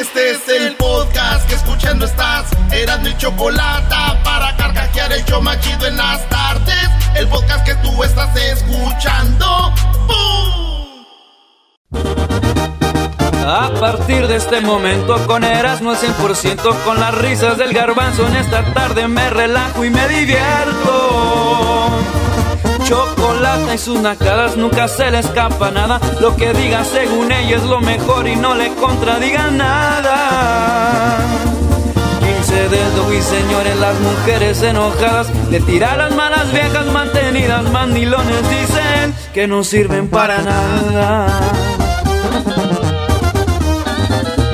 Este es el podcast que escuchando estás. Eran mi chocolate para carcajear el yo machido en las tardes. El podcast que tú estás escuchando. A partir de este momento con Erasmo al 100% con las risas del garbanzo en esta tarde me relajo y me divierto. Chocolate y sus nacadas nunca se le escapa nada. Lo que diga según ella es lo mejor y no le contradiga nada. 15 dedos y señores, las mujeres enojadas le tiran las malas viejas mantenidas. Mandilones dicen que no sirven para nada.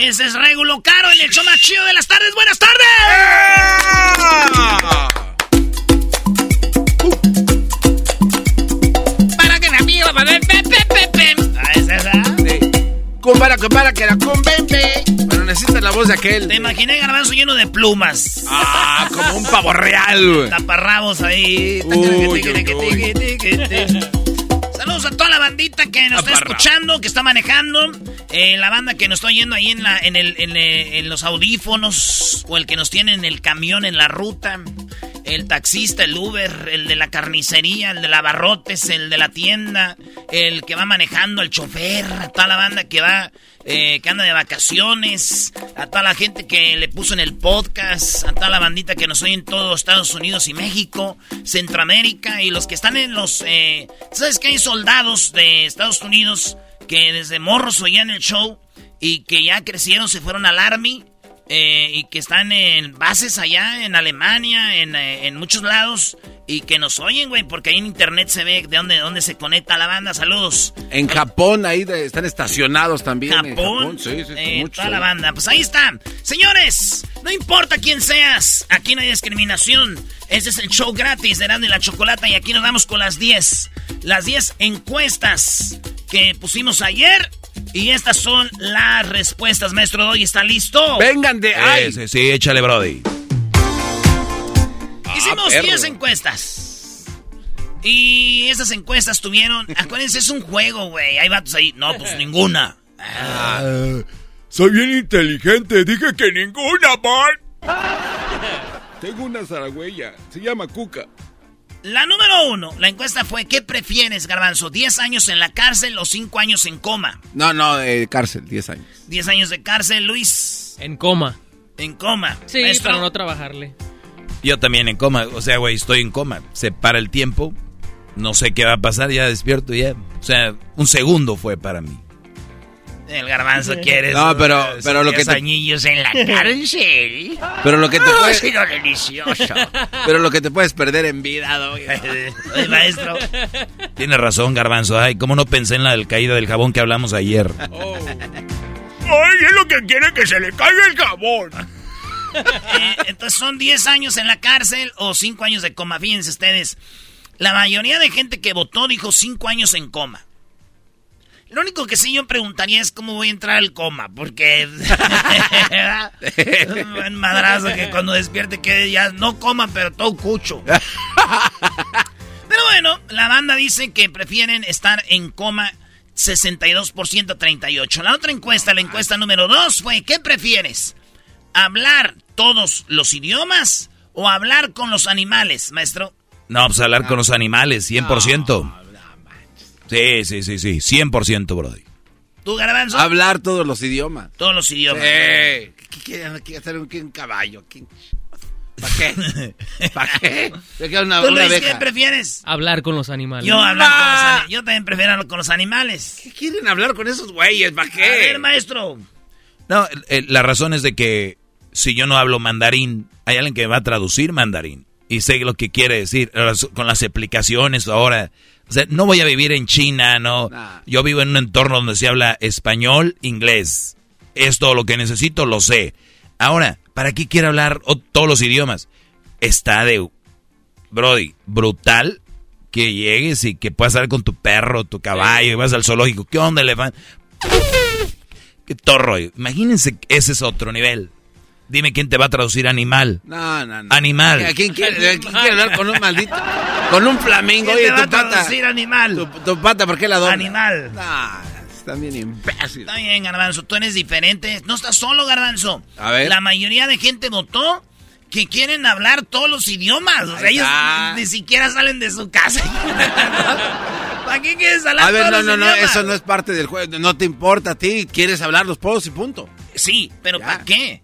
Ese es Regulo Caro en el show más chido de las tardes. ¡Buenas tardes! Para que la amiga, para. Ah. Compara, compara, que la con bembe. Pero necesitas la voz de aquel. Te imaginé garbanzo lleno de plumas. Ah, como un pavo real, güey. Taparrabos ahí. Uy, Saludos a toda la bandita que nos está escuchando, que está manejando. Eh, la banda que nos está oyendo ahí en, la, en, el, en, eh, en los audífonos. O el que nos tiene en el camión, en la ruta. El taxista, el Uber, el de la carnicería, el de la barrotes, el de la tienda, el que va manejando, el chofer, toda la banda que va, eh, que anda de vacaciones, a toda la gente que le puso en el podcast, a toda la bandita que nos oye en todo Estados Unidos y México, Centroamérica y los que están en los, eh, ¿sabes que hay soldados de Estados Unidos que desde morros oían el show y que ya crecieron, se fueron al army? Eh, y que están en bases allá en Alemania, en, eh, en muchos lados, y que nos oyen, güey, porque ahí en internet se ve de dónde, de dónde se conecta la banda. Saludos. En Japón, ahí de- están estacionados también. en Japón, Sí, sí, eh, muchos toda la banda. Pues ahí está. Señores, no importa quién seas, aquí no hay discriminación. Este es el show gratis de Erasmo y la Chocolata y aquí nos damos con las 10. Las 10 encuestas que pusimos ayer y estas son las respuestas. Maestro Doy, ¿está listo? Vengan de ahí. Sí, échale, Brody. Hicimos perro. 10 encuestas. Y esas encuestas tuvieron. Acuérdense, es un juego, güey. Hay vatos ahí. No, pues ninguna. soy bien inteligente, dije que ninguna, Bart. Tengo una zaragüeya, se llama Cuca. La número uno, la encuesta fue: ¿qué prefieres, Garbanzo? ¿10 años en la cárcel o 5 años en coma? No, no, de cárcel, 10 años. 10 años de cárcel, Luis. En coma. En coma. Sí, Maestro, para no trabajarle. Yo también en coma, o sea, güey, estoy en coma. Se para el tiempo, no sé qué va a pasar, ya despierto ya. O sea, un segundo fue para mí. El Garbanzo quiere. No, pero- pero lo que 10 te- añillos en la cárcel. Pero lo que te Oh, puedes, ha sido delicioso. pero lo que te puedes perder en vida. Oye, maestro. Tiene razón, Garbanzo. Ay, cómo no pensé en la del caída del jabón que hablamos ayer. Ay, es lo que quiere que se le caiga el jabón. Eh, entonces son 10 años en la cárcel o 5 años de coma. Fíjense ustedes. La mayoría de gente que votó dijo 5 años en coma. Lo único que sí yo preguntaría es cómo voy a entrar al coma, porque un buen madrazo que cuando despierte que ya no coma, pero todo cucho. Pero bueno, la banda dice que prefieren estar en coma 62% 38. La otra encuesta, la encuesta número 2 fue, ¿qué prefieres? ¿Hablar todos los idiomas o hablar con los animales, maestro? No, pues hablar con los animales, 100%. Sí, sí, sí, sí, 100%, Brody. ¿Tú, Garbanzo? Hablar todos los idiomas. Todos los idiomas. ¿Qué quiere hacer un, un caballo? ¿Para qué? ¿Para qué? Una, ¿Tú, Luis, qué prefieres? Hablar con los animales. Yo hablar con los animales. Yo también prefiero hablar con los animales. ¿Qué quieren hablar con esos güeyes? ¿Para qué? A ver, maestro. No, la razón es de que si yo no hablo mandarín, hay alguien que me va a traducir mandarín. Y sé lo que quiere decir con las explicaciones ahora. O sea, no voy a vivir en China, no. Yo vivo en un entorno donde se habla español, inglés. Es todo lo que necesito, lo sé. Ahora, ¿para qué quiere hablar todos los idiomas? Está de, Brody, brutal que llegues y que puedas hablar con tu perro, tu caballo, y vas al zoológico. ¿Qué onda, elefante? Qué torro. Imagínense, ese es otro nivel. Dime quién te va a traducir animal. No, no, no. Animal. ¿A quién quiere, hablar con un maldito? Con un flamingo. ¿Quién te va a traducir animal? Tu, pata, ¿por qué la dobla? Animal. No, están bien imbéciles. Está bien, Garbanzo. Tú eres diferente. No estás solo, Garbanzo. A ver. La mayoría de gente votó que quieren hablar todos los idiomas. O sea, ellos ni siquiera salen de su casa. ¿Para qué quieres hablar A ver, todos no, los no, idiomas? no, eso no es parte del juego. No te importa a ti. Quieres hablar los todos y punto. Sí, pero ¿para qué?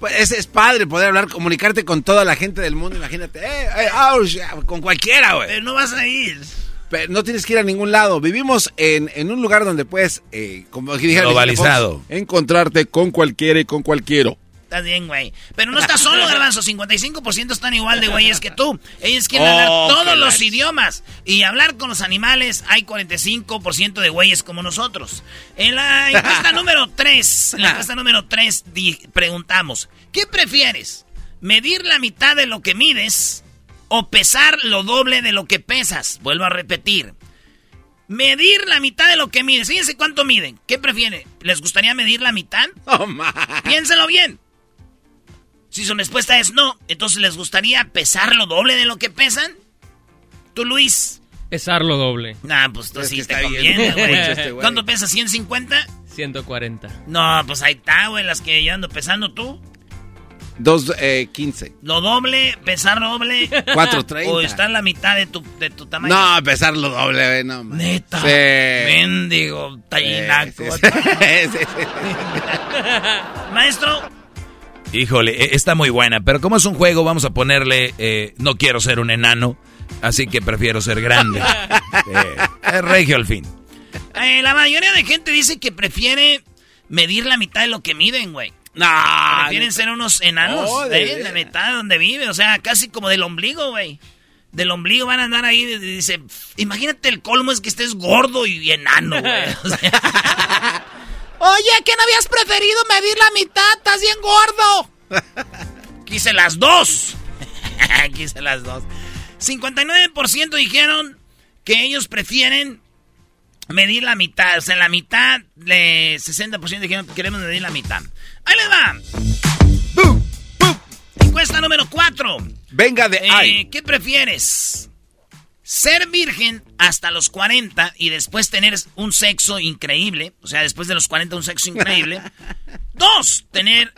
Pues es, es, padre poder hablar, comunicarte con toda la gente del mundo. Imagínate, eh, eh, oh, con cualquiera, güey. Pero no vas a ir. Pero no tienes que ir a ningún lado. Vivimos en, en un lugar donde puedes, eh, como dijeron, globalizado, encontrarte con cualquiera y con cualquiera. Estás bien, güey. Pero no estás solo, Garbanzo. 55% están igual de güeyes que tú. Ellos quieren hablar Oh, todos qué los idiomas. Y hablar con los animales, hay 45% de güeyes como nosotros. En la encuesta número 3, en la encuesta número 3, preguntamos: ¿Qué prefieres? ¿Medir la mitad de lo que mides o pesar lo doble de lo que pesas? Vuelvo a repetir. Medir la mitad de lo que mides. Fíjense cuánto miden. ¿Qué prefieren? ¿Les gustaría medir la mitad? Oh. Piénselo bien. Si su respuesta es no, entonces les gustaría pesar lo doble de lo que pesan. ¿Tú, Luis? Pesar lo doble. Nah, pues tú Es sí te conviene, güey. este. ¿Cuánto pesas? ¿150? 140. No, pues ahí está, güey, las que yo ando pesando tú. Dos, eh, quince. Lo doble, pesar doble. Cuatro treinta. O está en la mitad de tu, de tu tamaño. No, pesar lo doble, güey, no. man. Neta. Sí. Mendigo, tallinaco. Sí, sí, sí, sí. Maestro, Híjole, e- está muy buena, pero como es un juego, vamos a ponerle, eh, no quiero ser un enano, así que prefiero ser grande. Eh, es regio al fin. eh, la mayoría de gente dice que prefiere medir la mitad de lo que miden, güey. No. Prefieren ser unos enanos, No, de ¿eh? De veras. mitad de donde vive, o sea, casi como del ombligo, güey. Del ombligo van a andar ahí, y dice, imagínate el colmo es que estés gordo y enano, güey. O sea, Oye, ¿qué no habías preferido medir la mitad? Estás bien gordo. Quise las dos. Quise las dos. 59% dijeron que ellos prefieren medir la mitad. O sea, la mitad, de 60% dijeron que queremos medir la mitad. Ahí les va. Encuesta número 4. Venga de ahí. ¿Qué prefieres? ¿Ser virgen hasta los 40 y después tener un sexo increíble? O sea, después de los 40 un sexo increíble. Dos, tener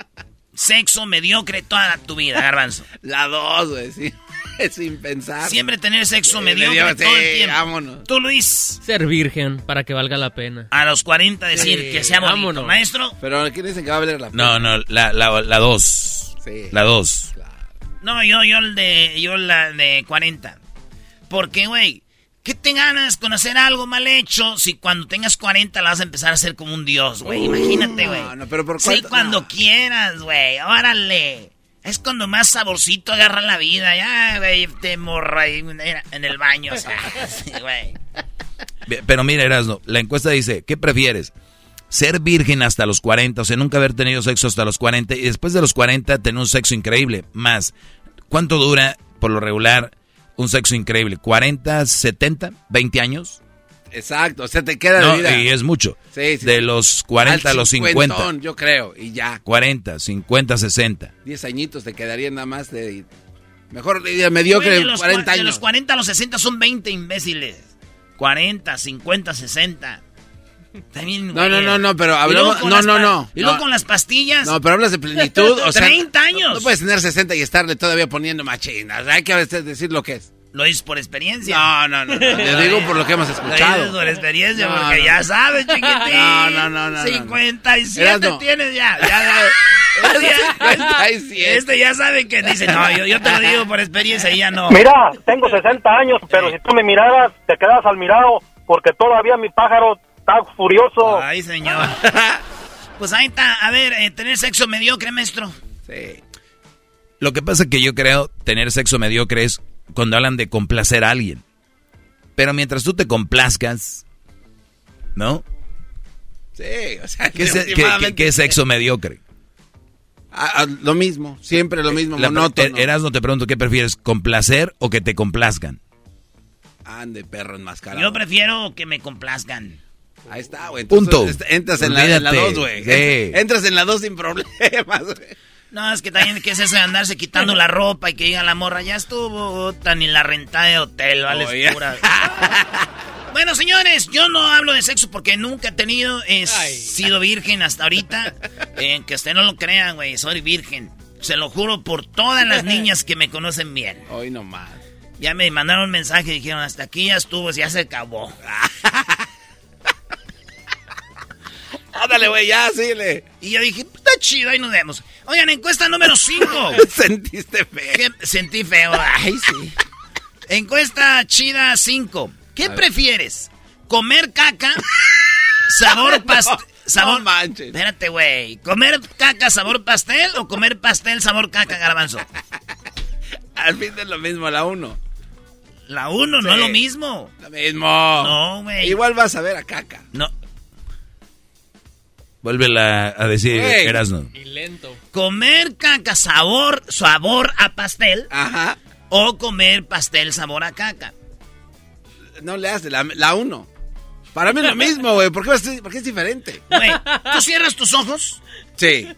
sexo mediocre toda tu vida, garbanzo. La dos, güey, sí. Sin pensar. Siempre tener sexo Sí, mediocre medio- todo el tiempo. vámonos. Tú, Luis, Ser virgen para que valga la pena. a los 40 decir Sí, que sea bonito. vámonos. Maestro, Pero aquí dicen que va a valer la pena. No, no, la, la, la dos. Sí. La dos. no, yo, yo el de, yo la de 40. Porque, güey, ¿qué te ganas con hacer algo mal hecho si cuando tengas 40 la vas a empezar a hacer como un dios, güey? Imagínate, güey. No, no, pero por Sí, cuánto- cuando no. quieras, güey. Órale. Es cuando más saborcito agarra la vida. Ya, güey, te morra ahí en el baño. O sea, sí, güey. Pero mira, Erasno, la encuesta dice, ¿qué prefieres? Ser virgen hasta los 40, o sea, nunca haber tenido sexo hasta los 40 y después de los 40 tener un sexo increíble. Más, ¿cuánto dura por lo regular un sexo increíble? ¿40, 70, 20 años? Exacto, o sea, te queda de No, vida. y es mucho. Sí, sí. De los 40 a los 50. cincuentón, Yo creo, y ya. 40, 50, 60. 10 añitos te quedarían nada más de... Mejor de mediocre, de los 40 cua- De años. los 40 a los 60 son 20 imbéciles. 40, 50, 60. También, No, güey. no, no, no, pero hablamos... No, no, no. Y luego No. con las pastillas. No, pero hablas de plenitud, o sea... 30 años. No, no puedes tener 60 y estarle todavía poniendo machinas. Hay que a veces decir lo que es. Lo dices por experiencia. No, no, no. no. Te digo por lo que hemos Lo dices escuchado. por experiencia, No, porque no. ya sabes, chiquitín. No, no, no, no, no. 57 Erasmo. tienes ya. ya, ya. Este ya- 57. Este ya sabe que dice, no, yo, yo te lo digo por experiencia y ya no. Mira, tengo 60 años, pero si tú me miraras, te quedas al mirado, porque todavía mi pájaro está furioso. Ay, señor. Pues ahí está. A ver, eh, tener sexo mediocre, maestro. Sí. Lo que pasa es que yo creo tener sexo mediocre es cuando hablan de complacer a alguien. Pero mientras tú te complazcas, ¿no? Sí, o sea, ¿Qué, se- qué- qué- qué es sexo mediocre? Ah, ah, lo mismo, siempre lo mismo, La- monótono. Er- Erasmo te pregunto, ¿qué prefieres? ¿Complacer o que te complazcan? Ande, perro enmascarado. Yo prefiero que me complazcan. Ahí está, güey. Punto. Entonces, est- Entras en la, en la Olvídate. dos, güey. Sí. Entras en la dos sin problemas, güey. No, es que también, ¿qué es eso de andarse quitando la ropa y que diga la morra? Ya estuvo, tan ni la renta de hotel, vale, pura. Bueno, señores, yo no hablo de sexo porque nunca he tenido, he sido virgen hasta ahorita. Eh, que usted no lo crean, güey, soy virgen. Se lo juro por todas las niñas que me conocen bien. Hoy nomás. Ya me mandaron un mensaje y dijeron, hasta aquí ya estuvo, ya se acabó. Ándale, güey, ya, síguele. Y yo dije, está chido, ahí nos vemos. Oigan, encuesta número 5. Sentiste feo. Sentí feo, ay, sí. Encuesta chida 5. ¿Qué prefieres? ¿Comer caca? ¿Sabor pastel? Sabor... No manches. Espérate, güey. ¿Comer caca sabor pastel o comer pastel sabor caca garbanzo? Al fin es lo mismo, la uno. La uno, no Sí. lo mismo. Lo mismo. No, güey. Igual vas a ver a caca. No. Vuélvela a decir. Erasmo. Y lento. ¿Comer caca sabor, sabor a pastel Ajá. o comer pastel sabor a caca? No le haces la, la uno. Para mí es lo mismo, güey. ¿Por qué, vas a- por qué es diferente? Güey, tú cierras tus ojos Sí.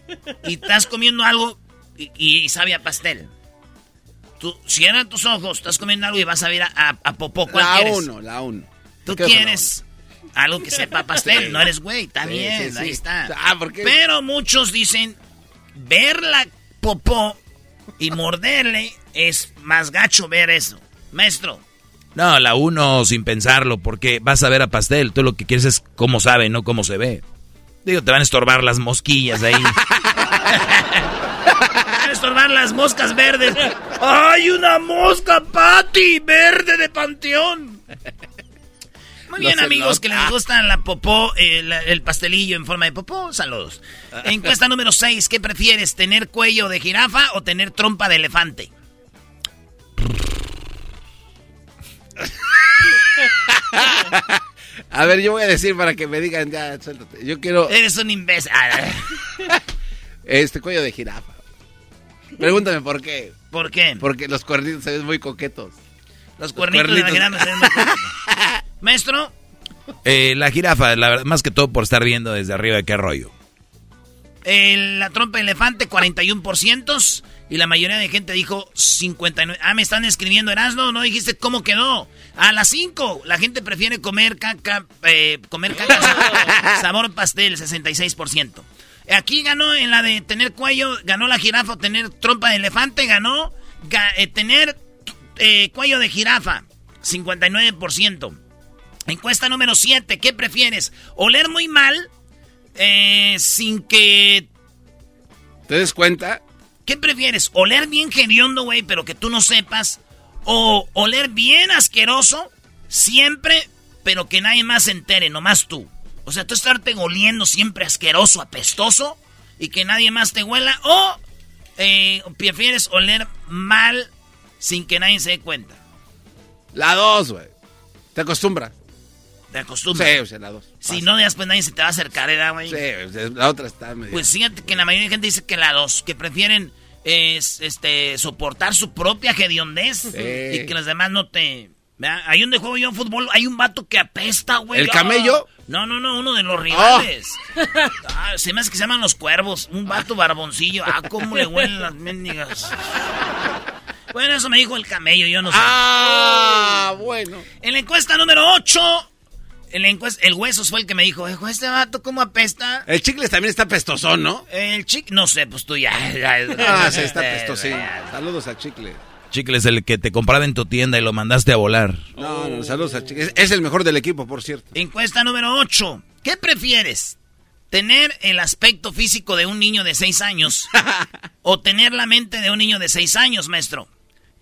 y estás comiendo algo y, y sabe a pastel. Tú cierras tus ojos, estás comiendo algo y vas a ver a, a, a popó. ¿Cuál La quieres? uno, la uno. Tú quieres algo que sepa pastel, Sí. no eres güey, está Sí, bien, sí, ahí está. Ah, ¿por qué? Pero muchos dicen, ver la popó y morderle es más gacho ver eso. Maestro, No, la uno sin pensarlo, porque vas a ver a pastel. Tú lo que quieres es cómo sabe, no cómo se ve. Digo, te van a estorbar las mosquillas ahí. van a estorbar las moscas verdes. ¡Hay una mosca, Patty, verde de panteón! Muy bien, amigos, que les nota. gusta la popó, el, el pastelillo en forma de popó, saludos. Encuesta número 6, ¿qué prefieres, tener cuello de jirafa o tener trompa de elefante? A ver, yo voy a decir para que me digan, ya, suéltate. Yo quiero Eres un imbécil. Ah, este cuello de jirafa. Pregúntame por qué. ¿Por qué? Porque los cuernitos se ven muy coquetos. Los cuernitos, de la jirafa se ven muy bonitos. Maestro, Eh, la jirafa, la verdad, más que todo por estar viendo desde arriba de qué rollo. el- la trompa de elefante, 41%. Y la mayoría de gente dijo 59. Ah, me están escribiendo Erasno, no dijiste cómo quedó. A las 5, la gente prefiere comer caca, eh, comer caca sabor, pastel, 66%. Aquí ganó en la de tener cuello, ganó la jirafa o tener trompa de elefante, ganó ga- eh, tener eh, cuello de jirafa, 59%. Encuesta número 7, ¿qué prefieres? ¿Oler muy mal eh, sin que... ¿Te des cuenta? ¿Qué prefieres? ¿Oler bien hediondo, güey, pero que tú no sepas? ¿O oler bien asqueroso siempre, pero que nadie más se entere, nomás tú? O sea, tú estarte oliendo siempre asqueroso, apestoso, y que nadie más te huela. ¿O eh, prefieres oler mal sin que nadie se dé cuenta? La dos, güey. Te acostumbras. Te acostumbras. Sí, o sea, la dos. Si no, después nadie se te va a acercar, ¿verdad, güey? Sí, o sea, la otra está medio... Pues fíjate que la mayoría de gente dice que la dos, que prefieren es, este, soportar su propia hediondez y que los demás no te, Ahí donde juego yo fútbol hay un vato que apesta, güey. ¿El camello? No, no, no, uno de los rivales. Ah, se me hace que se llaman los cuervos. Un vato barboncillo. Ah, cómo le huelen las mendigas. Bueno, eso me dijo el camello, yo no sé. Ah, bueno. En la encuesta número 8, en la encuesta, el Huesos fue el que me dijo, "Hijo, este vato cómo apesta. El chicles también está pestosón, ¿no? El chic, no sé, pues tú ya. Ah, sí, está pestosín. Saludos a Chicle. Chicle es el que te compraba en tu tienda y lo mandaste a volar. No, no, saludos a Chicle. Es, es el mejor del equipo, por cierto. Encuesta número 8. ¿Qué prefieres? ¿Tener el aspecto físico de un niño de 6 años o tener la mente de un niño de 6 años, maestro?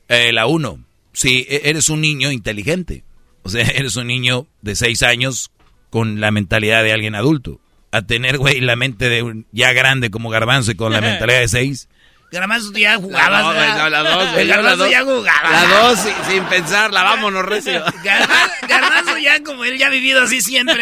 Eh, la uno. Si e- eres un niño inteligente. O sea, eres un niño de seis años con la mentalidad de alguien adulto. A tener, güey, la mente de un ya grande como garbanzo y con la mentalidad de seis. Garbanzo, tú ya jugabas, no, no, la dos, güey, Garbanzo ya jugaba. La dos, sin, sin pensarla, vámonos, recio. Garba- Garbanzo ya, como él ya ha vivido así siempre.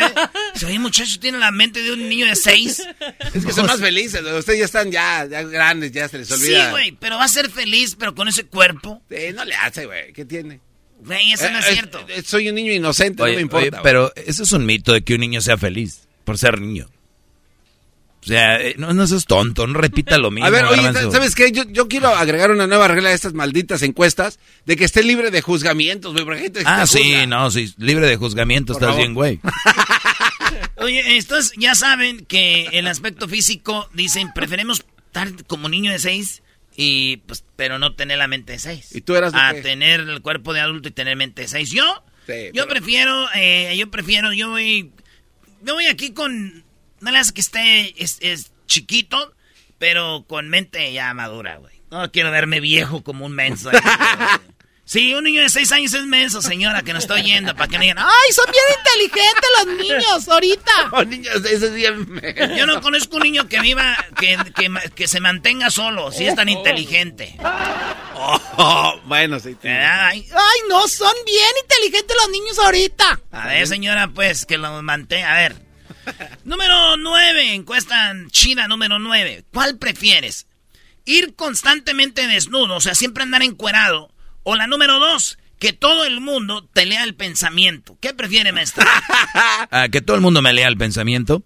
Oye, muchacho, tiene la mente de un niño de 6. Es que son más felices. Ustedes ya están ya, ya grandes, ya se les Sí, olvida. güey, pero va a ser feliz, pero con ese cuerpo. Sí, no le hace, güey. ¿Qué tiene? Güey, eso no es Eh, eh, cierto. eh, soy un niño inocente, Oye, no me importa. oye, pero eso es un mito de que un niño sea feliz por ser niño. O sea, no, no seas tonto, no repita lo mismo. A ver, oye. ¿sabes qué? Yo, yo quiero agregar una nueva regla a estas malditas encuestas de que esté libre de juzgamientos, güey. porque gente Ah, sí, juzga. no, sí, libre de juzgamiento, Por estás favor. bien, güey. Oye, estos ya saben que el aspecto físico, dicen, preferimos estar como niño de 6 y pues, pero no tener la mente de 6. ¿Y tú eras de A qué? tener el cuerpo de adulto y tener mente de 6. Yo, Sí, yo pero- prefiero, eh, yo prefiero, yo voy, yo voy aquí con, no le hace que esté, es, es chiquito, pero con mente ya madura, güey. No quiero verme viejo como un menso. ahí. Sí, un niño de 6 años es menso, señora, que nos está oyendo, para que no digan, ¡ay, son bien inteligentes los niños ahorita! Oh, niños, ese es bien... Yo no conozco un niño que viva, que, que, que se mantenga solo, si es tan inteligente. Oh, bueno, sí. Ay, ay, no, son bien inteligentes los niños ahorita. A ver, señora, pues, que los mantenga. A ver. Número 9, encuesta china número 9. ¿Cuál prefieres? ¿Ir constantemente desnudo, o sea, siempre andar encuerado? O la número 2, que todo el mundo te lea el pensamiento. ¿Qué prefiere, maestro? Ah, que todo el mundo me lea el pensamiento.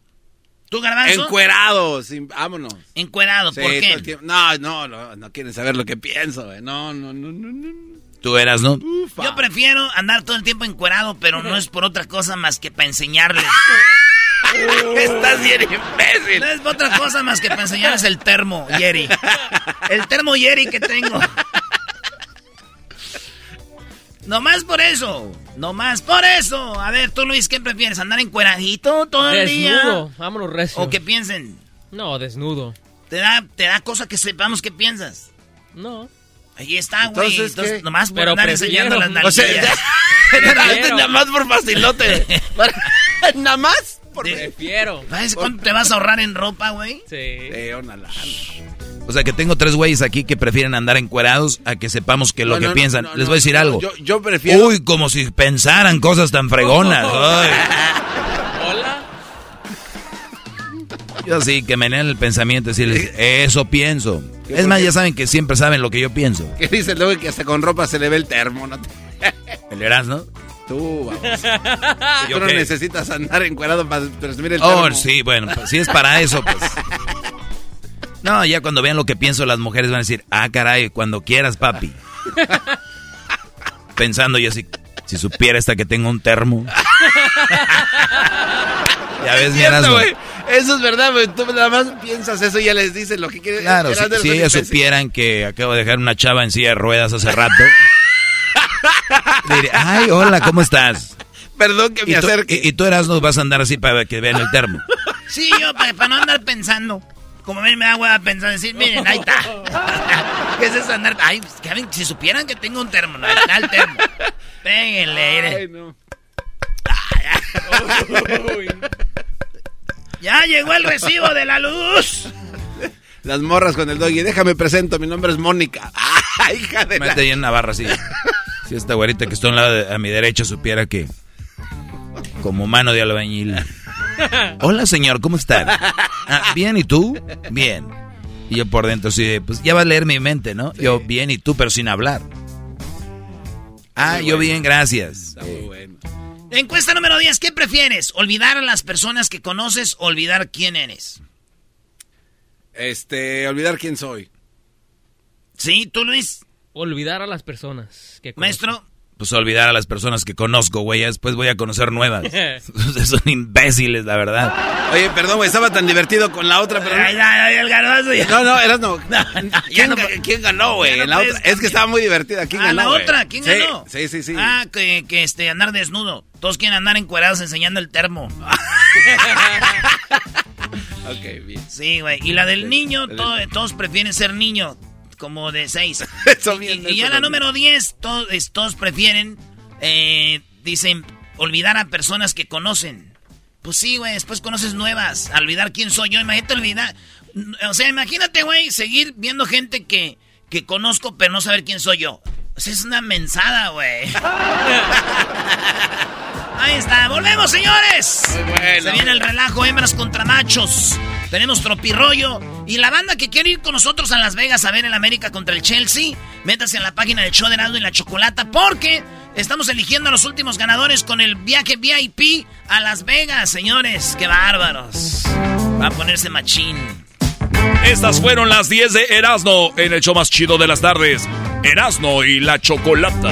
¿Tú, garbanzo? Encuerado, sin- vámonos. Encuerado, ¿por qué? No, no, no, no quieren saber lo que pienso, güey. No, no, no, no, no. Tú eras, ¿no? Ufa. Yo prefiero andar todo el tiempo encuerado, pero no es por otra cosa más que para enseñarles. Estás bien imbécil. No es por otra cosa más que para enseñarles el termo, Jerry. El termo Jerry que tengo. Nomás por eso. Nomás por eso. A ver, tú Luis, ¿qué prefieres? ¿Andar encueradito todo el Desnudo. día? Vámonos recio. ¿O que piensen? No, desnudo. ¿Te da, te da cosa que sepamos qué piensas? No. Ahí está, güey. Entonces, Entonces, ¿qué? nomás por Pero andar prefiero. enseñando las O. Prefiero. nada más por facilote. Nada más por... Sí. Prefiero. ¿Sabes cuánto te vas a ahorrar en ropa, güey? Sí. Eh, una lana. O sea, que tengo tres güeyes aquí que prefieren andar encuerados a que sepamos que lo No, que no, piensan. no, Les voy a decir algo. Yo, yo prefiero... Uy, como si pensaran cosas tan fregonas. Ay. Hola. Yo sí, que me el pensamiento, decirles, eso pienso. ¿Qué, Es más, qué? ya saben que siempre saben lo que yo pienso. ¿Qué dice luego que hasta con ropa se le ve el termo? ¿no? ¿El verás, no? Tú, vamos. ¿Yo Tú no necesitas andar encuadrado para presumir el Oh, termo. sí, bueno, pues, si es para eso, pues. No, ya cuando vean lo que pienso, las mujeres van a decir, ah, caray, cuando quieras, papi. Pensando yo así, si supiera esta que tengo un termo. ya ves, Es mi cierto, Erasmo. güey. Eso es verdad, güey. Tú nada más piensas eso y ya les dices lo que quieres. Claro, si, si ellas supieran que acabo de dejar una chava en silla de ruedas hace rato. diría, ay, hola, ¿cómo estás? Perdón que me Y tú, acerque. y, y tú Erasmo, vas a andar así para que vean el termo. Sí, yo, para, no andar pensando. Como a mí me da hueva pensar, decir, miren, ahí está. ¿Qué es eso andar? Ay, pues, que, si supieran que tengo un termo, no, ahí está el termo. Péguenle. Ay, no. Ya llegó el recibo de la luz. Las morras con el doggy. Déjame presento, mi nombre es Mónica. ¡Ah, hija de la... Mete ahí en una barra así. Si esta güerita que está a, un lado de- a mi derecha supiera que... Como mano de albañil. Hola, señor, ¿cómo está? "Ah, bien, ¿y tú? Bien. Y yo por dentro de, pues ya va a leer mi mente, ¿no? Yo, bien, ¿y tú? Pero sin hablar. Ah, yo bien, gracias. Está muy bueno. Encuesta número 10. ¿Qué prefieres? ¿Olvidar a las personas que conoces o olvidar quién eres? Este, olvidar quién soy. ¿Sí? ¿Tú, Luis? Olvidar a las personas que. Maestro. Pues olvidar a las personas que conozco, güey. ya Después voy a conocer nuevas. Son imbéciles, la verdad. Oye, perdón, güey, estaba tan divertido con la otra, pero... Ay, ay, ay, el garbanzo ya. No, no, eras no. ¿Quién, no- ga- quién ganó, güey? la otra. Es que estaba muy divertida. ¿Quién Ah, ganó? la otra, ¿quién Sí, ganó? Sí, sí, sí. Ah, que, que este, andar desnudo. Todos quieren andar encuerados enseñando el termo. Ok, bien. Sí, güey. Y la del niño, El- to- todos prefieren ser niño, como de seis. Y, ya la número 10, todos, todos prefieren, eh, dicen, olvidar a personas que conocen. Pues sí, güey, después conoces nuevas. A olvidar quién soy yo, imagínate olvidar. O sea, imagínate, güey, seguir viendo gente que, que conozco, pero no saber quién soy yo. O sea, es una mensada, güey. Ahí está, volvemos, señores. Muy bueno. Se viene el relajo, hembras contra machos. Tenemos tropirollo. Y la banda que quiere ir con nosotros a Las Vegas a ver el América contra el Chelsea, métase en la página del show de Erasmo y la Chocolata, porque estamos eligiendo a los últimos ganadores con el viaje VIP a Las Vegas, señores. ¡Qué bárbaros! Va a ponerse machín. Estas fueron las 10 de Erasno en el show más chido de las tardes. Erasno y la chocolata.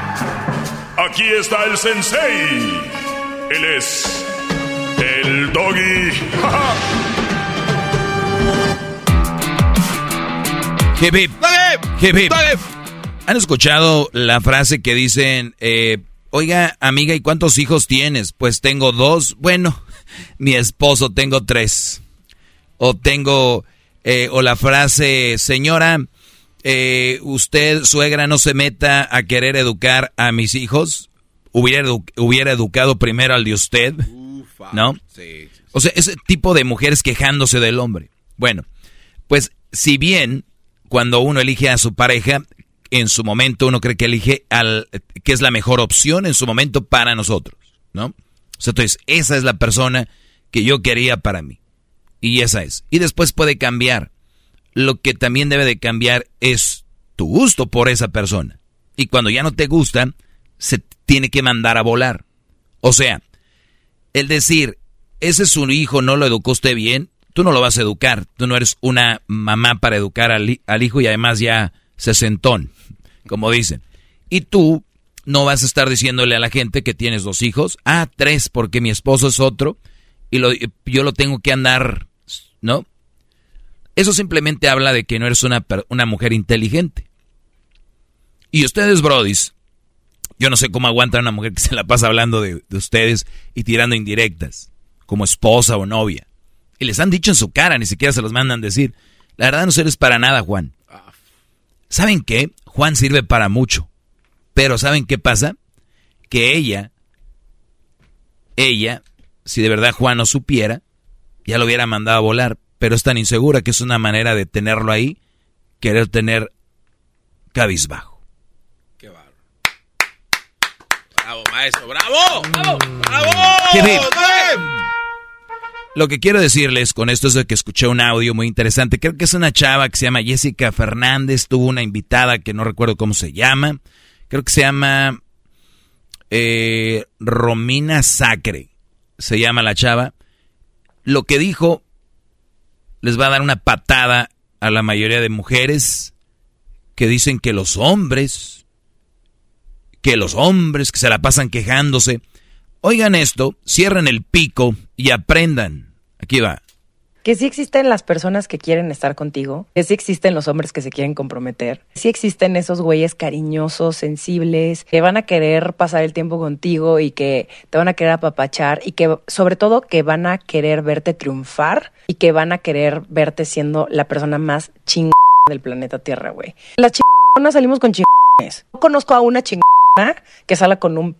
Aquí está el sensei. Él es. El doggy. Hip, hip. ¿Han escuchado la frase que dicen, eh, oiga, amiga, ¿y cuántos hijos tienes? Pues tengo dos. Bueno, mi esposo tengo tres. O tengo, eh, o la frase, señora, eh, usted, suegra, no se meta a querer educar a mis hijos. Hubiera, edu- hubiera educado primero al de usted. Ufa. ¿No? Sí. O sea, ese tipo de mujeres quejándose del hombre. Bueno, pues si bien cuando uno elige a su pareja, en su momento uno cree que elige al que es la mejor opción en su momento para nosotros, ¿no? O sea, entonces, esa es la persona que yo quería para mí. Y esa es. Y después puede cambiar. Lo que también debe de cambiar es tu gusto por esa persona. Y cuando ya no te gusta, se tiene que mandar a volar. O sea, el decir, ese es su hijo, no lo educó usted bien, tú no lo vas a educar. Tú no eres una mamá para educar al, hi- al hijo y además ya sesentón, como dicen. Y tú no vas a estar diciéndole a la gente que tienes dos hijos, ah, tres, porque mi esposo es otro, y lo, yo lo tengo que andar, ¿no? Eso simplemente habla de que no eres una, una mujer inteligente. Y ustedes, brodis, yo no sé cómo aguanta una mujer que se la pasa hablando de, de ustedes y tirando indirectas, como esposa o novia. Y les han dicho en su cara, ni siquiera se los mandan decir. La verdad no sirves para nada, Juan. ¿Saben qué? Juan sirve para mucho. Pero ¿saben qué pasa? Que ella, ella, si de verdad Juan no supiera, ya lo hubiera mandado a volar. Pero es tan insegura que es una manera de tenerlo ahí, querer tener cabizbajo. Qué bárbaro. Bravo, maestro, bravo. Bravo. Bravo. Lo que quiero decirles con esto es de que escuché un audio muy interesante. Creo que es una chava que se llama Jessica Fernández. Tuvo una invitada que no recuerdo cómo se llama. Creo que se llama eh, Romina Sacre. Se llama la chava. Lo que dijo les va a dar una patada a la mayoría de mujeres que dicen que los hombres, que los hombres que se la pasan quejándose. Oigan esto, cierren el pico y aprendan. Aquí va. Que sí existen las personas que quieren estar contigo, que sí existen los hombres que se quieren comprometer, sí existen esos güeyes cariñosos, sensibles, que van a querer pasar el tiempo contigo y que te van a querer apapachar y que sobre todo que van a querer verte triunfar y que van a querer verte siendo la persona más chingona del planeta Tierra, güey. Las chingonas salimos con chingones Conozco a una chingada que sale con un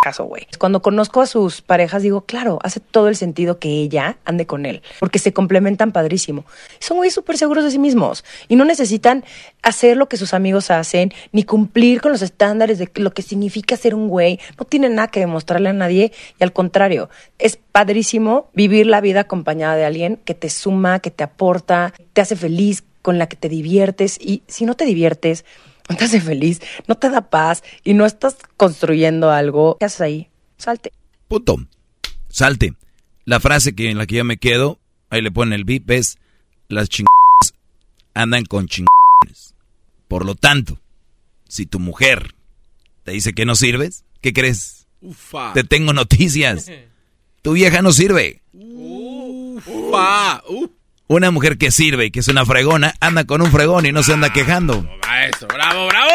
pendejazo, güey. Cuando conozco a sus parejas digo, claro, hace todo el sentido que ella ande con él, porque se complementan padrísimo. Son güeyes súper seguros de sí mismos y no necesitan hacer lo que sus amigos hacen, ni cumplir con los estándares de lo que significa ser un güey. No tienen nada que demostrarle a nadie y al contrario, es padrísimo vivir la vida acompañada de alguien que te suma, que te aporta, te hace feliz, con la que te diviertes y si no te diviertes, no te hace feliz, no te da paz y no estás construyendo algo, ¿qué haces ahí? Salte. Punto. Salte. La frase que en la que yo me quedo, ahí le ponen el bip, es las chingadas andan con chingadas. Por lo tanto, si tu mujer te dice que no sirves, ¿qué crees? Ufa. Te tengo noticias. Tu vieja no sirve. Ufa. Uf. Una mujer que sirve y que es una fregona, anda con un fregón y no se anda quejando. Eso, bravo, bravo.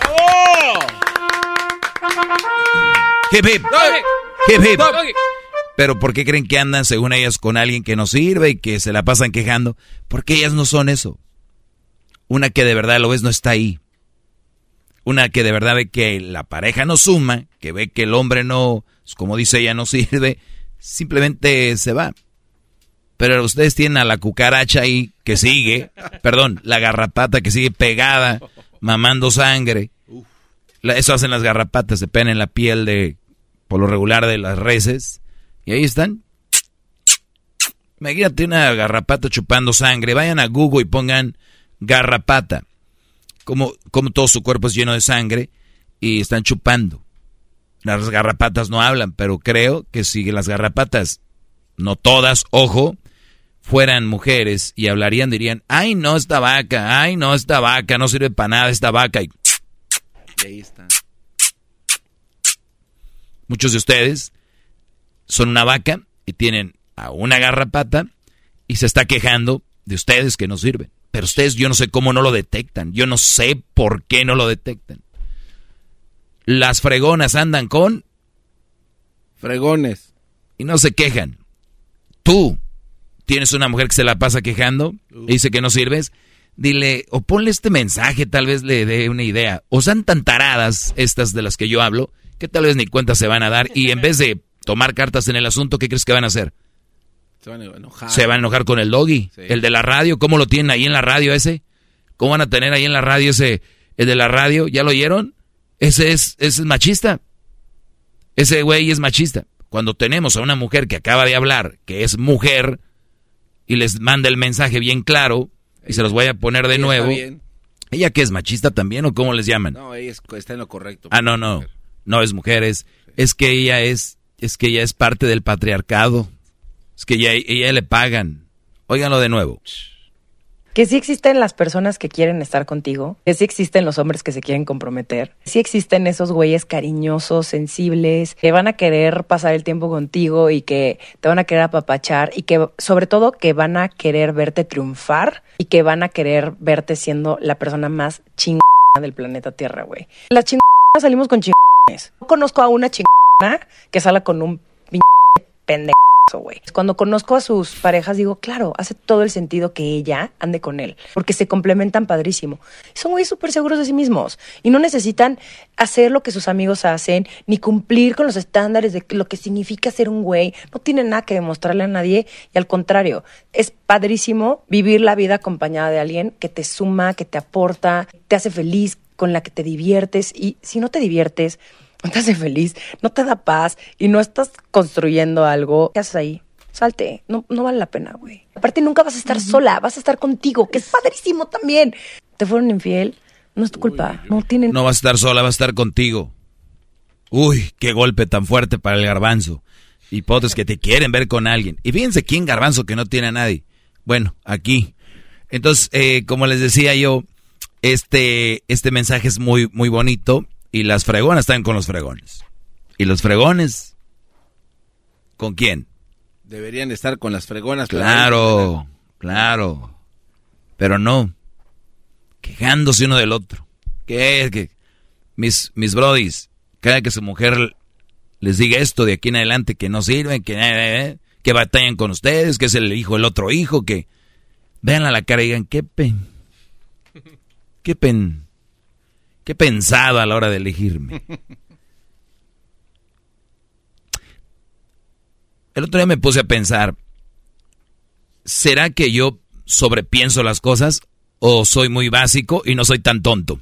¡Bravo! Hip, hip. Hip, hip. Pero ¿por qué creen que andan, según ellas, con alguien que no sirve y que se la pasan quejando? Porque ellas no son eso. Una que de verdad lo ves no está ahí. Una que de verdad ve que la pareja no suma, que ve que el hombre no, como dice ella, no sirve, simplemente se va. Pero ustedes tienen a la cucaracha ahí que sigue, perdón, la garrapata que sigue pegada, mamando sangre. Eso hacen las garrapatas, se pegan en la piel de, por lo regular, de las reses. Y ahí están. Imagínate una garrapata chupando sangre. Vayan a Google y pongan garrapata. Como, como todo su cuerpo es lleno de sangre y están chupando. Las garrapatas no hablan, pero creo que si las garrapatas, no todas, ojo, fueran mujeres y hablarían, dirían, ay no, esta vaca, ay no, esta vaca, no sirve para nada esta vaca. Y ahí está. Muchos de ustedes son una vaca y tienen a una garrapata y se está quejando de ustedes que no sirven. Pero ustedes yo no sé cómo no lo detectan. Yo no sé por qué no lo detectan. Las fregonas andan con fregones y no se quejan. Tú tienes una mujer que se la pasa quejando y dice que no sirves. Dile, o ponle este mensaje, tal vez le dé una idea. O sean tan taradas estas de las que yo hablo, que tal vez ni cuenta se van a dar. Y en vez de tomar cartas en el asunto, ¿qué crees que van a hacer? Se van a enojar. Se van a enojar con el doggy. Sí. El de la radio, ¿cómo lo tienen ahí en la radio ese? ¿Cómo van a tener ahí en la radio ese? El de la radio, ¿ya lo oyeron? Ese es, ese es machista. Ese güey es machista. Cuando tenemos a una mujer que acaba de hablar, que es mujer, y les manda el mensaje bien claro, y se los voy a poner de Ella nuevo. ¿Ella que es machista también o cómo les llaman? No, ella es- está en lo correcto. Ah, no, no. No es mujeres. Es que ella es, es que ella es parte del patriarcado. Es que ella, ella le pagan. Óiganlo de nuevo. Que sí existen las personas que quieren estar contigo, que sí existen los hombres que se quieren comprometer, sí existen esos güeyes cariñosos, sensibles, que van a querer pasar el tiempo contigo y que te van a querer apapachar y que sobre todo que van a querer verte triunfar y que van a querer verte siendo la persona más chingona del planeta Tierra, güey. Las chingonas salimos con chingones. No conozco a una chingona que sale con un pendejo güey. Cuando conozco a sus parejas digo, claro, hace todo el sentido que ella ande con él, porque se complementan padrísimo. Son güeyes súper seguros de sí mismos y no necesitan hacer lo que sus amigos hacen, ni cumplir con los estándares de lo que significa ser un güey. No tienen nada que demostrarle a nadie y al contrario, es padrísimo vivir la vida acompañada de alguien que te suma, que te aporta, te hace feliz, con la que te diviertes y si no te diviertes, no te hace feliz, no te da paz y no estás construyendo algo, ¿qué haces ahí? Salte, no, no vale la pena, güey. Aparte nunca vas a estar sola, vas a estar contigo, que es padrísimo también. ¿Te fueron infiel? No es tu culpa, no tienen... No vas a estar sola, va a estar contigo. Uy, qué golpe tan fuerte para el garbanzo. Hipótesis que te quieren ver con alguien. Y fíjense quién garbanzo que no tiene a nadie. Bueno, aquí. Entonces, eh, como les decía yo, este, este mensaje es muy, muy bonito. Y las fregonas están con los fregones. Y los fregones, ¿con quién? Deberían estar con las fregonas. Claro, claro. Pero no. Quejándose uno del otro. ¿Qué es que mis, mis brodis, cada que su mujer les diga esto de aquí en adelante que no sirven, que, eh, que batallan con ustedes, que es el hijo del otro hijo, que vean a la cara y digan, qué pen. Qué pen. ¿Qué he pensado a la hora de elegirme? El otro día me puse a pensar, ¿será que yo sobrepienso las cosas o soy muy básico y no soy tan tonto?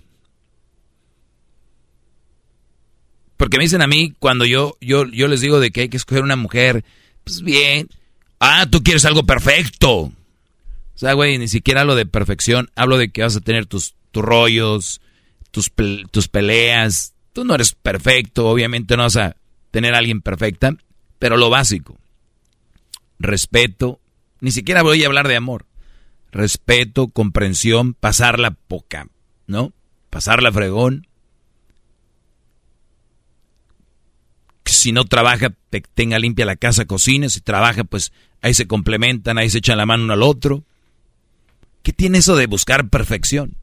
Porque me dicen a mí cuando yo, yo, yo les digo de que hay que escoger una mujer, pues bien. Ah, tú quieres algo perfecto. O sea, güey, ni siquiera hablo de perfección, hablo de que vas a tener tus, tus rollos, tus, tus peleas. Tú no eres perfecto, obviamente no vas a tener a alguien perfecta, pero lo básico. Respeto, ni siquiera voy a hablar de amor. Respeto, comprensión, pasarla poca, ¿no? Pasarla fregón si no trabaja, tenga limpia la casa, cocina. Si trabaja, pues ahí se complementan, ahí se echan la mano uno al otro. ¿Qué tiene eso de buscar perfección?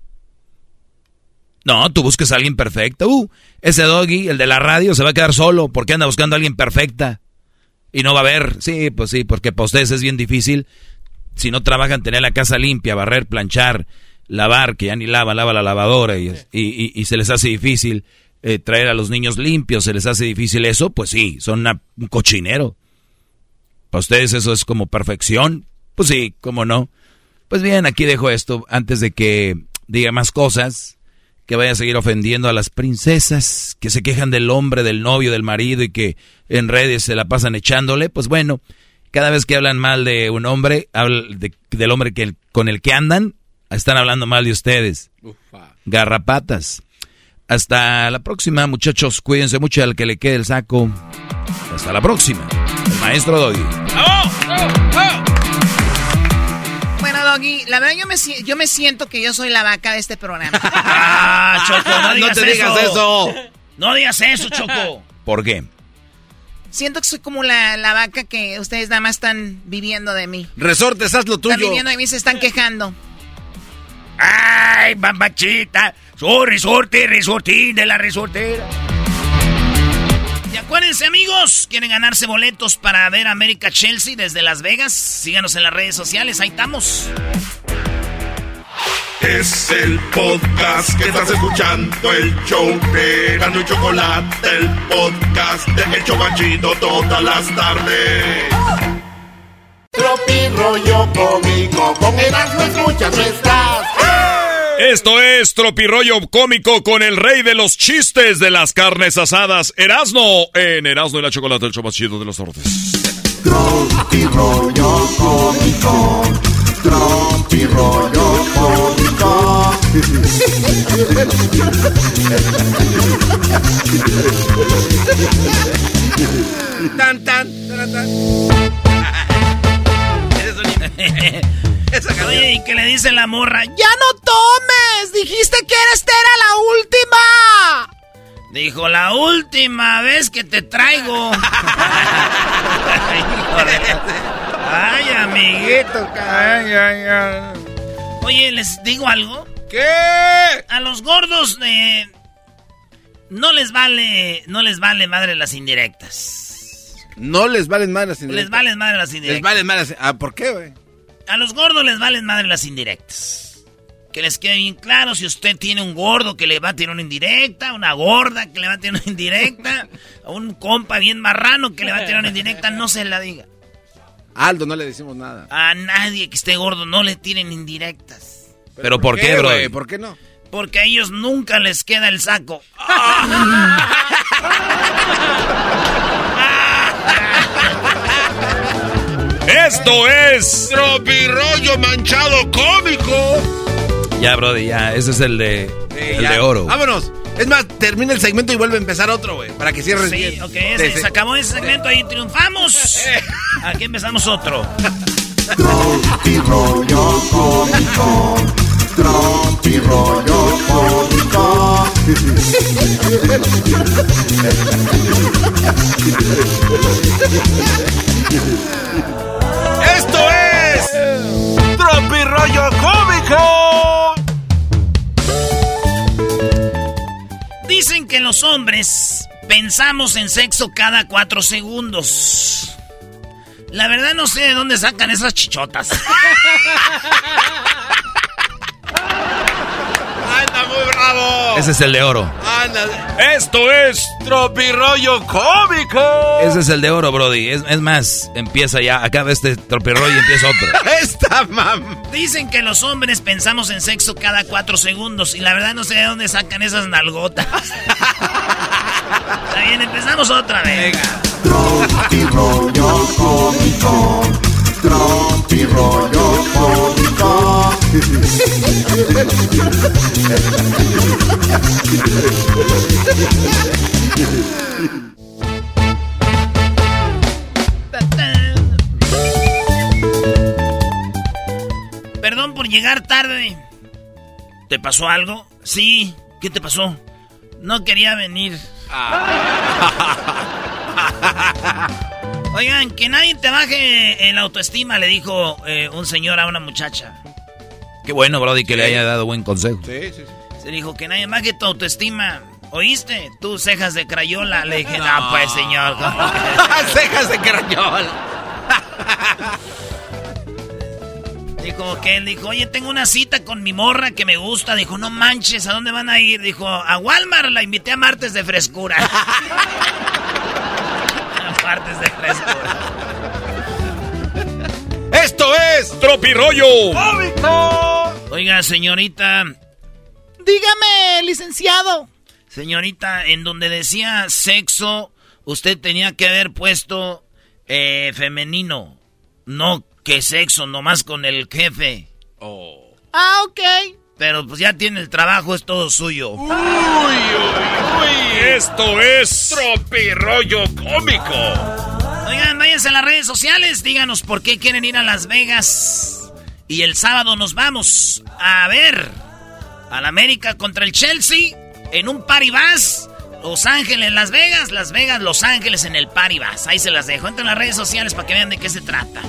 No, tú busques a alguien perfecto. Uh, ese doggy, el de la radio, se va a quedar solo porque anda buscando a alguien perfecta. Y no va a haber. Sí, pues sí, porque para ustedes es bien difícil. Si no trabajan, tener la casa limpia, barrer, planchar, lavar, que ya ni lava, lava la lavadora y, y se les hace difícil eh, traer a los niños limpios, se les hace difícil eso, pues sí, son un cochinero. Para ustedes eso es como perfección, pues sí, cómo no. Pues bien, aquí dejo esto antes de que diga más cosas, que vaya a seguir ofendiendo a las princesas que se quejan del hombre, del novio, del marido y que en redes se la pasan echándole. Pues bueno, cada vez que hablan mal de un hombre, del hombre que, con el que andan, están hablando mal de ustedes. Garrapatas. Hasta la próxima, muchachos. Cuídense mucho al que le quede el saco. Hasta la próxima. El maestro Doggy. Bueno, Doggy, la verdad yo me, yo me siento que yo soy la vaca de este programa. ah, Choco, no, digas te digas eso. No digas eso, Choco. ¿Por qué? Siento que soy como la, la, vaca que ustedes nada más están viviendo de mí. Resortes, haz lo tuyo. Están viviendo de mí, se están quejando. ¡Ay, bambachita! Soy resorte, resortín de la resortera. Y acuérdense, amigos, quieren ganarse boletos para ver América Chelsea desde Las Vegas. Síganos en las redes sociales, ahí estamos. Es el podcast que estás escuchando, el show de Gano y Chocolate, el podcast de El Chocachito todas las tardes. Tropi rollo cómico, con Erasmo escuchas no estás. Esto es Tropirollo Cómico con el rey de los chistes de las carnes asadas, Erasno, en Erasno y la Chocolate, el chido de los nortes. Tropirollo Cómico, Tropirollo Cómico. tan, tan, tan, tan. Oye, y que le dice la morra, ¡Ya no tomes! Dijiste que esta era la última. Dijo, la última vez que te traigo. ay, amiguito. Ay, ay, ay. Oye, ¿les digo algo? ¿Qué? A los gordos eh, no les vale, no les vale madre las indirectas. No les valen madre las indirectas. Les valen madre las indirectas. Les valen madre las... Ah, ¿por qué, güey? A los gordos les valen madre las indirectas. Que les quede bien claro si usted tiene un gordo que le va a tirar una indirecta, una gorda que le va a tirar una indirecta, a un compa bien marrano que le va a tirar una indirecta, no se la diga. Aldo, no le decimos nada. A nadie que esté gordo no le tiren indirectas. ¿Pero, por, qué, bro? ¿Por qué no? Porque a ellos nunca les queda el saco. Esto es Tropirollo Manchado Cómico. Ya, Brody, ya. Ese es el de, el de oro. Vámonos. Es más, termina el segmento y vuelve a empezar otro, güey. Para que cierres Sí, bien. ok, ese- se acabó ese segmento ahí, triunfamos. Aquí empezamos otro. Tropirollo Cómico, Tropirollo Cómico. ¡Esto es... Tropirollo Cómico! Dicen que los hombres pensamos en sexo cada cuatro segundos. La verdad no sé de dónde sacan esas chichotas. ¡Anda muy bravo! Ese es el de oro. Esto es Tropirollo Cómico. Ese es el de oro, Brody. Es, es más, empieza ya. Acaba este tropirollo y empieza otro. Esta mam. Dicen que los hombres pensamos en sexo cada cuatro segundos y la verdad no sé de dónde sacan esas nalgotas. Está bien, empezamos otra vez. Tropirollo cómico. Cómico. Perdón por llegar tarde. ¿Te pasó algo? Sí. ¿Qué te pasó? No quería venir. Oigan, que nadie te baje el autoestima, le dijo eh, un señor a una muchacha. Qué bueno, Brody, que le haya dado buen consejo. Sí, sí, Se dijo que nadie baje tu autoestima. ¿Oíste? Tú, cejas de crayola. Le dije, no, pues, señor. Cejas de crayola. Dijo que él dijo, oye, tengo una cita con mi morra que me gusta. Dijo, no manches, ¿a dónde van a ir? Dijo, a Walmart la invité a martes de frescura. Esto es Tropirollo Oiga, señorita. Dígame, licenciado. Señorita, en donde decía sexo, usted tenía que haber puesto eh, femenino. No que sexo, nomás con el jefe. Ah, ok. Pero pues ya tiene el trabajo, es todo suyo. Uy, uy, uy. Esto es Tropirollo Cómico. Oigan, váyanse a las redes sociales, díganos por qué quieren ir a Las Vegas. Y el sábado nos vamos a ver al América contra el Chelsea en un paribas. Los Ángeles, Las Vegas, Las Vegas, Los Ángeles en el paribas. Ahí se las dejo. Entren en las redes sociales para que vean de qué se trata.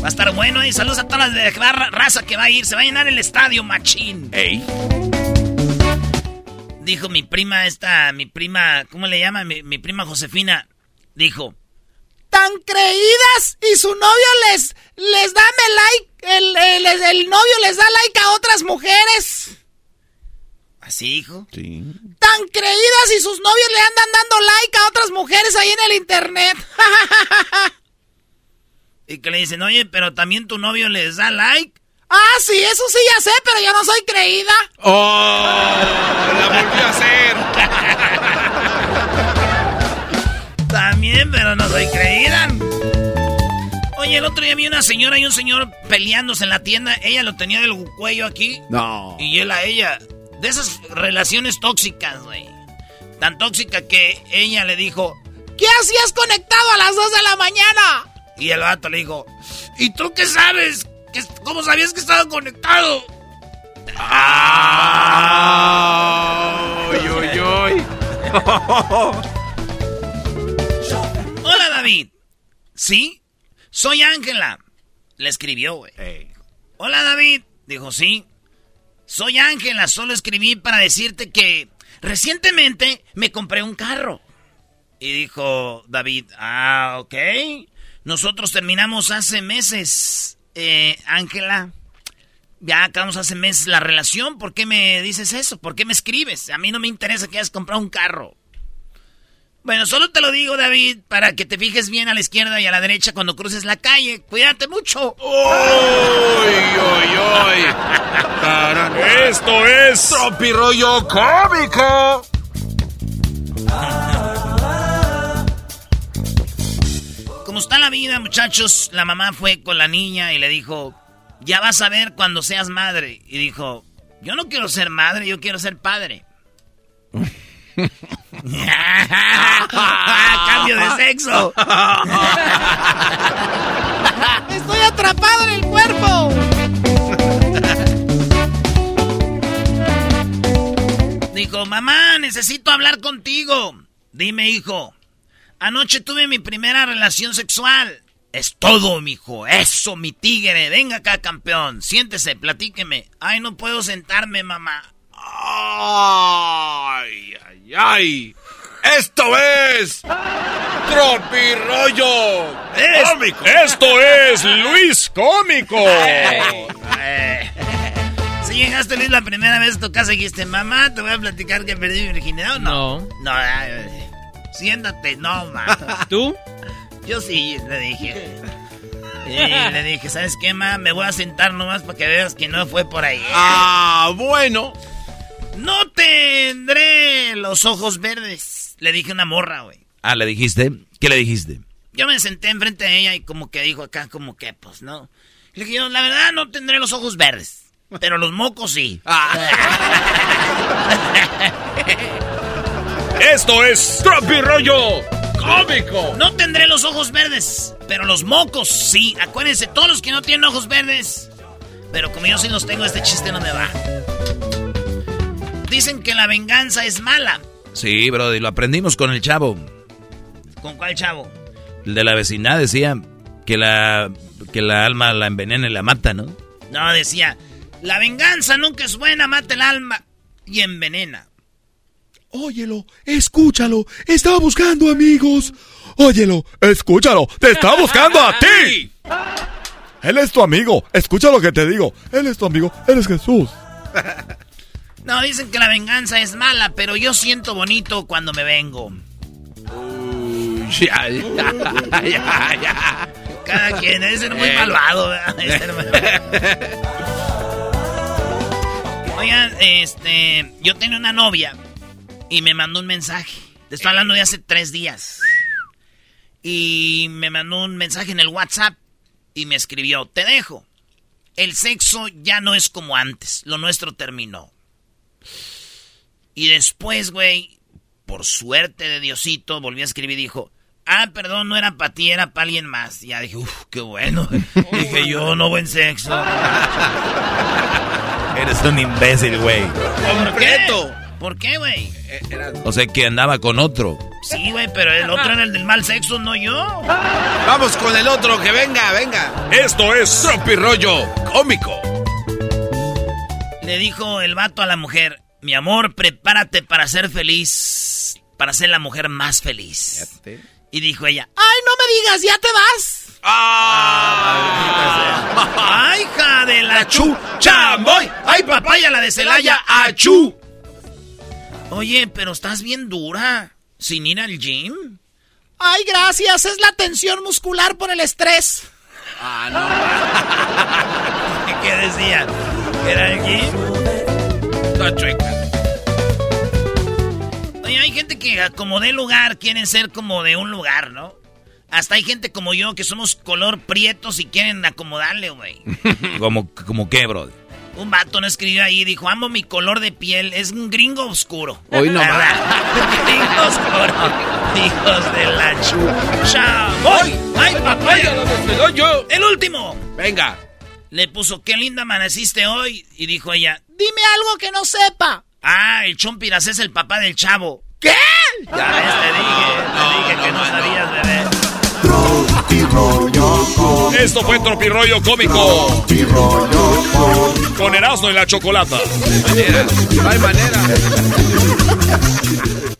Va a estar bueno y saludos a todas las de raza que va a ir. Se va a llenar el estadio, machín. Ey. Dijo mi prima esta, mi prima, ¿cómo le llama? Mi, mi prima Josefina. Dijo, Tan creídas y su novio les, les da me like, el, el, el novio les da like a otras mujeres. ¿así dijo? Sí. Tan creídas y sus novios le andan dando like a otras mujeres ahí en el internet. Y que le dicen, oye, pero también tu novio les da like. Ah, sí, eso sí ya sé, pero yo no soy creída. ¡Oh! La volví a hacer. También, pero no soy creída. Oye, el otro día vi una señora y un señor peleándose en la tienda. Ella lo tenía del cuello aquí. No. Y él a ella. De esas relaciones tóxicas, güey. Tan tóxica que ella le dijo. ¿Qué hacías conectado a las 2 de la mañana? Y el vato le dijo. ¿Y tú qué sabes? ¿Qué- ¿Cómo sabías que estaba conectado? ¡Uy, uy, uy! Hola, David. ¿Sí? Soy Ángela. Le escribió, güey. Hola, David. Dijo, sí. Soy Ángela. Solo escribí para decirte que recientemente me compré un carro. Y dijo David, ah, ok. Nosotros terminamos hace meses, eh, Ángela. Ya acabamos hace meses la relación. ¿Por qué me dices eso? ¿Por qué me escribes? A mí no me interesa que hayas comprado un carro. Bueno, solo te lo digo, David, para que te fijes bien a la izquierda y a la derecha cuando cruces la calle. Cuídate mucho. ¡Uy, uy, uy! Esto es Tropirollo Cómico. Como está la vida, muchachos, la mamá fue con la niña y le dijo, ya vas a ver cuando seas madre. Y dijo, yo no quiero ser madre, yo quiero ser padre. Cambio de sexo. Estoy atrapado en el cuerpo. Dijo, mamá, necesito hablar contigo. Dime, hijo. Anoche tuve mi primera relación sexual. Es todo, mijo. Eso, mi tigre. Venga acá, campeón. Siéntese, platíqueme. Ay, no puedo sentarme, mamá. ¡Ay, ay, ay! ¡Esto es Tropirollo Es- Cómico! Esto es Luis Cómico. Sí, llegaste Luis la primera vez a tu casa y dijiste, mamá, te voy a platicar que perdí mi virginidad o no? No. No, ay, ay, siéntate, no, ma. ¿Tú? Yo sí, le dije. Y le dije, ¿sabes qué, ma? Me voy a sentar nomás para que veas que no fue por ahí. Ah, bueno. No tendré los ojos verdes. Le dije una morra, güey. Ah, ¿le dijiste? ¿Qué le dijiste? Yo me senté enfrente de ella y como que dijo acá, como que, pues, no. Le dije yo, la verdad, no tendré los ojos verdes. Pero los mocos sí. Esto es Tropi Rollo Cómico. No tendré los ojos verdes, pero los mocos sí. Acuérdense, todos los que no tienen ojos verdes. Pero como yo sí los tengo, este chiste no me va. Dicen que la venganza es mala. Sí, Brody, lo aprendimos con el chavo. ¿Con cuál chavo? El de la vecindad decía que la, que la alma la envenena y la mata, ¿no? No, decía, la venganza nunca es buena, mata el alma y envenena. Óyelo, escúchalo. Está buscando amigos. Óyelo, escúchalo. Te está buscando a ti. Él es tu amigo. Escucha lo que te digo. Él es tu amigo. Él es Jesús. No, dicen que la venganza es mala, pero yo siento bonito cuando me vengo. Ya, ya, ya, ya. Cada quien, debe ser muy malvado, ¿verdad? Debe ser malvado. Oigan, este, yo tenía una novia y me mandó un mensaje. Te estoy hablando de hace tres días. Y me mandó un mensaje en el WhatsApp y me escribió, te dejo. El sexo ya no es como antes, lo nuestro terminó. Y después, güey, por suerte de Diosito, volví a escribir y dijo, ah, perdón, no era para ti, era para alguien más. Y ya dije, uff, qué bueno. dije yo, no buen sexo. Eres un imbécil, güey. ¿Por qué? ¿Por qué, güey? O sea, que andaba con otro. Sí, güey, pero el otro era el del mal sexo, no yo. Vamos con el otro, que venga, venga. Esto es Tropi Rollo Cómico. Le dijo el vato a la mujer, mi amor, prepárate para ser feliz, para ser la mujer más feliz. Y dijo ella, Ay, no me digas, ya te vas. ¡ay, hija de la chu! ¡Chamboy! ¡Ay, papaya, la de Celaya! ¡Achú! Oye, pero estás bien dura, sin ir al gym. Ay, gracias, es la tensión muscular por el estrés. ¿Qué decía? ¿Era el gym? Está chueca. Oye, hay gente que como de lugar quieren ser como de un lugar, ¿no? Hasta hay gente como yo que somos color prietos y quieren acomodarle, güey. ¿Como, como qué, Brody? Un vato no escribió ahí, dijo, amo mi color de piel, es un gringo oscuro. Hoy no gringo oscuro. Hijos de la chucha. ¡Voy! ¡Ay, papaya! yo. ¡El último! Venga. Le puso, qué linda amaneciste hoy. Y dijo ella, Dime algo que no sepa. ah, el Chompiras es el papá del chavo. ¿Qué? Ya ves, te dije, te dije que no sabías, bebé. Esto fue Tropi Rollo Cómico. Con Erasmo y la Chocolata. No hay manera.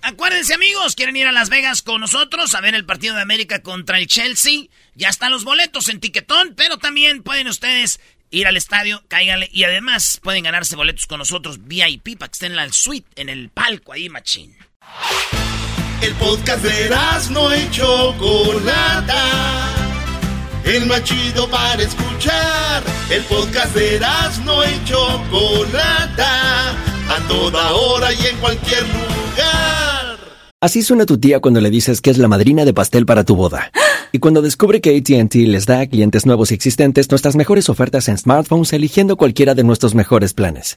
Acuérdense, amigos, quieren ir a Las Vegas con nosotros a ver el partido de América contra el Chelsea. Ya están los boletos en Tiquetón, pero también pueden ustedes ir al estadio, cáiganle y además pueden ganarse boletos con nosotros VIP para que estén en la suite, en el palco ahí, machín. El podcast de no y Chocolata. El más chido para escuchar. El podcast de no y Chocolata. A toda hora y en cualquier lugar. Así suena tu tía cuando le dices que es la madrina de pastel para tu boda. Y cuando descubre que ATT les da a clientes nuevos y existentes nuestras mejores ofertas en smartphones eligiendo cualquiera de nuestros mejores planes.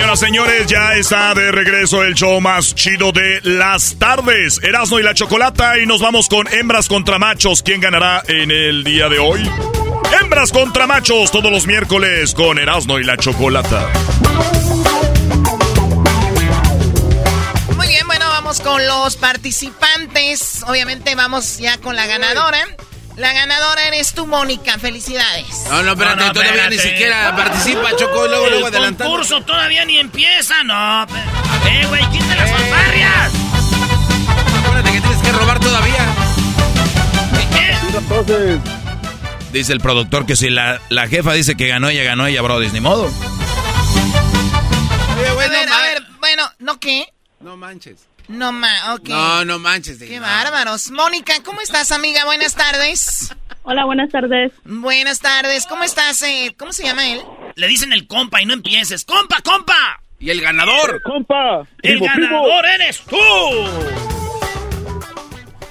Damas, señores, ya está de regreso el show más chido de las tardes. Erasmo y la Chocolata y nos vamos con hembras contra machos. ¿Quién ganará en el día de hoy? Hembras contra machos todos los miércoles con Erasmo y la Chocolata. Muy bien, bueno, vamos con los participantes. Obviamente vamos ya con la ganadora. La ganadora eres tú, Mónica. Felicidades. No, no, espérate, No, no, todavía espérate. ni siquiera participa, Choco, y luego, luego El adelantando. concurso todavía ni empieza, no. pero- Eh, güey, quita las fanfarrias. Acuérdate que tienes que robar todavía. Entonces. Dice el productor que si la, la jefa dice que ganó ella, ganó ella, Brody, ni modo. Oye, güey, a ver, a ver, bueno, ¿no qué? No manches. No ma, ok. No, no manches. Qué bárbaros. Mónica, ¿cómo estás, amiga? Buenas tardes. Hola, buenas tardes. Buenas tardes. ¿Cómo estás? eh? ¿Cómo se llama él? Le dicen el compa y no empieces. ¡Compa, compa! Y el ganador. Compa. ¡El ganador eres tú!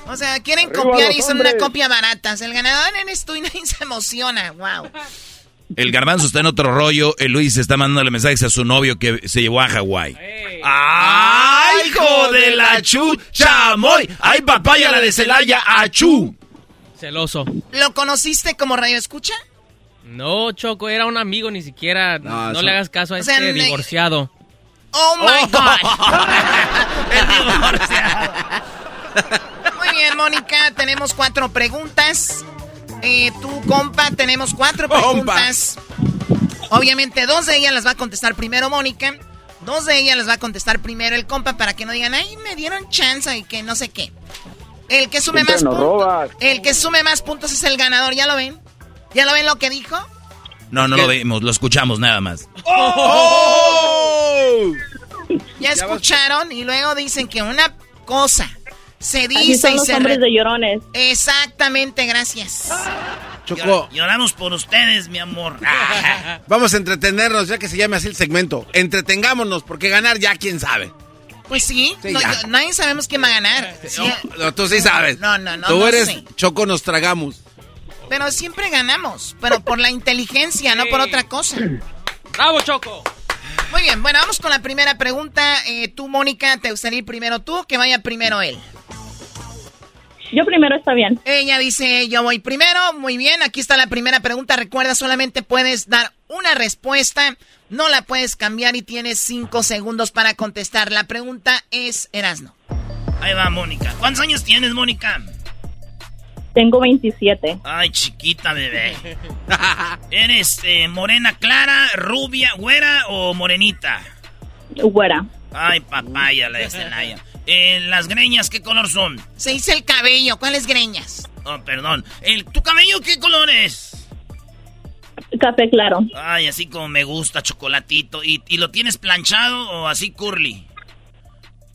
O sea, quieren Arriba copiar y son una copia baratas. El ganador eres tú y nadie se emociona. Wow. El garbanzo está en otro rollo. El Luis está mandándole mensajes a su novio que se llevó a Hawái. ¡Ay, hijo de la chuchamoy! ¡Ay, papaya la de Celaya! ¡Achú! Celoso. ¿Lo conociste como radio escucha? No, Choco, era un amigo, ni siquiera. No, eso- le hagas caso a O sea, este ne- divorciado. ¡Oh, my God! El divorciado. Muy bien, Mónica, tenemos cuatro preguntas. Eh, tú, compa, tenemos cuatro preguntas. Obviamente, dos de ellas las va a contestar primero Mónica. Dos de ellas las va a contestar primero el compa para que no digan, ay, me dieron chance y que no sé qué. El que sume Siempre más puntos. robas. El que sume más puntos es el ganador, ¿ya lo ven? ¿Ya lo ven lo que dijo? No, no lo vimos, lo escuchamos nada más. Ya escucharon y luego dicen que una cosa se Así dice son y los se hombres re- de llorones. Exactamente, gracias. Choco. Lloramos por ustedes, mi amor. Vamos a entretenernos, ya que se llame así el segmento. Entretengámonos, porque ganar ya quién sabe. Pues sí, Sí, no, ya. yo- nadie sabemos quién va a ganar. Sí, No, tú sí sabes. No, no, no, Tú no eres sé. Choco, nos tragamos. Pero siempre ganamos, pero por la inteligencia, no por otra cosa. ¡Bravo, Choco! Muy bien, bueno, vamos con la primera pregunta. Eh, tú, Mónica, ¿te gustaría ir primero tú o que vaya primero él? Yo primero está bien. Ella dice, yo voy primero. Muy bien, aquí está la primera pregunta. Recuerda, solamente puedes dar una respuesta. No la puedes cambiar y tienes cinco segundos para contestar. La pregunta es, Erasno. Ahí va, Mónica. ¿Cuántos años tienes, Mónica? Tengo 27. Ay, chiquita bebé. ¿Eres eh, morena clara, rubia, güera o morenita? Güera. Ay, papaya, la de. Eh, ¿Las greñas qué color son? Se dice el cabello. ¿Cuáles greñas? Oh, perdón. El, ¿Tu cabello qué color es? Café claro. Ay, así como me gusta, chocolatito. ¿Y, y lo tienes planchado o así curly?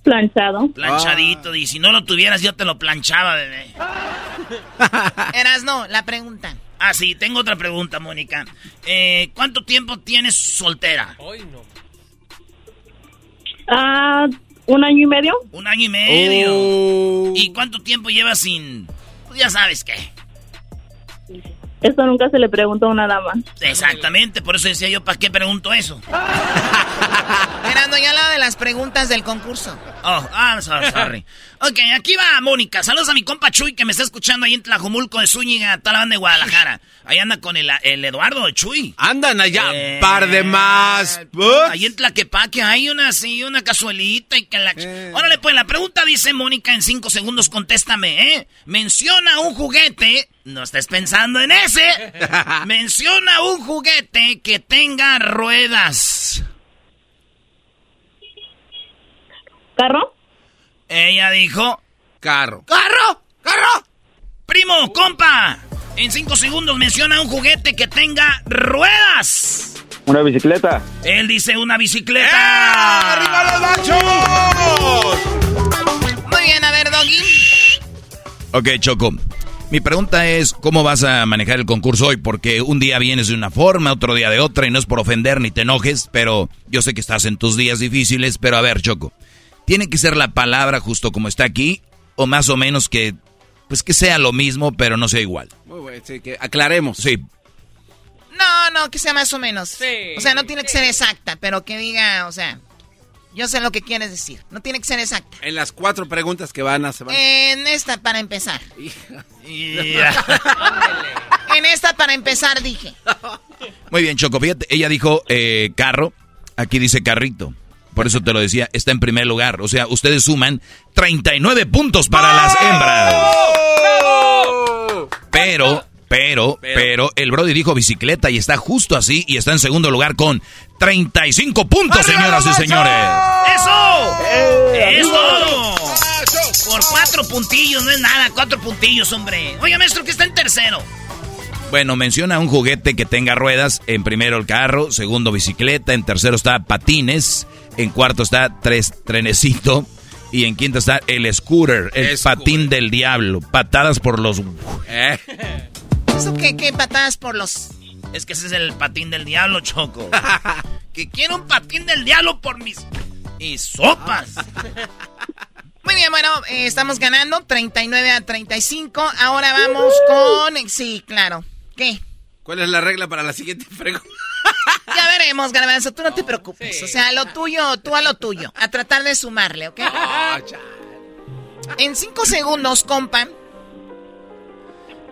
Planchado. Planchadito. Y si no lo tuvieras, yo te lo planchaba, bebé. Eras no, la pregunta. Ah, sí, tengo otra pregunta, Mónica. Eh, ¿Cuánto tiempo tienes soltera? Ah, un año y medio. Un año y medio. ¿Y cuánto tiempo llevas sin...? Pues ya sabes qué. Eso nunca se le pregunta a una dama. Exactamente, por eso decía yo, ¿para qué pregunto eso? Esperando ya la de las preguntas del concurso. Oh, I'm so sorry. Ok, aquí va Mónica. Saludos a mi compa Chuy que me está escuchando ahí en Tlajomulco de Zúñiga, toda la banda de Guadalajara. Ahí anda con el, el Eduardo de Chuy. Andan allá, Eh, par de más. Ahí en Tlaquepaque hay una así, una cazuelita y que la... Órale, pues la pregunta dice Mónica en cinco segundos, contéstame, ¿eh? Menciona un juguete, no estés pensando en ese. Menciona un juguete que tenga ruedas. ¿Carro? Ella dijo... Carro. ¡Carro! ¡Carro! Primo, compa, en cinco segundos menciona un juguete que tenga ruedas. Una bicicleta. Él dice una bicicleta. ¡Arriba los machos! Muy bien, a ver, Doggy. Ok, Choco. Mi pregunta es, ¿cómo vas a manejar el concurso hoy? Porque un día vienes de una forma, otro día de otra, y no es por ofender ni te enojes, pero yo sé que estás en tus días difíciles, pero a ver, Choco, ¿tiene que ser la palabra justo como está aquí? O más o menos que, pues que sea lo mismo, pero no sea igual. Muy bueno, sí, que aclaremos. Sí. No, no, que sea más o menos. o sea, no tiene que ser exacta, pero que diga, o sea, yo sé lo que quieres decir. No tiene que ser exacta. En las cuatro preguntas que van a hacer. En esta para empezar. en esta para empezar dije. Muy bien, Choco. Fíjate, ella dijo eh, carro. Aquí dice carrito. Por eso te lo decía, está en primer lugar. O sea, ustedes suman 39 puntos para las hembras. Pero, pero, pero, el Brody dijo bicicleta y está justo así y está en segundo lugar con 35 puntos, señoras y señores. ¡Eso! ¡Eso! Por cuatro puntillos, no es nada, cuatro puntillos, hombre. Oiga, maestro, que está en tercero. Bueno, menciona un juguete que tenga ruedas. En primero el carro, segundo bicicleta, en tercero está patines, en cuarto está tres trenecito y en quinto está el scooter, el patín del diablo, patadas por los... ¿Eh? ¿Eso qué, qué patadas por los...? Es que ese es el patín del diablo, Choco. que quiero un patín del diablo por mis... Y sopas. Muy bien, bueno, eh, estamos ganando 39 a 35. Ahora vamos con... Sí, claro. ¿Qué? ¿Cuál es la regla para la siguiente pregunta? Ya veremos, Garbanzo, tú no te preocupes. O sea, lo tuyo, tú a lo tuyo. A tratar de sumarle, ¿ok? en cinco segundos, compa.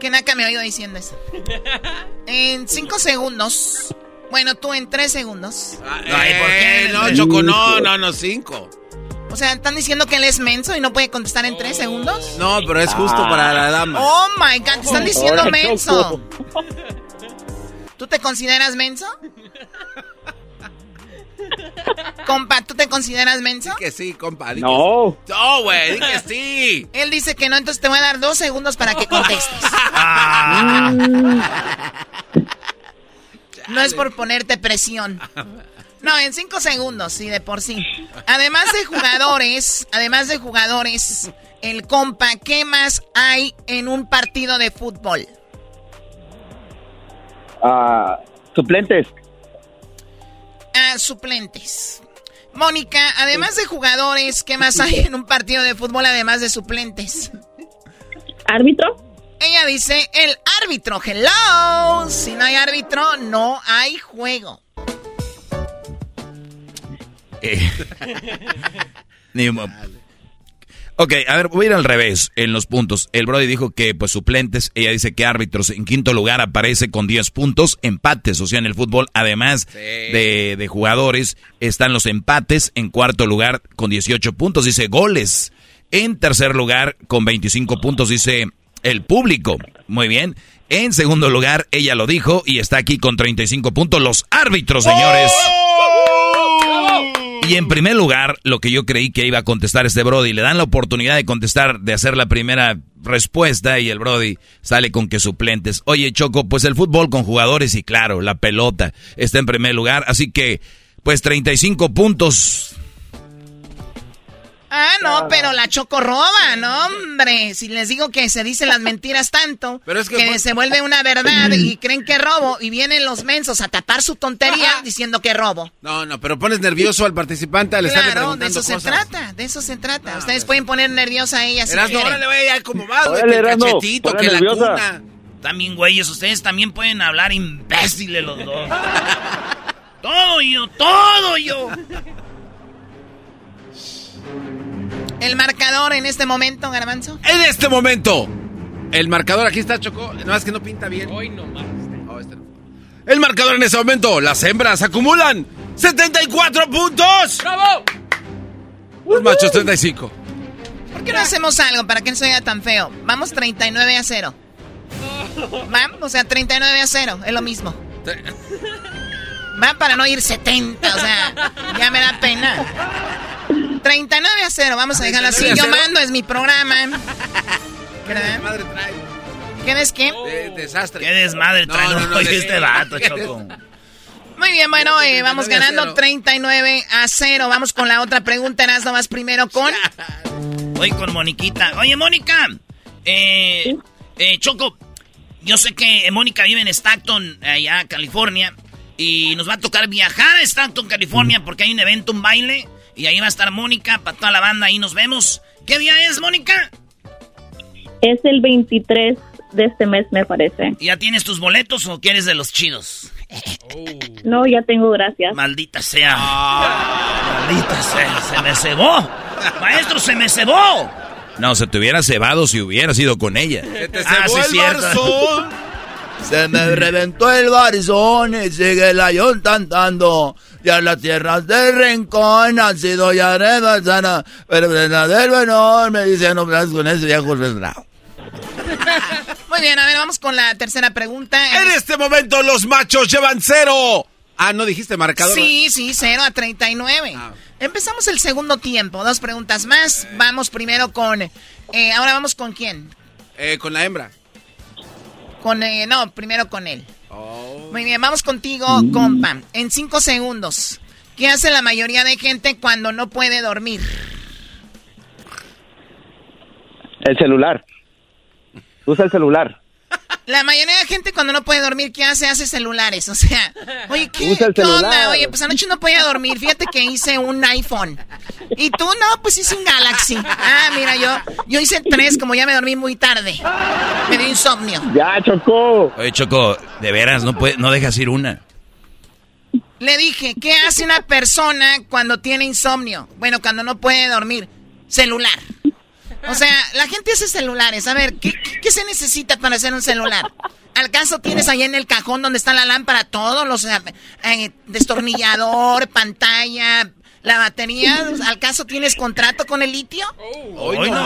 Que Naka me ha oído diciendo eso. En cinco segundos. Bueno, tú en tres segundos. Ay, ¿por qué? No, Choco, no, no, no, cinco. O sea, ¿están diciendo que él es menso y no puede contestar en tres segundos? No, pero es justo para la dama. Oh my god, te están diciendo menso. ¿Tú te consideras menso? Compa, ¿tú te consideras menso? que sí, compa. no. No, güey, di que sí. Él dice que no, entonces te voy a dar dos segundos para que contestes. no es por ponerte presión. No, en cinco segundos, sí, de por sí. Además de jugadores, además de jugadores, el compa, ¿qué más hay en un partido de fútbol? Ah, suplentes. Ah, suplentes. Mónica, además de jugadores, ¿qué más hay en un partido de fútbol además de suplentes? ¿Árbitro? Ella dice el árbitro. Hello. Si no hay árbitro, no hay juego. Eh. ok, a ver, voy a ir al revés en los puntos. El Brody dijo que, pues, suplentes. Ella dice que árbitros. En quinto lugar aparece con 10 puntos. Empates, o sea, en el fútbol, además de, de, jugadores, están los empates. En cuarto lugar, con 18 puntos, dice goles. En tercer lugar, con 25 puntos, dice el público. Muy bien. En segundo lugar, ella lo dijo y está aquí con 35 puntos. Los árbitros, señores. Y en primer lugar, lo que yo creí que iba a contestar este Brody, le dan la oportunidad de contestar, de hacer la primera respuesta y el Brody sale con que suplentes. Oye, Choco, pues el fútbol con jugadores y claro, la pelota está en primer lugar, así que pues 35 puntos Ah, no, pero la Choco roba, no, hombre. Si les digo que se dicen las mentiras tanto, que, se vuelve una verdad y creen que robo, y vienen los mensos a tapar su tontería diciendo que robo. No, no, pero pones nervioso al participante al estarle Claro, de eso se trata, de eso se trata. Ah, Ustedes pueden poner nerviosa a ella si Erasno, quieren. ahora le voy a ir como más, güey, que el cachetito, que la cuna. También, güeyes, ustedes también pueden hablar imbéciles los dos. todo yo, todo yo. El marcador en este momento, Garbanzo. En este momento. El marcador aquí está, Choco. No es que no pinta bien. Hoy no más. este El marcador en este momento. Las hembras acumulan 74 puntos. ¡Bravo! Los machos 35. ¿Por qué no hacemos algo para que no se vea tan feo? Vamos 39 a 0. Vamos, o sea, 39 a 0. Es lo mismo. Va para no ir 70, o sea, ya me da pena. 39 a 0, vamos a dejarlo así. Yo mando, es mi programa. ¿Qué desmadre trae? ¿Qué des qué? De, desastre. ¿Qué desmadre trae no, no, no, este vato, Choco? Muy bien, bueno, eh, vamos ganando 39 a 0. Vamos con la otra pregunta, Erasmo, más primero con... Voy con Moniquita. Oye, Mónica. Eh, eh, Choco, yo sé que Mónica vive en Stockton, allá, California. Y nos va a tocar viajar a Stockton, California, porque hay un evento, un baile. Y ahí va a estar Mónica, para toda la banda, ahí nos vemos. ¿Qué día es, Mónica? Es el 23 de este mes, me parece. ¿Ya tienes tus boletos o quieres de los chidos? No, ya tengo, gracias. Maldita sea. Maldita sea, se me cebó. Maestro, se me cebó. No, se te hubiera cebado si hubieras ido con ella. te Ah, sí, el cierto. Se me reventó el barzón y sigue el ayón cantando. Ya las tierras del rincón han sido ya rebasadas. Pero de la del menor me dice no hablas con ese viejo resbrado. Muy bien, a ver, vamos con la tercera pregunta. En este momento los machos llevan cero. Ah, ¿no dijiste marcador? Sí, sí, 0 a 39. Empezamos el segundo tiempo. Dos preguntas más. Vamos primero con. eh, ahora vamos con quién? Eh, con la hembra. Con. eh, no, primero con él. Muy bien, vamos contigo, compa. En cinco segundos. ¿Qué hace la mayoría de gente cuando no puede dormir? El celular. Usa el celular. La mayoría de gente cuando no puede dormir, ¿qué hace? Hace celulares. O sea, oye, ¿qué, Usa el ¿qué onda? Oye, pues anoche no podía dormir. Fíjate que hice un iPhone. Y tú, no, pues hice un Galaxy. Ah, mira, yo, yo hice tres, como ya me dormí muy tarde. Me dio insomnio. Ya, Chocó. Oye, Choco, de veras, no, puede, no dejas ir una. Le dije, ¿qué hace una persona cuando tiene insomnio? Bueno, cuando no puede dormir. Celular. O sea, la gente hace celulares. A ver, ¿qué, qué- qué se necesita para hacer un celular? ¿Al caso tienes ahí en el cajón donde está la lámpara todos los eh, destornillador, pantalla, la batería? ¿Al caso tienes contrato con el litio? Hoy no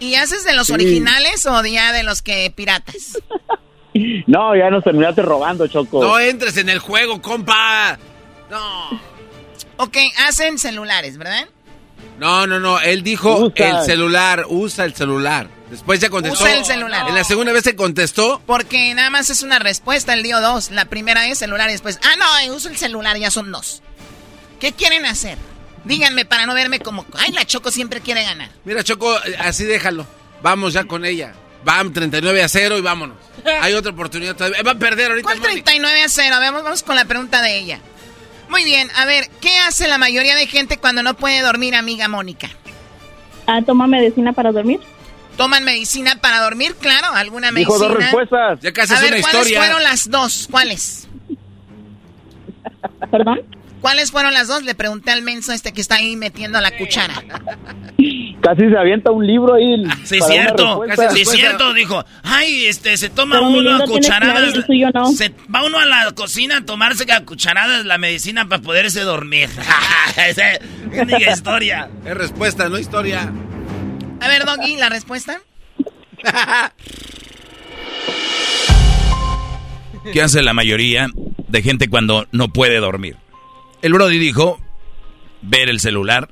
¿Y haces de los Sí. originales o ya de los que piratas? No, ya nos terminaste robando, Choco. No entres en el juego, compa. No. Ok, hacen celulares, ¿verdad? No, no, no. Él dijo Usa. el celular. Usa el celular. Después ya contestó. Usa el celular. En la segunda vez se contestó. Porque nada más es una respuesta, él dio dos. La primera es celular y después, ah, no, eh, uso el celular, ya son dos. ¿Qué quieren hacer? Díganme para no verme como, ay, la Choco siempre quiere ganar. Mira, Choco, eh, así déjalo. Vamos ya con ella. Vamos, 39 a 0 y vámonos. Hay otra oportunidad todavía. Va a perder ahorita. ¿Cuál 39 a 0? Vamos, vamos con la pregunta de ella. Muy bien, a ver, ¿qué hace la mayoría de gente cuando no puede dormir, amiga Mónica? Ah, toma medicina para dormir. ¿Toman medicina para dormir? Claro, alguna Dijo medicina. dos respuestas. Ya casi a es ver, una ¿cuáles historia. fueron las dos? ¿Cuáles? ¿Perdón? ¿Cuáles fueron las dos? Le pregunté al menso este que está ahí metiendo la cuchara. Casi se avienta un libro ahí. Sí, para una cierto. respuesta. Sí, cierto. Dijo, ay, este, se toma Pero uno a cucharadas. suyo no. Se va uno a la cocina a tomarse a cucharadas la medicina para poderse dormir. Esa es una historia. Es respuesta, no historia. A ver, Doggy, ¿la respuesta? ¿Qué hace la mayoría de gente cuando no puede dormir? El Brody dijo ver el celular.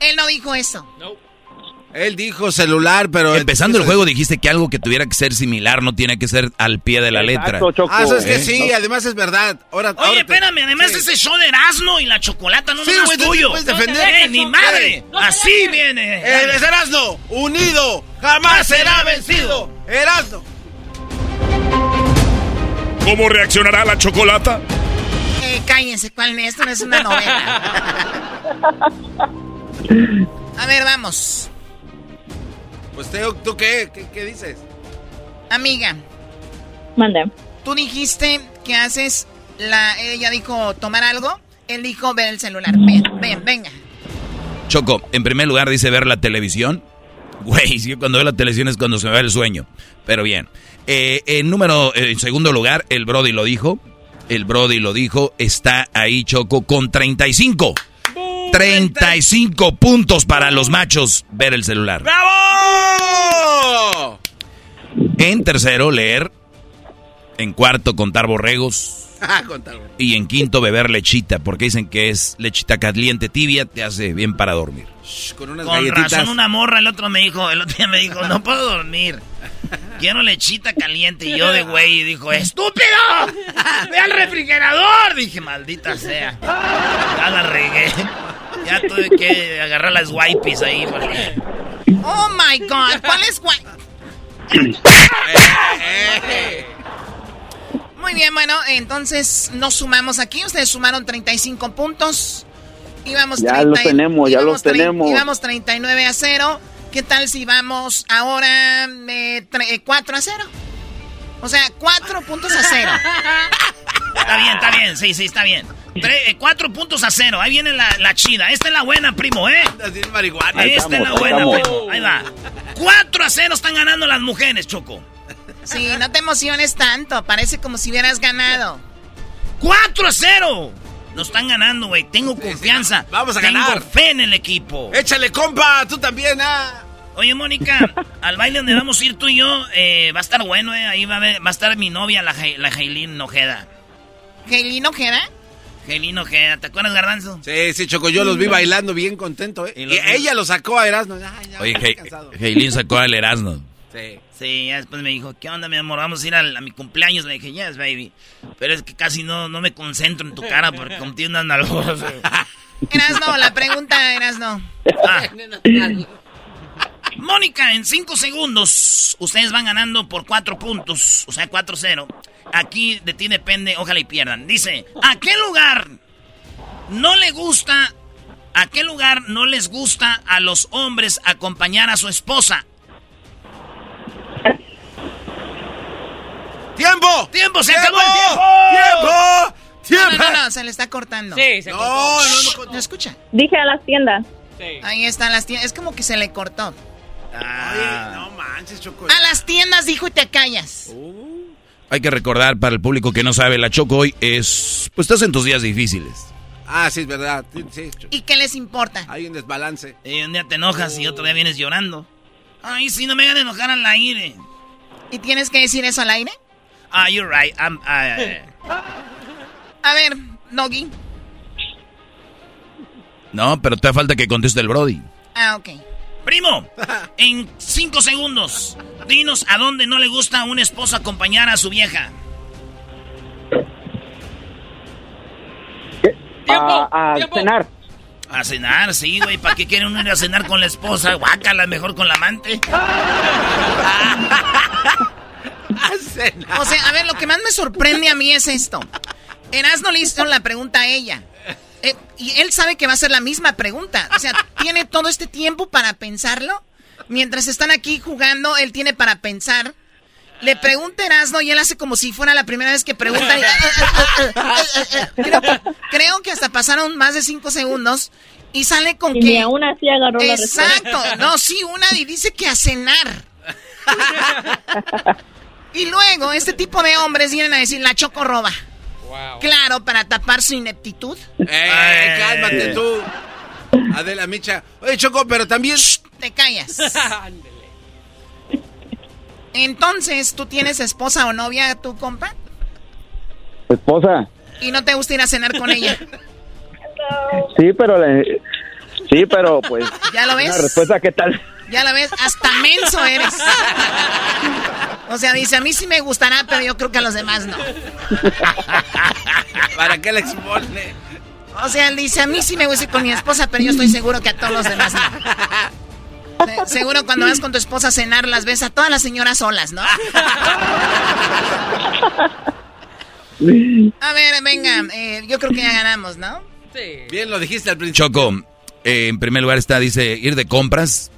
Él no dijo eso. Él dijo celular, pero... Empezando el juego dijiste que algo que tuviera que ser similar no tiene que ser al pie de la letra. Choco. Ah, eso es que ¿Eh? sí, además es verdad. Ahora, Oye, ahora te- espérame, además sí. ese show de Erasmo y la chocolata no Sí, tú tuyo. puedes defender. ¡Eh, ni madre! Así viene. El Erasmo, unido, jamás será vencido. Erasmo. ¿Cómo reaccionará la chocolata? Eh, cállense, ¿cuál es? Esto no es una novela. A ver, vamos. Pues Teo, ¿tú qué? ¿Qué, qué dices? Amiga, Manda. tú dijiste que haces la... Ella dijo tomar algo, él dijo ver el celular. Ven, ven, venga. Choco, en primer lugar dice ver la televisión. Güey, sí, cuando veo la televisión es cuando se me va el sueño. Pero bien. Eh, en número, eh, en segundo lugar, el Brody lo dijo. El Brody lo dijo. Está ahí Choco con 35. 35 puntos para los machos ver el celular. ¡Bravo! En tercero, leer. En cuarto, contar borregos. Ah. Y en quinto, beber lechita, porque dicen que es lechita caliente tibia, te hace bien para dormir. Shh, Con unas Con razón una morra, el otro me dijo, el otro día me dijo, no puedo dormir. Quiero lechita caliente. Y yo de güey, y dijo, ¡estúpido! ¡Ve al refrigerador! Dije, maldita sea. Ya la regué. Ya tuve que agarrar las wipes ahí. porque- Oh my God, ¿cuál es? Muy bien, bueno, entonces nos sumamos aquí. Ustedes sumaron 35 puntos. Íbamos Ya los tenemos, ya los tenemos. Íbamos 39 a 0. ¿Qué tal si vamos ahora eh, tre- eh, 4 a 0? O sea, cuatro puntos a cero. Está bien, está bien, sí, sí, está bien. Tre- eh, cuatro puntos a cero. Ahí viene la, la chida. Esta es la buena, primo, ¿eh? marihuana. Esta es la estamos, buena, estamos. primo. Ahí va. Cuatro a cero están ganando las mujeres, Choco. Sí, no te emociones tanto. Parece como si hubieras ganado. ¡Cuatro a cero! Nos están ganando, güey. Tengo confianza. Vamos a Tengo ganar. fe en el equipo. Échale, compa, tú también, ah. Oye, Mónica, al baile donde vamos a ir tú y yo, eh, va a estar bueno, ¿eh? Ahí va a, ver- va a estar mi novia, la, la Jailin Ojeda. ¿Jailin Ojeda? Jailin Ojeda, ¿te acuerdas, Garbanzo? Sí, sí, Choco, yo los vi bailando bien contento, ¿eh? Y, los ella lo sacó a Erasmo. Ay, ya, Oye. Heilín sacó al Erasmo. Sí. Sí, ya después me dijo, ¿qué onda, mi amor? Vamos a ir al- a, mi cumpleaños. Le dije, yes, baby. Pero es que casi no, no me concentro en tu cara porque contigo unas nalgosas. Erasno, la pregunta, Erasno. Ah. Mónica, en cinco segundos, ustedes van ganando por cuatro puntos, o sea, 4-0. Aquí de ti depende, ojalá y pierdan. Dice, ¿a qué lugar no le gusta, a qué lugar no les gusta a los hombres acompañar a su esposa? ¡Tiempo! ¡Tiempo! ¡Se ¡Tiempo! acabó el tiempo! ¡Tiempo! No, ¡Tiempo! no, no, no, se le está cortando. Sí, se No, cortó. no, no. ¿No escucha? Dije a las tiendas. Sí. Ahí están las tiendas. Es como que se le cortó. Oye, no manches, Choco. A las tiendas dijo y te callas. Hay que recordar para el público que no sabe, la Choco hoy es... Pues estás en tus días difíciles. Ah, sí, es verdad. Sí, sí. ¿Y qué les importa? Hay un desbalance. Y un día te enojas y otro día vienes llorando. Ay, si no me hagan enojar al aire. ¿Y tienes que decir eso al aire? Ah, you're right. I'm, I- A ver, Doggy. No, pero te falta que conteste el Brody. Ah, ok. Primo, en cinco segundos, dinos a dónde no le gusta a un esposo acompañar a su vieja. A, a tiempo. cenar. A cenar, sí, güey. ¿Para qué quieren uno ir a cenar con la esposa? Guácala, mejor con la amante. O sea, a ver, lo que más me sorprende a mí es esto. Erasno le hizo la pregunta a ella. Eh, y él sabe que va a ser la misma pregunta. O sea, tiene todo este tiempo para pensarlo. Mientras están aquí jugando, él tiene para pensar. Le pregunta Erasno y él hace como si fuera la primera vez que pregunta. Creo, que, creo que hasta pasaron más de cinco segundos y sale con Y que... ni aún así agarró la Exacto. No, sí, una y dice que a cenar. Y luego, este tipo de hombres vienen a decir, la choco roba. Wow. Claro, para tapar su ineptitud. ¡Eh, cálmate tú! Adela Micha. Oye, Choco, pero también... Te callas. Entonces, ¿tú tienes esposa o novia, tu compa? Esposa. Y no te gusta ir a cenar con ella. Sí, pero le- sí, pero pues. ¿Ya lo ves? Una respuesta, ¿qué tal? Ya la ves, hasta menso eres. O sea, dice, a mí sí me gustará, pero yo creo que a los demás no. ¿Para qué le expone? O sea, él dice, a mí sí me gusta ir con mi esposa, pero yo estoy seguro que a todos los demás no. Se- Seguro cuando vas con tu esposa a cenar las ves a todas las señoras solas, ¿no? A ver, venga, eh, yo creo que ya ganamos, ¿no? Sí. Bien lo dijiste al principio. Choco, eh, en primer lugar está, dice, ir de compras.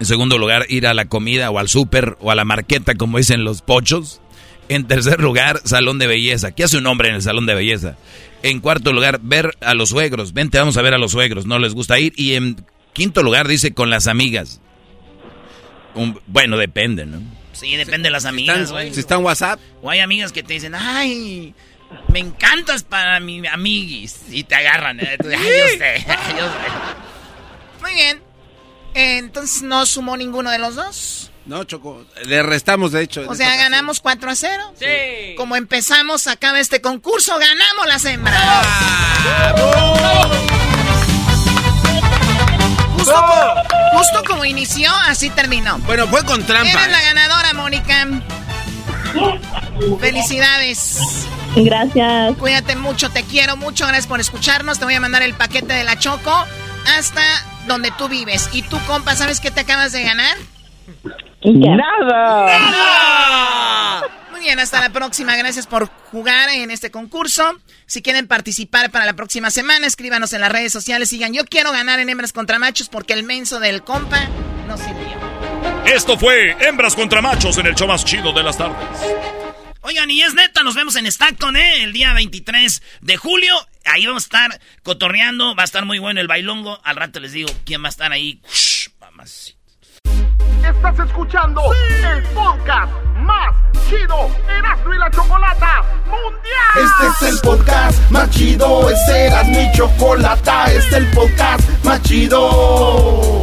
En segundo lugar, ir a la comida o al súper o a la marqueta, como dicen los pochos. En tercer lugar, salón de belleza. ¿Qué hace un hombre en el salón de belleza? En cuarto lugar, ver a los suegros. Vente, vamos a ver a los suegros. No les gusta ir. Y en quinto lugar, dice, con las amigas. Un- bueno, depende, ¿no? Sí, depende de las amigas, ¿Están- güey. si está en WhatsApp. O hay amigas que te dicen, ay, me encantas para mi amiguis. Y te agarran. ¿eh? Ay, yo sé, yo sé. Muy bien. Eh, entonces no sumó ninguno de los dos. No, Choco. Le restamos, de hecho. O sea, ganamos 4 a 0. Sí. Como empezamos, acaba este concurso, ganamos las hembras. Justo, justo como inició, así terminó. Bueno, fue con trampa. Eres la ¿eh? ganadora, Mónica. Felicidades. Gracias. Cuídate mucho, te quiero mucho. Gracias por escucharnos. Te voy a mandar el paquete de la Choco hasta donde tú vives. Y tú, compa, ¿sabes qué te acabas de ganar? ¡Nada! Muy bien, hasta la próxima. Gracias por jugar en este concurso. Si quieren participar para la próxima semana, escríbanos en las redes sociales. Sigan, yo quiero ganar en hembras contra machos porque el menso del compa no sirvió. Esto fue Hembras contra Machos en el show más chido de las tardes. Oigan, y es neta, nos vemos en Stockton, ¿eh? El día 23 de julio. Ahí vamos a estar cotorreando. Va a estar muy bueno el bailongo. Al rato les digo quién va a estar ahí. Estás escuchando el podcast más chido Erasmo y la Chocolata Mundial. Este es el podcast más chido. Este era mi chocolata. Este es el podcast más chido.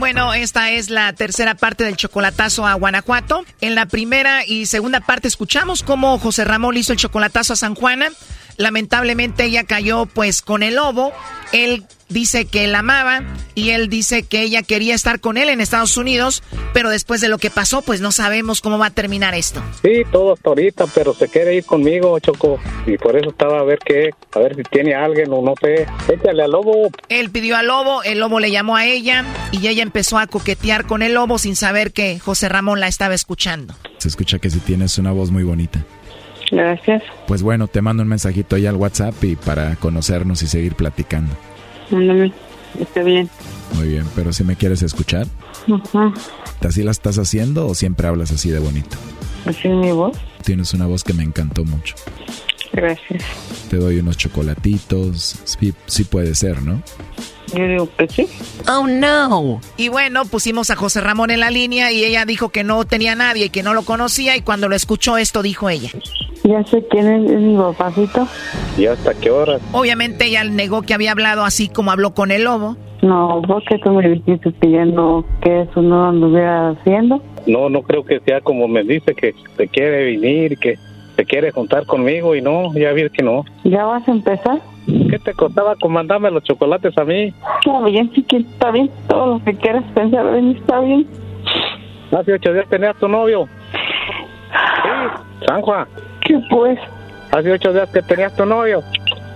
Bueno, esta es la tercera parte del chocolatazo a Guanajuato. En la primera y segunda parte escuchamos cómo José Ramón hizo el chocolatazo a San Juana. Lamentablemente ella cayó pues con el lobo. Él dice que la amaba y él dice que ella quería estar con él en Estados Unidos, pero después de lo que pasó pues no sabemos cómo va a terminar esto. Sí, todo hasta ahorita, pero se quiere ir conmigo, Choco. Y por eso estaba a ver qué, a ver si tiene a alguien o no sé. Échale al lobo. Él pidió al lobo, el lobo le llamó a ella y ella empezó a coquetear con el lobo sin saber que José Ramón la estaba escuchando. Se escucha que si tienes una voz muy bonita. Gracias. Pues bueno, te mando un mensajito ahí al WhatsApp y para conocernos y seguir platicando. Está bien. Muy bien, pero si me quieres escuchar, Ajá. ¿así la estás haciendo o siempre hablas así de bonito? ¿Así es mi voz? Tienes una voz que me encantó mucho. Gracias. Te doy unos chocolatitos. Sí, sí puede ser, ¿no? Yo digo que sí. Oh no. Y bueno, pusimos a José Ramón en la línea y ella dijo que no tenía nadie y que no lo conocía y cuando lo escuchó esto dijo ella. Ya sé quién es, es mi papacito. ¿Y hasta qué hora? Obviamente ella negó que había hablado así como habló con el lobo. No, porque tú me dijiste que ya no, que eso no anduviera haciendo. No, no creo que sea como me dice que se quiere venir, que se quiere juntar conmigo y no, ya vi que no. ¿Ya vas a empezar? ¿Qué te costaba con mandarme los chocolates a mí? Está bien, que está bien. Todo lo que quieras pensar de mí está bien. Hace ocho días tenías tu novio. Sí, San Juan. ¿Qué pues? Hace ocho días que tenías tu novio.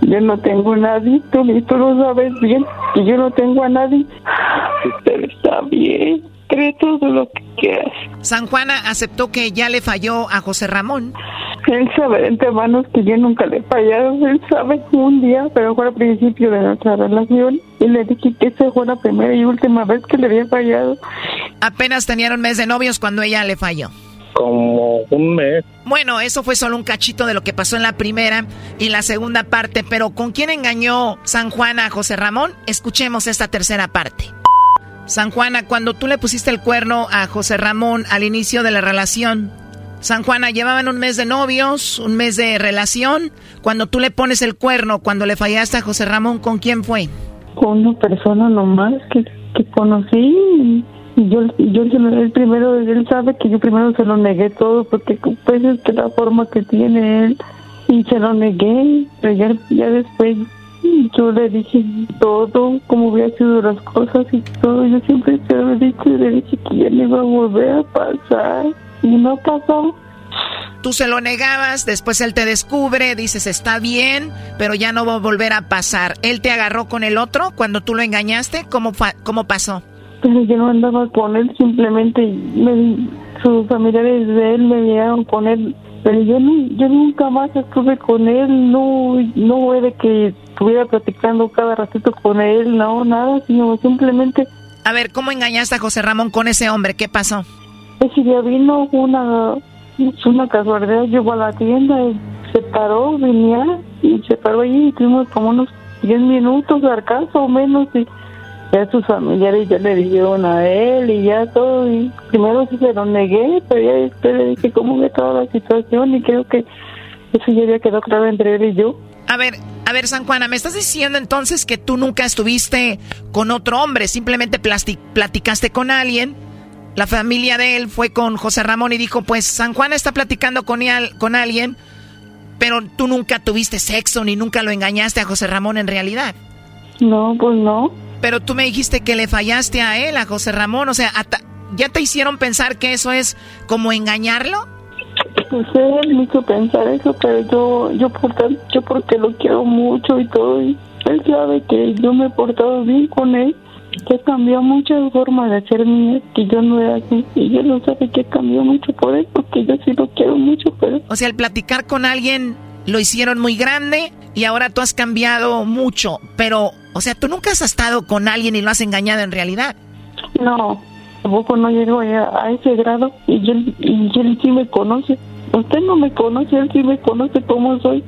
Yo no tengo a nadie, tú, y tú lo sabes bien, que yo no tengo a nadie. Pero está bien, cree todo lo que quieras. San Juana aceptó que ya le falló a José Ramón. Él sabe de antemano que yo nunca le he fallado. Él sabe un día, pero fue al principio de nuestra relación. Y le dije que esa fue la primera y última vez que le había fallado. Apenas tenían un mes de novios cuando ella le falló. Como un mes. Bueno, eso fue solo un cachito de lo que pasó en la primera y la segunda parte, pero ¿con quién engañó San Juana a José Ramón? Escuchemos esta tercera parte. San Juana, cuando tú le pusiste el cuerno a José Ramón al inicio de la relación, San Juana, llevaban un mes de novios, un mes de relación. Cuando tú le pones el cuerno, cuando le fallaste a José Ramón, ¿con quién fue? Con una persona nomás que, que conocí. Yo, yo él primero, él sabe que yo primero se lo negué todo porque pues es que la forma que tiene él y se lo negué, pero ya, ya después yo le dije todo, cómo había sido las cosas y todo, yo siempre se lo he dicho y le dije que ya no iba a volver a pasar y no pasó. Tú se lo negabas, después él te descubre, dices está bien, pero ya no va a volver a pasar. ¿Él te agarró con el otro cuando tú lo engañaste? ¿Cómo, cómo pasó? Pero yo no andaba con él, simplemente me, sus familiares de él me llegaron con él, pero yo, no, yo nunca más estuve con él, no, no fue de que estuviera platicando cada ratito con él, no, nada, sino simplemente... A ver, ¿cómo engañaste a José Ramón con ese hombre? ¿Qué pasó? Ese día vino una, una casualidad, llegó a la tienda y se paró, venía y se paró allí y tuvimos como unos 10 minutos de arcaso o menos y ya sus familiares ya le dijeron a él y ya todo. Y primero sí se lo negué, pero ya después le dije cómo ve toda la situación y creo que eso ya había quedado claro entre él y yo. A ver, a ver, San Juana, ¿me estás diciendo entonces que tú nunca estuviste con otro hombre? Simplemente platicaste con alguien. La familia de él fue con José Ramón y dijo, pues San Juana está platicando con, al- con alguien, pero tú nunca tuviste sexo ni nunca lo engañaste a José Ramón en realidad. No, pues no. Pero tú me dijiste que le fallaste a él, a José Ramón, o sea, ¿ya te hicieron pensar que eso es como engañarlo? Pues él me hizo pensar eso, pero yo, yo, por yo porque lo quiero mucho y todo, y él sabe que yo me he portado bien con él, que cambió muchas formas de hacer mías, que yo no era así, y él lo sabe que cambió mucho por él, porque yo sí lo quiero mucho, pero O sea, el platicar con alguien lo hicieron muy grande y ahora tú has cambiado mucho, pero, o sea, tú nunca has estado con alguien y lo has engañado en realidad. no, tampoco no llego a, ese grado, y él, y él sí me conoce. Usted no me conoce, él sí me conoce cómo soy,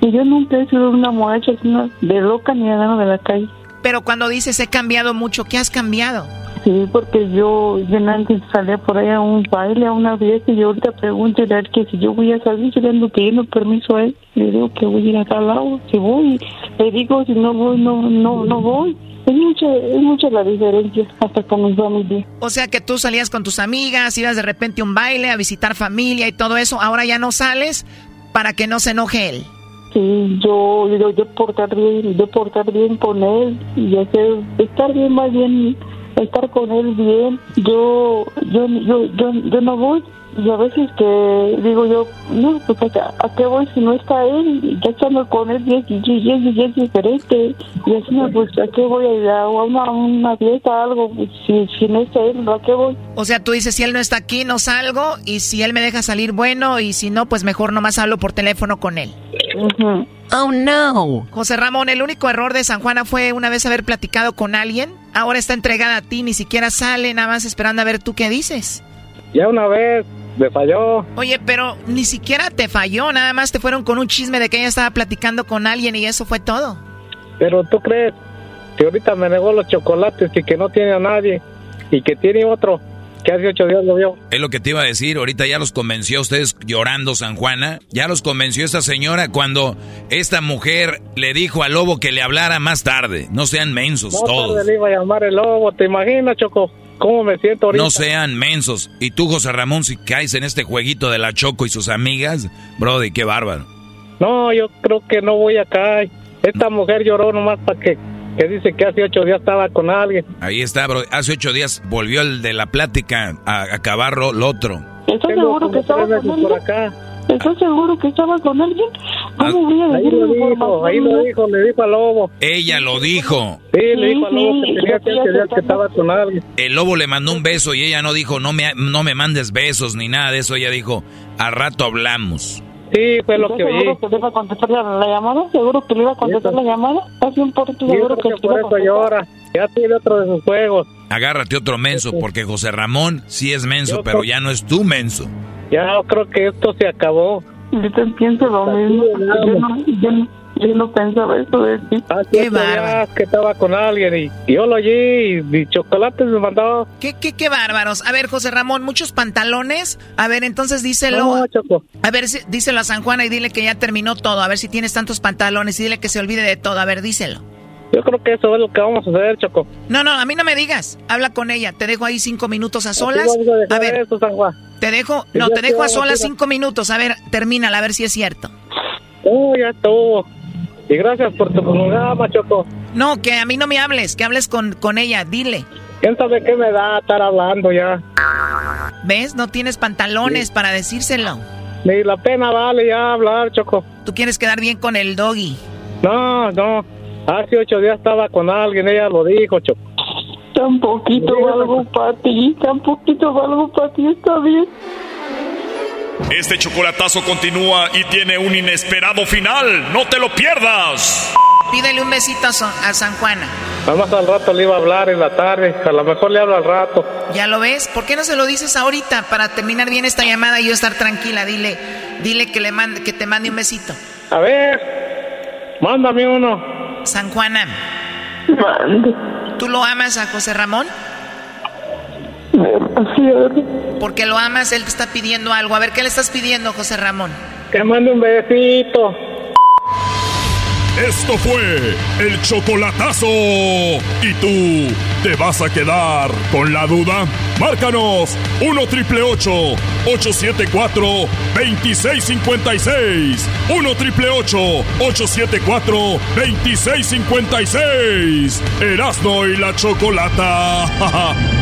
y yo nunca he sido una muchacha una de loca ni nada de la calle. Pero cuando dices he cambiado mucho, ¿qué has cambiado? Sí, porque yo, yo antes salía por ahí a un baile, a una fiesta, y ahorita pregunto a él que si yo voy a salir, yo le ando pidiendo permiso a él. Le digo que voy a ir a tal lado, si voy, le digo si no voy, no, no, no voy. Es mucha, es mucha la diferencia, hasta con mi familia. O sea, que tú salías con tus amigas, ibas de repente a un baile, a visitar familia y todo eso, ahora ya no sales para que no se enoje él. Sí, yo, yo, yo portar bien, yo portar bien con él y hacer, estar bien más bien, estar con él bien. Yo, yo, yo, yo, yo no voy y a veces que digo yo, no, pues a, a qué voy si no está él, ya estando con él y es, y es, diferente y así pues a qué voy a ir a una, una fiesta, algo, pues, si, si no está él, ¿a qué voy? O sea, tú dices, si él no está aquí, no salgo, y si él me deja salir, bueno, y si no, pues mejor nomás hablo por teléfono con él. Oh, no. José Ramón, el único error de San Juana fue una vez haber platicado con alguien. Ahora está entregada a ti, ni siquiera sale, nada más esperando a ver tú qué dices. Ya una vez me falló. Oye, pero ni siquiera te falló, nada más te fueron con un chisme de que ella estaba platicando con alguien y eso fue todo. Pero tú crees que ahorita me negó los chocolates y que no tiene a nadie y que tiene otro que hace ocho días lo vio. Es lo que te iba a decir, ahorita ya los convenció a ustedes llorando San Juana, ya los convenció esta señora cuando esta mujer le dijo al lobo que le hablara más tarde. No sean mensos No todos. tarde le iba a llamar el lobo, ¿te imaginas, Choco? ¿Cómo me siento ahorita? No sean mensos. Y tú, José Ramón, si caes en este jueguito de la Choco y sus amigas, Brody, qué bárbaro. No, yo creo que no voy acá. Esta mujer lloró nomás para que, que dice que hace ocho días estaba con alguien. Ahí está, bro. Hace ocho días volvió el de la plática a acabar lo, lo otro. ¿Estás seguro que estaba con meses por alguien? acá. ¿Estás seguro que estaba con alguien? ¿Cómo voy a Ahí decir lo la dijo, ahí lo dijo, le dijo al lobo. Ella lo dijo. Sí, le dijo al lobo que sí, tenía que estoy ocho días que estaba con alguien. El lobo le mandó un beso y ella no dijo, no me, no me mandes besos ni nada de eso. Ella dijo, al rato hablamos. Sí, fue lo ¿Estás que oí. seguro que le iba a contestar la, la llamada? ¿Seguro que le iba a contestar la llamada? ¿Estás 100% Sí, seguro que que le iba por a eso llora. Ya tiene otro de sus juegos. Agárrate otro menso, porque José Ramón sí es menso, Yo pero creo- ya no es tu menso. Ya creo que esto se acabó. Yo te pienso lo mismo. Yo no, yo, no, yo no pensaba eso de ti. Qué bárbaro. que estaba con alguien y, y yo lo oí y, y chocolates me mandaba. ¿Qué, qué, qué bárbaros. A ver, José Ramón, muchos pantalones. A ver, entonces díselo. No, Choco. A ver, si- díselo a San Juana y dile que ya terminó todo. A ver si tienes tantos pantalones y dile que se olvide de todo. A ver, díselo. Yo creo que eso es lo que vamos a hacer, Choco. No, no, a mí no me digas. Habla con ella. Te dejo ahí cinco minutos a solas. A A ver, eso, San Juan. te dejo. No, te dejo a solas cinco minutos. A ver, termínala, a ver si es cierto. No, ya estuvo. Y gracias por tu programa, Choco. No, que a mí no me hables. Que hables con, con ella. Dile. ¿Quién sabe qué me da estar hablando ya? ¿Ves? No tienes pantalones para decírselo. Ni la pena vale ya hablar, Choco. Tú quieres quedar bien con el doggy. No, no. Hace ocho días estaba con alguien, ella lo dijo, Choco. Tan poquito valgo para ti, tan poquito valgo para ti, está bien. Este chocolatazo continúa y tiene un inesperado final. ¡No te lo pierdas! Pídele un besito a, San Juana. Nada más al rato le iba a hablar en la tarde. A lo mejor le hablo al rato. ¿Ya lo ves? ¿Por qué no se lo dices ahorita para terminar bien esta llamada y yo estar tranquila? Dile, dile que le mande, que te mande un besito. A ver, mándame uno. San Juana, ¿Tú lo amas a José Ramón? Es. Porque lo amas, él te está pidiendo algo. A ver, ¿qué le estás pidiendo, José Ramón? Que mande un besito. Esto fue el chocolatazo. ¿Y tú te vas a quedar con la duda? Márcanos 1 triple 874 2656. 1 triple 874 2656. Erasno y la chocolata.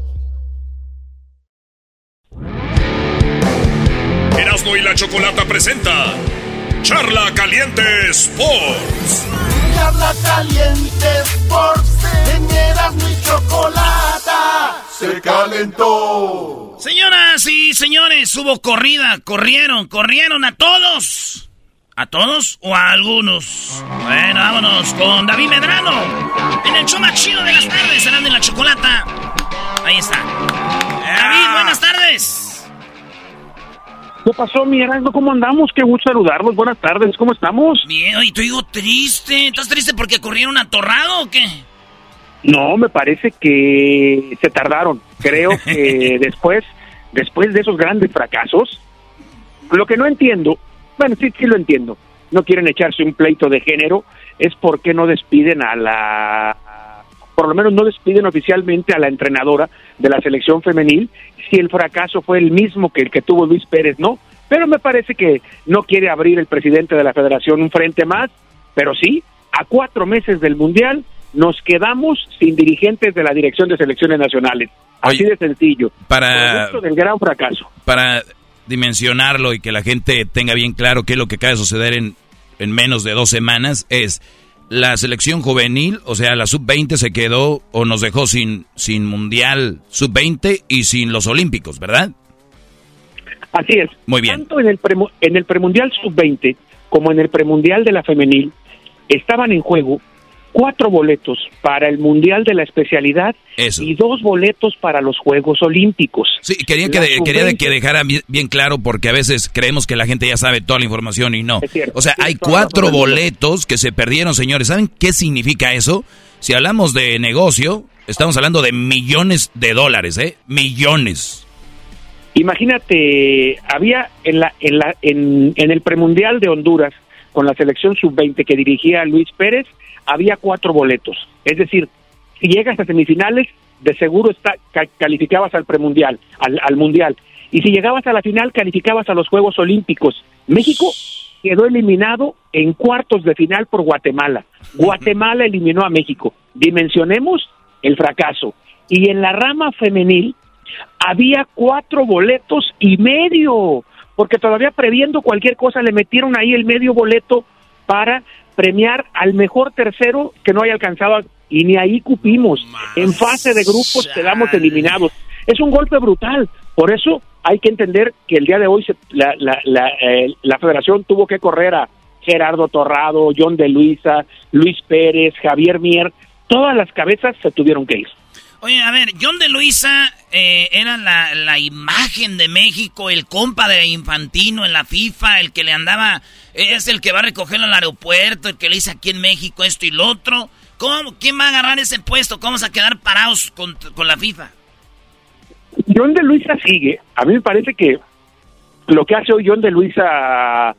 Erasmo y la chocolata presenta Charla Caliente Sports. Charla Caliente Sports en Erasmo y Chocolata se calentó. Señoras y señores, hubo corrida, corrieron, corrieron a todos. ¿A todos o a algunos? Bueno, vámonos con David Medrano. En el show más chido de las tardes, Erasmo y la chocolata. Ahí está. David, buenas tardes. ¿Qué pasó, mi Erasmo? ¿Cómo andamos? Qué gusto saludarlos. Buenas tardes, ¿cómo estamos? Bien, oye, te digo triste. ¿Estás triste porque corrieron atorrado o qué? No, me parece que se tardaron. Creo que después, después de esos grandes fracasos, lo que no entiendo, bueno, sí, sí lo entiendo, no quieren echarse un pleito de género, es por qué no despiden a la, por lo menos no despiden oficialmente a la entrenadora de la selección femenil, si el fracaso fue el mismo que el que tuvo Luis Pérez, no, pero me parece que no quiere abrir el presidente de la federación un frente más, pero sí, a cuatro meses del Mundial nos quedamos sin dirigentes de la dirección de selecciones nacionales. Así de sencillo. Para, Producto del gran fracaso. para dimensionarlo y que la gente tenga bien claro qué es lo que acaba de suceder en, en menos de dos semanas, es la selección juvenil, o sea, la sub-20 se quedó o nos dejó sin, sin mundial sub-20 y sin los olímpicos, ¿verdad? Así es. Muy bien. Tanto en el, premu- en el premundial sub-20 como en el premundial de la femenil estaban en juego cuatro boletos para el mundial de la especialidad Eso. y dos boletos para los Juegos Olímpicos. Sí, quería que, de- quería de sub-20 que dejara bien, claro porque a veces creemos que la gente ya sabe toda la información y no. cierto, o sea, hay cuatro boletos que se perdieron, señores. ¿Saben qué significa eso? Si hablamos de negocio, estamos hablando de millones de dólares, ¿eh? Millones. Imagínate, había en, la, en, la, en, en el premundial de Honduras con la selección sub-20 que dirigía Luis Pérez, había cuatro boletos. Es decir, si llegas a semifinales, de seguro está, ca- calificabas al premundial, al, al mundial. Y si llegabas a la final, calificabas a los Juegos Olímpicos. México quedó eliminado en cuartos de final por Guatemala. Guatemala eliminó a México. Dimensionemos el fracaso. Y en la rama femenil había cuatro boletos y medio, porque todavía previendo cualquier cosa le metieron ahí el medio boleto para premiar al mejor tercero que no haya alcanzado a- y ni ahí cupimos. En fase de grupos quedamos eliminados. Es un golpe brutal. Por eso hay que entender que el día de hoy se- la, la, la, eh, la federación tuvo que correr a Gerardo Torrado, John de Luisa, Luis Pérez, Javier Mier. Todas las cabezas se tuvieron que ir. Oye, a ver, John de Luisa eh, era la, la imagen de México, el compa de Infantino en la FIFA, el que le andaba, es el que va a recogerlo al aeropuerto, el que le dice aquí en México esto y lo otro. ¿Cómo, ¿Quién va a agarrar ese puesto? ¿Cómo vamos a quedar parados con, con la FIFA? John de Luisa sigue. A mí me parece que lo que hace hoy John de Luisa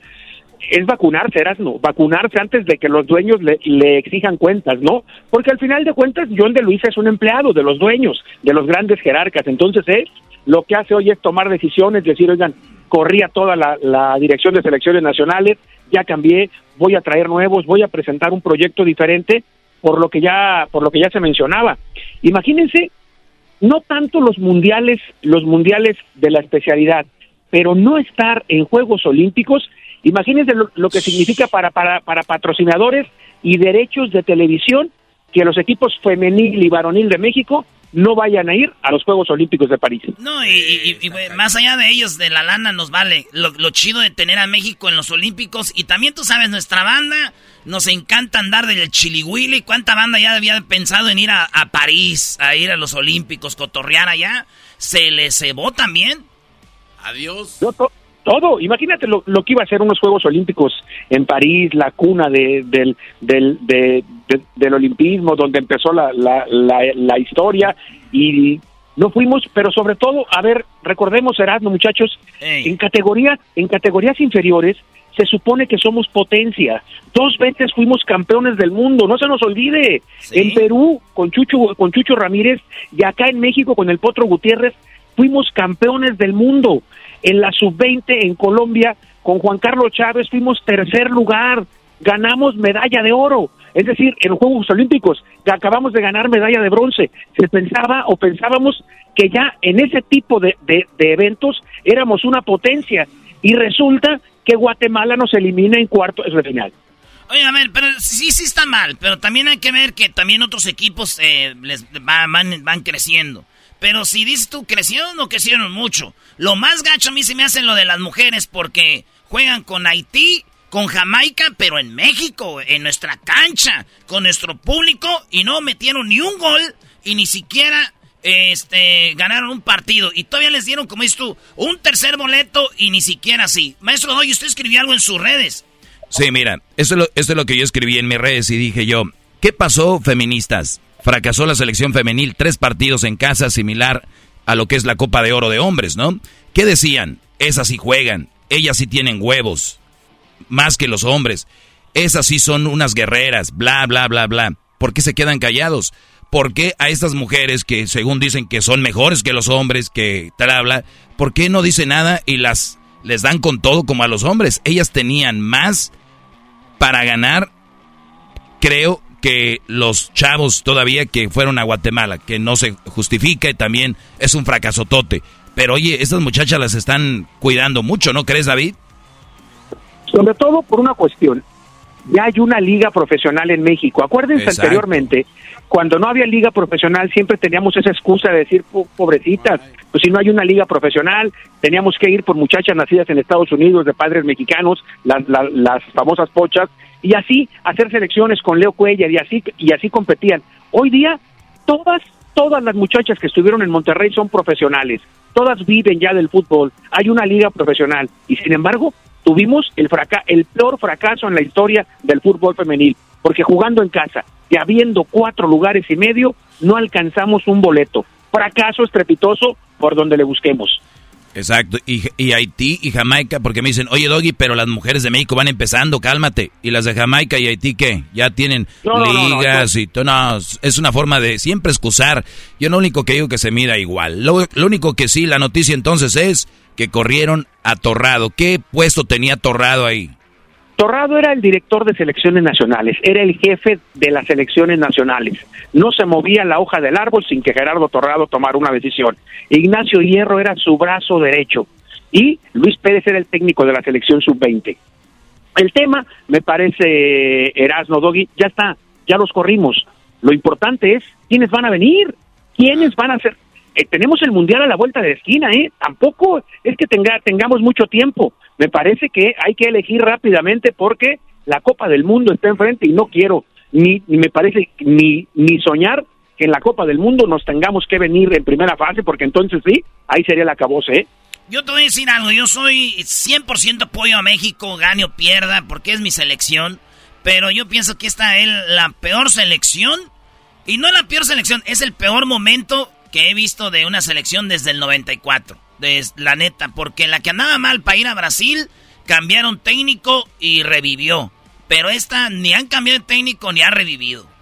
es vacunarse, no vacunarse antes de que los dueños le, le exijan cuentas, ¿no? Porque al final de cuentas John de Luisa es un empleado de los dueños, de los grandes jerarcas. Entonces él lo que hace hoy es tomar decisiones, decir, oigan, corría toda la, la dirección de selecciones nacionales, ya cambié, voy a traer nuevos, voy a presentar un proyecto diferente, por lo que ya, por lo que ya se mencionaba. Imagínense no tanto los mundiales, los mundiales de la especialidad, pero no estar en Juegos Olímpicos, imagínense lo, lo que significa para, para, para patrocinadores y derechos de televisión que los equipos femenil y varonil de México no vayan a ir a los Juegos Olímpicos de París. No, y, y- y, güey, más allá de ellos, de la lana nos vale. Lo, lo chido de tener a México en los Olímpicos. Y también tú sabes, nuestra banda nos encanta andar del chilihuili. ¿Cuánta banda ya había pensado en ir a, a París, a ir a los Olímpicos, cotorrear allá? ¿Se les cebó también? Adiós. To- todo, imagínate lo, lo que iba a ser unos Juegos Olímpicos en París, la cuna de- del, del, de- de- del olimpismo, donde empezó la, la, la, la historia y no fuimos, pero sobre todo, a ver, recordemos Erasmo, muchachos, en categorías, en categorías inferiores se supone que somos potencia. Dos veces fuimos campeones del mundo, no se nos olvide. En Perú con Chucho con Chucho Ramírez y acá en México con el Potro Gutiérrez fuimos campeones del mundo. En la sub-20 en Colombia con Juan Carlos Chávez fuimos tercer lugar, ganamos medalla de oro. Es decir, en los Juegos Olímpicos acabamos de ganar medalla de bronce. Se pensaba o pensábamos que ya en ese tipo de, eventos éramos una potencia y resulta que Guatemala nos elimina en cuartos de final. Oye, a ver, pero sí, sí está mal. Pero también hay que ver que también otros equipos eh, les va- van, van creciendo. Pero si dices tú, crecieron o crecieron mucho. Lo más gacho a mí se me hace lo de las mujeres porque juegan con Haití, con Jamaica, pero en México, en nuestra cancha, con nuestro público y no metieron ni un gol y ni siquiera este ganaron un partido y todavía les dieron, como dices tú, un tercer boleto y ni siquiera así. Maestro Doy, usted escribió algo en sus redes. Sí, mira, esto es, lo, es lo que yo escribí en mis redes y dije yo, ¿qué pasó, feministas? Fracasó la selección femenil, tres partidos en casa, similar a lo que es la Copa de Oro de hombres, ¿no? ¿Qué decían? Esas sí juegan, ellas sí tienen huevos, más que los hombres. Esas sí son unas guerreras, bla, bla, bla, bla. ¿Por qué se quedan callados? ¿Por qué a estas mujeres que según dicen que son mejores que los hombres, que tal, bla, ¿por qué no dicen nada y las les dan con todo como a los hombres? Ellas tenían más para ganar, creo que los chavos todavía que fueron a Guatemala, que no se justifica y también es un fracasotote. Pero oye, estas muchachas las están cuidando mucho, ¿no crees, David? Sobre todo por una cuestión. Ya hay una liga profesional en México. Acuérdense Exacto. anteriormente, cuando no había liga profesional, siempre teníamos esa excusa de decir, "Po- pobrecitas, pues si no hay una liga profesional, teníamos que ir por muchachas nacidas en Estados Unidos, de padres mexicanos, las, la- las famosas pochas, y así hacer selecciones con Leo Cuellar, y así, y así competían. Hoy día, todas, todas las muchachas que estuvieron en Monterrey son profesionales. Todas viven ya del fútbol. Hay una liga profesional. Y sin embargo, tuvimos el, fraca el peor fracaso en la historia del fútbol femenil. Porque jugando en casa y habiendo cuatro lugares y medio, no alcanzamos un boleto. Fracaso estrepitoso por donde le busquemos. Exacto, y, y Haití y Jamaica, porque me dicen, oye Doggy, pero las mujeres de México van empezando, cálmate. ¿Y las de Jamaica y Haití qué? Ya tienen No, no, no, no, ligas y todo. No, es una forma de siempre excusar. Yo lo único que digo que se mida igual. Lo, lo único que sí, la noticia entonces es que corrieron a Torrado. ¿Qué puesto tenía Torrado ahí? Torrado era el director de selecciones nacionales, era el jefe de las selecciones nacionales. No se movía la hoja del árbol sin que Gerardo Torrado tomara una decisión. Ignacio Hierro era su brazo derecho y Luis Pérez era el técnico de la selección sub-20. El tema, me parece, Erasno Doggy, ya está, ya los corrimos. Lo importante es quiénes van a venir, quiénes van a ser. Eh, tenemos el mundial a la vuelta de la esquina, ¿eh? Tampoco es que tenga, tengamos mucho tiempo. Me parece que hay que elegir rápidamente porque la Copa del Mundo está enfrente y no quiero ni, ni me parece ni, ni soñar que en la Copa del Mundo nos tengamos que venir en primera fase porque entonces sí, ahí sería la cabose, ¿eh? Yo te voy a decir algo, yo soy 100% apoyo a México, gane o pierda, porque es mi selección, pero yo pienso que esta es la peor selección, y no la peor selección, es el peor momento que he visto de una selección desde el 94, de la neta, porque la que andaba mal para ir a Brasil, cambiaron técnico y revivió, pero esta ni han cambiado de técnico ni ha revivido.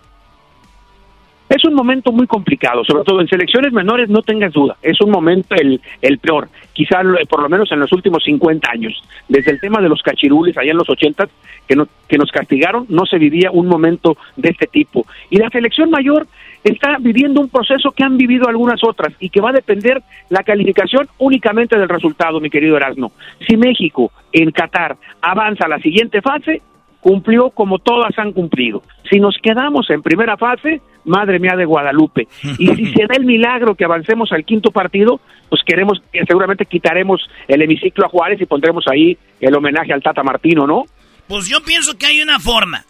Es un momento muy complicado, sobre todo en selecciones menores, no tengas duda, es un momento el, el peor, quizá por lo menos en los últimos 50 años. Desde el tema de los cachirules allá en los 80 que, no, que nos castigaron, no se vivía un momento de este tipo. Y la selección mayor está viviendo un proceso que han vivido algunas otras y que va a depender la calificación únicamente del resultado, mi querido Erasmo. Si México en Qatar avanza a la siguiente fase, cumplió como todas han cumplido. Si nos quedamos en primera fase, madre mía de Guadalupe. Y si se da el milagro que avancemos al quinto partido, pues queremos, seguramente quitaremos el hemiciclo a Juárez y pondremos ahí el homenaje al Tata Martino, ¿no? Pues yo pienso que hay una forma.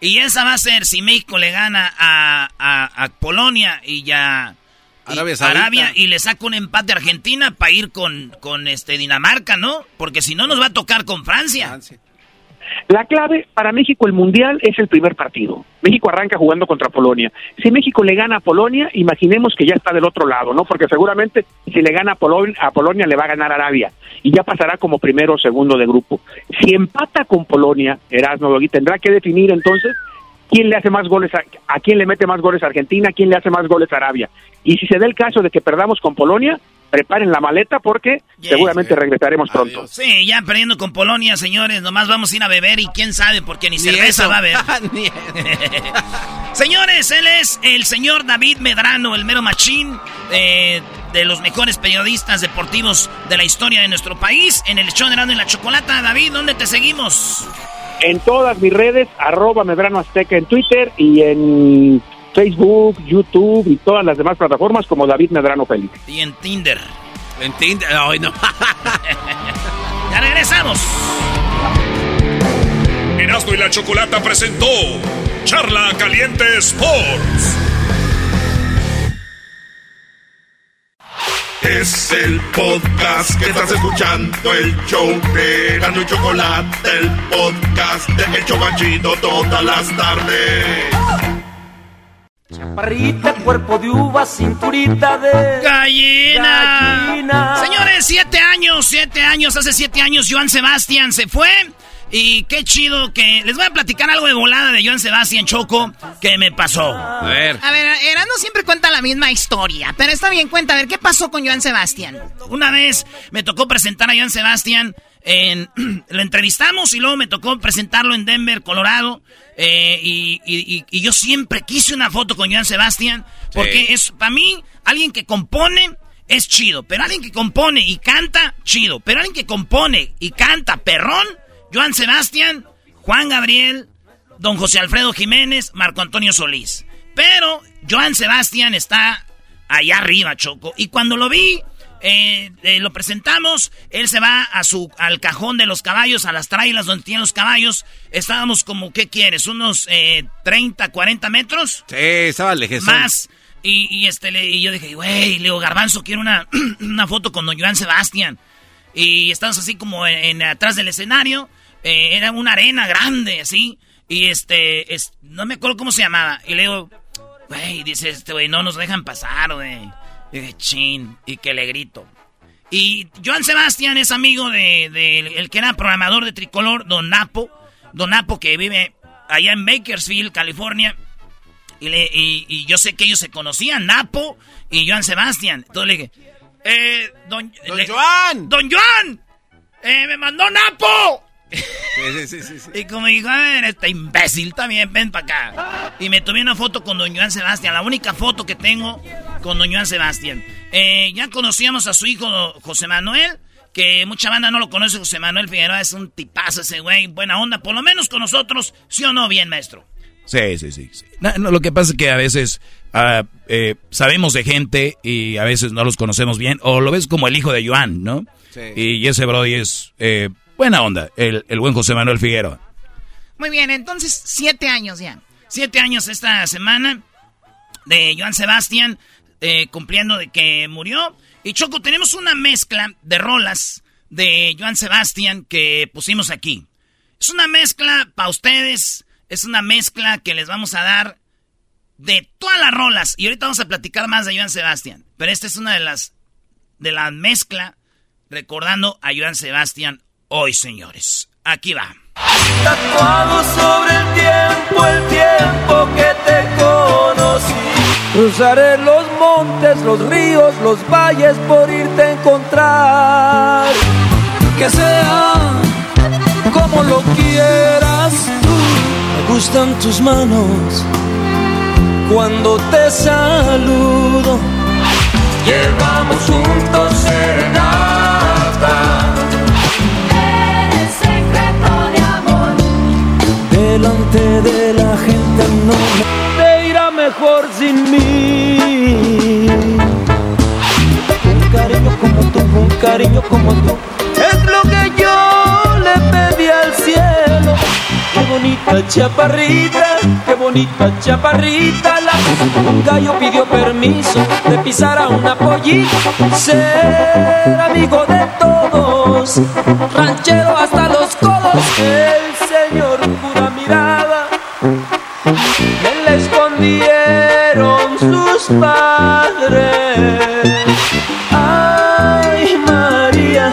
Y esa va a ser si México le gana a, a, Polonia y ya... Arabia, y le saca un empate a Argentina para ir con, con este Dinamarca, ¿no? Porque si no nos va a tocar con Francia. Francia. La clave para México el Mundial es el primer partido. México arranca jugando contra Polonia. Si México le gana a Polonia, imaginemos que ya está del otro lado, ¿no? Porque seguramente si le gana a Polonia, a Polonia le va a ganar Arabia y ya pasará como primero o segundo de grupo. Si empata con Polonia, Erasmo tendrá que definir entonces quién le hace más goles a, a, quién le mete más goles a Argentina, quién le hace más goles a Arabia. Y si se da el caso de que perdamos con Polonia, preparen la maleta porque seguramente regresaremos pronto. Sí, ya perdiendo con Polonia, señores, nomás vamos a ir a beber y quién sabe, porque ni, cerveza va a haber. señores, él es el señor David Medrano, el mero machín eh, de los mejores periodistas deportivos de la historia de nuestro país, en el show de Grano y la Chocolata. David, ¿dónde te seguimos? En todas mis redes, arroba Medrano Azteca en Twitter y en Facebook, YouTube y todas las demás plataformas como David Medrano Félix. Y en Tinder. En Tinder, ay no. ya regresamos. Erasmo y la Chocolata presentó Charla Caliente Sports. Es el podcast que estás escuchando, el show de Erasmo y Chocolate, el podcast de Hecho Banchito todas las tardes. Chaparrita, cuerpo de uva, cinturita de gallina. Señores, siete años, siete años, hace siete años Joan Sebastián se fue. Y qué chido que les voy a platicar algo de volada de Joan Sebastián Choco que me pasó. A ver. A ver, Erano siempre cuenta la misma historia, pero está bien, cuenta, a ver, ¿qué pasó con Joan Sebastián? Una vez me tocó presentar a Joan Sebastián en, lo entrevistamos y luego me tocó presentarlo en Denver, Colorado. Eh, y, yo siempre quise una foto con Joan Sebastián. Porque es, para mí, alguien que compone es chido. Pero alguien que compone y canta, chido. Pero alguien que compone y canta, perrón, Joan Sebastián, Juan Gabriel, don José Alfredo Jiménez, Marco Antonio Solís. Pero Joan Sebastián está allá arriba, Choco. Y cuando lo vi, eh, eh, lo presentamos, él se va a su, al cajón de los caballos, a las trailas donde tienen los caballos. Estábamos como, ¿qué quieres? ¿Unos 30, eh, 40 metros? Sí, estaba lejos. Más. Y, este, y yo dije, güey, Leo Garbanzo quiero una, una foto con don Joan Sebastián. Y estamos así como en, atrás del escenario. Era una arena grande, así. Y este, es, no me acuerdo cómo se llamaba. Y le digo, güey, dice este, güey, no nos dejan pasar, güey. Y dije, chin, y que le grito. Y Joan Sebastián es amigo de, el que era programador de Tricolor, Don Napo. Don Napo que vive allá en Bakersfield, California. Y, le, y, yo sé que ellos se conocían, Napo y Joan Sebastián. Entonces le dije, eh, don, don Joan. Don Joan, eh, me mandó Napo. Sí, sí, sí, y como dijo, a ver, este imbécil también, ven para acá. Y me tomé una foto con Don Joan Sebastián, la única foto que tengo con Don Joan Sebastián. Eh, ya conocíamos a su hijo José Manuel, que mucha banda no lo conoce, José Manuel Figueroa es un tipazo ese güey, buena onda, por lo menos con nosotros, ¿sí o no bien, maestro? Sí, sí, sí. lo que pasa es que a veces ah, eh, sabemos de gente y a veces no los conocemos bien, o lo ves como el hijo de Joan, ¿no? Sí. Y ese Brody es eh, buena onda, el, el buen José Manuel Figueroa. Muy bien, entonces siete años ya. Siete años esta semana de Joan Sebastián eh, cumpliendo de que murió. Y Choco, tenemos una mezcla de rolas de Joan Sebastián que pusimos aquí. Es una mezcla para ustedes, es una mezcla que les vamos a dar de todas las rolas. Y ahorita vamos a platicar más de Joan Sebastián. Pero esta es una de las de la mezcla recordando a Joan Sebastián hoy, señores. Aquí va. Tatuado sobre el tiempo, el tiempo que te conocí. Cruzaré los montes, los ríos, los valles por irte a encontrar. Que sea como lo quieras tú. Me gustan tus manos cuando te saludo. Llevamos delante de la gente no te irá mejor sin mí. Un cariño como tú, un cariño como tú, es lo que yo le pedí al cielo. Qué bonita chaparrita, qué bonita chaparrita. Un gallo pidió permiso de pisar a una pollita. Ser amigo de todos, ranchero hasta los codos. El señor me la escondieron sus padres. Ay, María,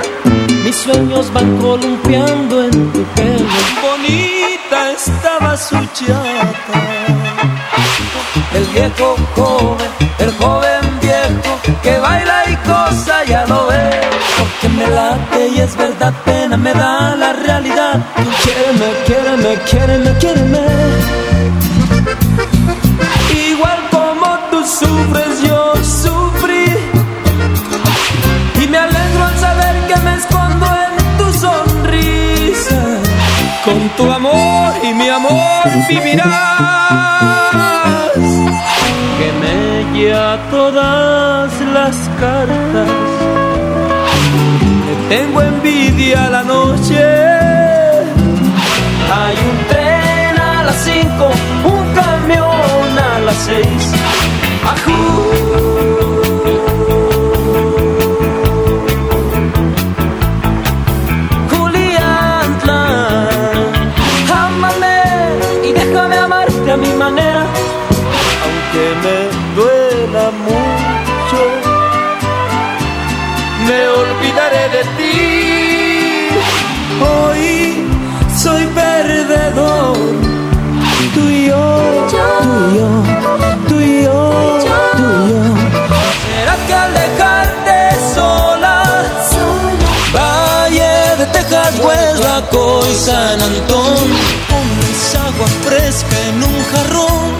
mis sueños van columpiando en tu pelo. Bonita estaba su chata. El viejo joven, el joven viejo que baila y cosa ya lo ve. Porque me late y es verdad, pena me da la realidad. Quiéreme, quiéreme, quiéreme, quiéreme. Sufres, yo sufrí. Y me alegro al saber que me escondo en tu sonrisa. Con tu amor y mi amor vivirás. Que me ya todas las cartas. Que tengo envidia la noche hay un tren a las 5, un camión a las 6. Soy perdedor. Tú y yo, tú y yo, San Antón, pones agua fresca en un jarrón?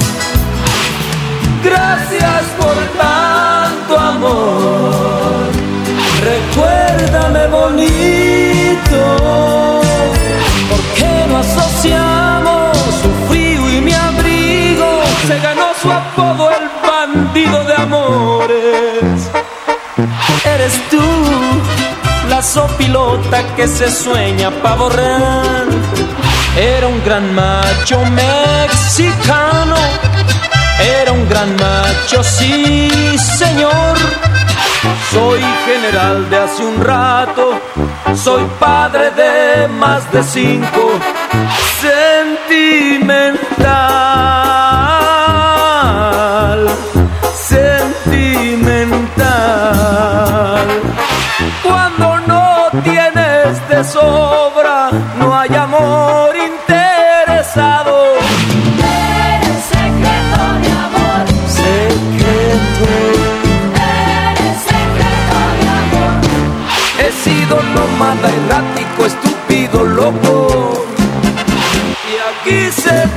Gracias por tanto amor. Recuérdame bonito la sopilota que se sueña pavo real. Era un gran macho mexicano. Era un gran macho, sí, señor soy general de hace un rato, soy padre de más de cinco, sentimental,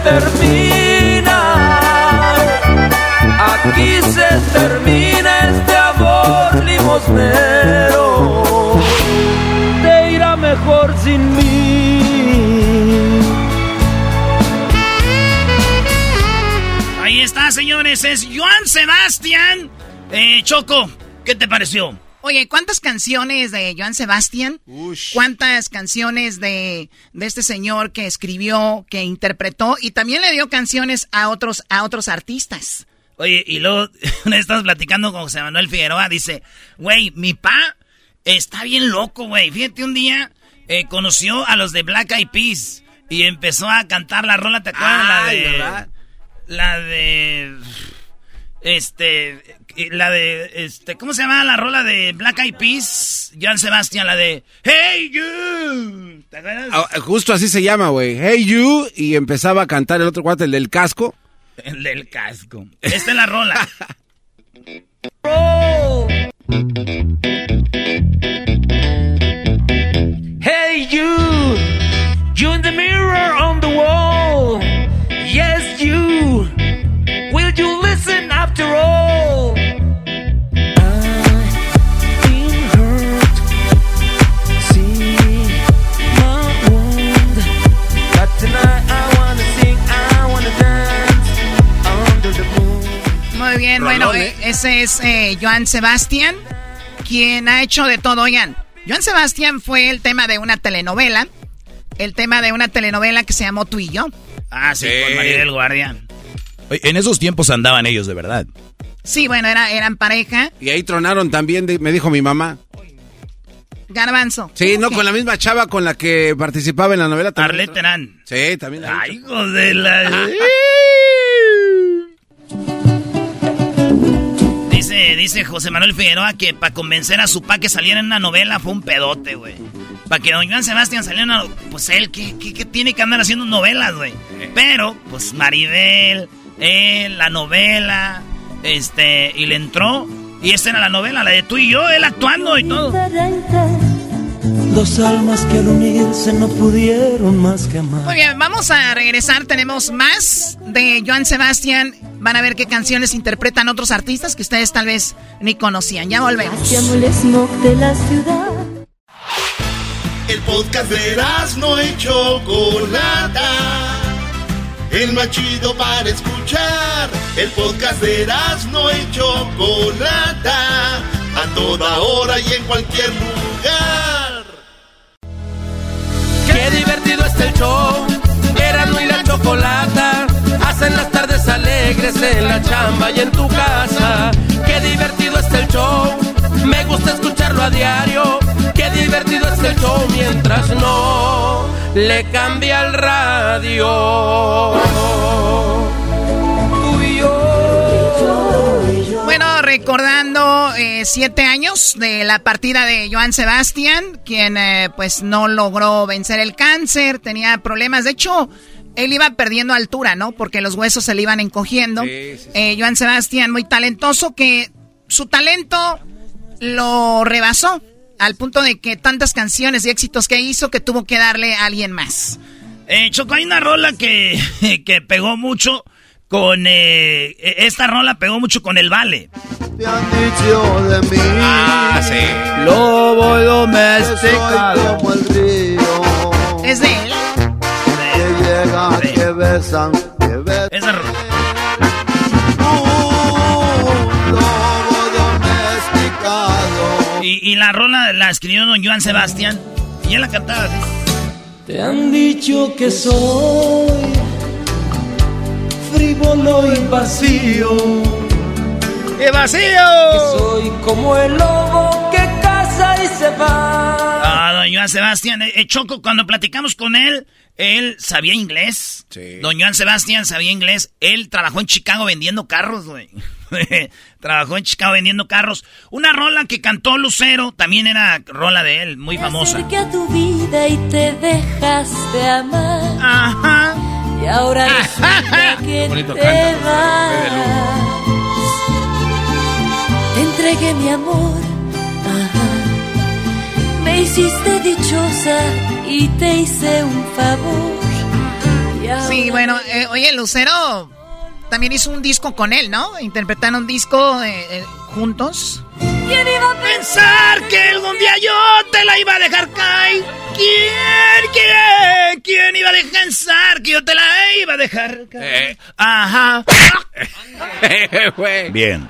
termina, aquí se termina este amor limosnero. sin mí. Ahí está, señores, es Joan Sebastián. Eh, Choco, ¿qué te pareció? Oye, ¿cuántas canciones de Joan Sebastián? ¿Cuántas canciones de, de este señor que escribió, que interpretó y también le dio canciones a otros, a otros artistas? Oye, y luego una vez estamos platicando con José Manuel Figueroa, dice, güey, mi pa está bien loco, güey. Fíjate, un día eh, conoció a los de Black Eyed Peas y empezó a cantar la rola, ¿te acuerdas? la de... ¿verdad? La de... Este... La de... Este... ¿Cómo se llama la rola de Black Eyed Peas? Joan Sebastián, la de... Hey You. ¿Te acuerdas? Ah, Justo así se llama, güey. Hey You. Y empezaba a cantar el otro cuate, el del casco. El del casco. Esta es la rola. Hey you, you in the mirror on the wall. Bueno, ¿eh? ese es eh, Joan Sebastián, quien ha hecho de todo. Oigan, Joan Sebastián fue el tema de una telenovela, el tema de una telenovela que se llamó Tú y yo. Ah, sí, con Maribel Guardia. Oye, en esos tiempos andaban ellos de verdad. Sí, bueno, era, eran pareja. Y ahí tronaron también, de- me dijo mi mamá. Garbanzo. Sí, no, con la misma chava con la que participaba en la novela. también. Arlette Terán. Sí, también. Ay, hijos de la... Dice, José Manuel Figueroa que para convencer a su pa que saliera en una novela fue un pedote, güey. Para que don Joan Sebastián saliera en una... Pues él, ¿qué, qué, tiene que andar haciendo novelas, güey? Pero, pues Maribel, él, la novela, este, y le entró. Y esta era la novela, la de tú y yo, él actuando y todo. Dos almas que al unirse no pudieron más que amar. Muy bien, vamos a regresar. Tenemos más de Joan Sebastián. Van a ver qué canciones interpretan otros artistas que ustedes tal vez ni conocían. Ya volvemos. Llamo el smog de la ciudad. El podcast de no y Chocolata. El más chido para escuchar. El podcast de no y Chocolata. A toda hora y en cualquier lugar. Qué divertido está el show. Erasmo y la chocolata. Hacen las tardes alegres en la chamba y en tu casa. Qué divertido está el show. Me gusta escucharlo a diario. Qué divertido está el show mientras no le cambia el radio. Recordando eh, siete años de la partida de Joan Sebastián, quien eh, pues no logró vencer el cáncer, tenía problemas. De hecho, él iba perdiendo altura, ¿no? Porque los huesos se le iban encogiendo. Eh, Joan Sebastián, muy talentoso, que su talento lo rebasó al punto de que tantas canciones y éxitos que hizo que tuvo que darle a alguien más. Eh, Choco, hay una rola que, que pegó mucho con... eh, esta rola pegó mucho con el Vale. de mí. Ah, sí. Lobo domesticado. como el río. Es de él. Que llegan, que besan, que besan. Esa rola. Y, y la rola la escribió don Joan Sebastián. Y él la cantaba así. Te han dicho que soy frívolo y vacío. ¡Qué vacío! Que soy como el lobo que caza y se va. Ah, don Joan Sebastián. Eh, eh, Choco, cuando platicamos con él, él sabía inglés. Don Joan Sebastián sabía inglés. Él trabajó en Chicago vendiendo carros, güey. trabajó en Chicago vendiendo carros. Una rola que cantó Lucero, también era rola de él, muy famosa. Acerqué a tu vida y te dejaste amar. Ajá. Y ahora resulta que bonito te vas. Te entregué mi amor. Ajá. Me hiciste dichosa y te hice un favor. Sí, bueno, eh, oye, Lucero también hizo un disco con él, ¿no? Interpretaron un disco eh, eh, juntos. ¿Quién iba a Pensar que algún día yo te la iba a dejar caer. ¿Quién, quién, quién iba a descansar? Que yo te la iba a dejar. Eh. Ajá. Bien.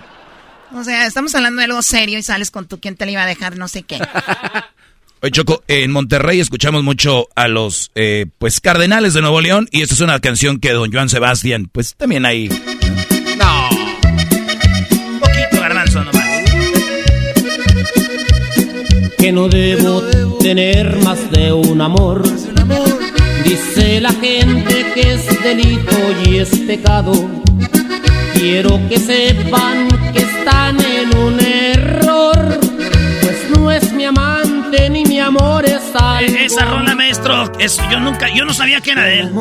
O sea, estamos hablando de algo serio y sales con tu quién te la iba a dejar, no sé qué. Oye, Choco, en Monterrey escuchamos mucho a los, eh, pues, Cardenales de Nuevo León y esta es una canción que don Joan Sebastián, pues, también ahí. No. Que no debo tener más de un amor. Dice la gente que es delito y es pecado. Quiero que sepan que están en un error, pues no es mi amante ni mi amor es algo. Eh, Esa rola, maestro, es, yo nunca, yo no sabía que era de él.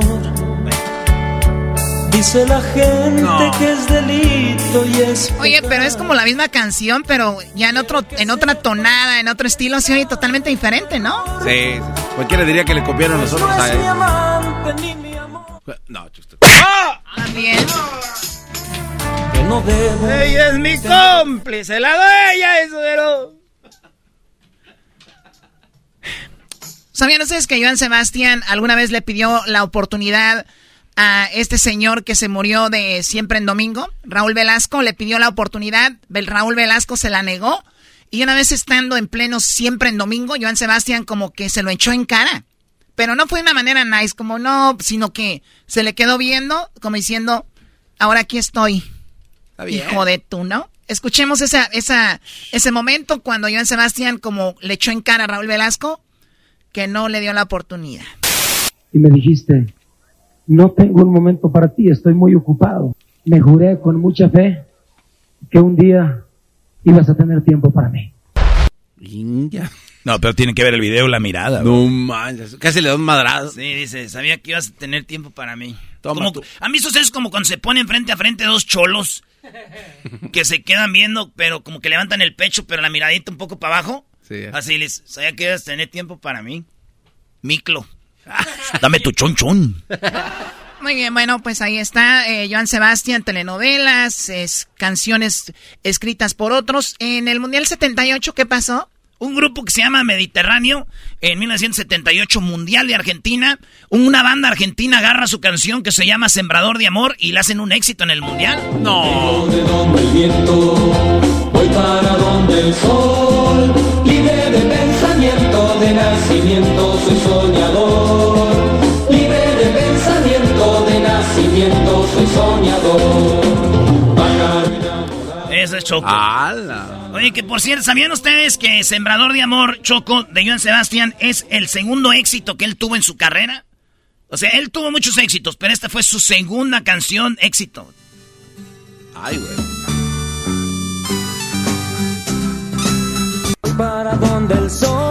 Dice la gente que es delito y es Oye, pero es como la misma canción, pero ya en otro, en otra tonada, en otro estilo, se oye totalmente diferente, ¿no? Sí, cualquiera diría que le copiaron nosotros a él. amante ni mi amor. No, chusto. También. Que no debo. Ella es mi cómplice, la dueña eso de lo... ¿Sabían ustedes que Joan Sebastián alguna vez le pidió la oportunidad a este señor que se murió de siempre en domingo? Raúl Velasco le pidió la oportunidad, Raúl Velasco se la negó y una vez estando en pleno siempre en domingo, Joan Sebastián como que se lo echó en cara. Pero no fue de una manera nice, como no, sino que se le quedó viendo, como diciendo, ahora aquí estoy. bien. Hijo de tú, ¿no? Escuchemos esa, esa, ese momento cuando Joan Sebastián como le echó en cara a Raúl Velasco que no le dio la oportunidad. y me dijiste, no tengo un momento para ti, estoy muy ocupado. Me juré con mucha fe que un día ibas a tener tiempo para mí. No, pero tienen que ver el video, la mirada. No manches, casi le da un madrado. Sí, dice, sabía que ibas a tener tiempo para mí. Toma Como- a mí eso es como cuando se ponen frente a frente dos cholos que se quedan viendo, pero como que levantan el pecho, pero la miradita un poco para abajo. Sí. Así les, sabía que ibas a tener tiempo para mí. Miclo. Dame tu chonchón. Muy bien, bueno, pues ahí está eh, Joan Sebastián, telenovelas, es, canciones escritas por otros. En el Mundial 78, ¿qué pasó? Un grupo que se llama Mediterráneo, en 1978, Mundial de Argentina. Una banda argentina agarra su canción que se llama Sembrador de Amor y la hacen un éxito en el Mundial. No. De donde el viento, voy para donde el sol, libre de pensamiento, de nacimiento, soy soñador. Libre de pensamiento, de nacimiento, soy soñador. Ese es Choco. ¡Hala! Oye, que por cierto, ¿sabían ustedes que Sembrador de Amor, Choco, de Joan Sebastián, es el segundo éxito que él tuvo en su carrera? O sea, él tuvo muchos éxitos, pero esta fue su segunda canción éxito. Ay, güey. Para donde el sol,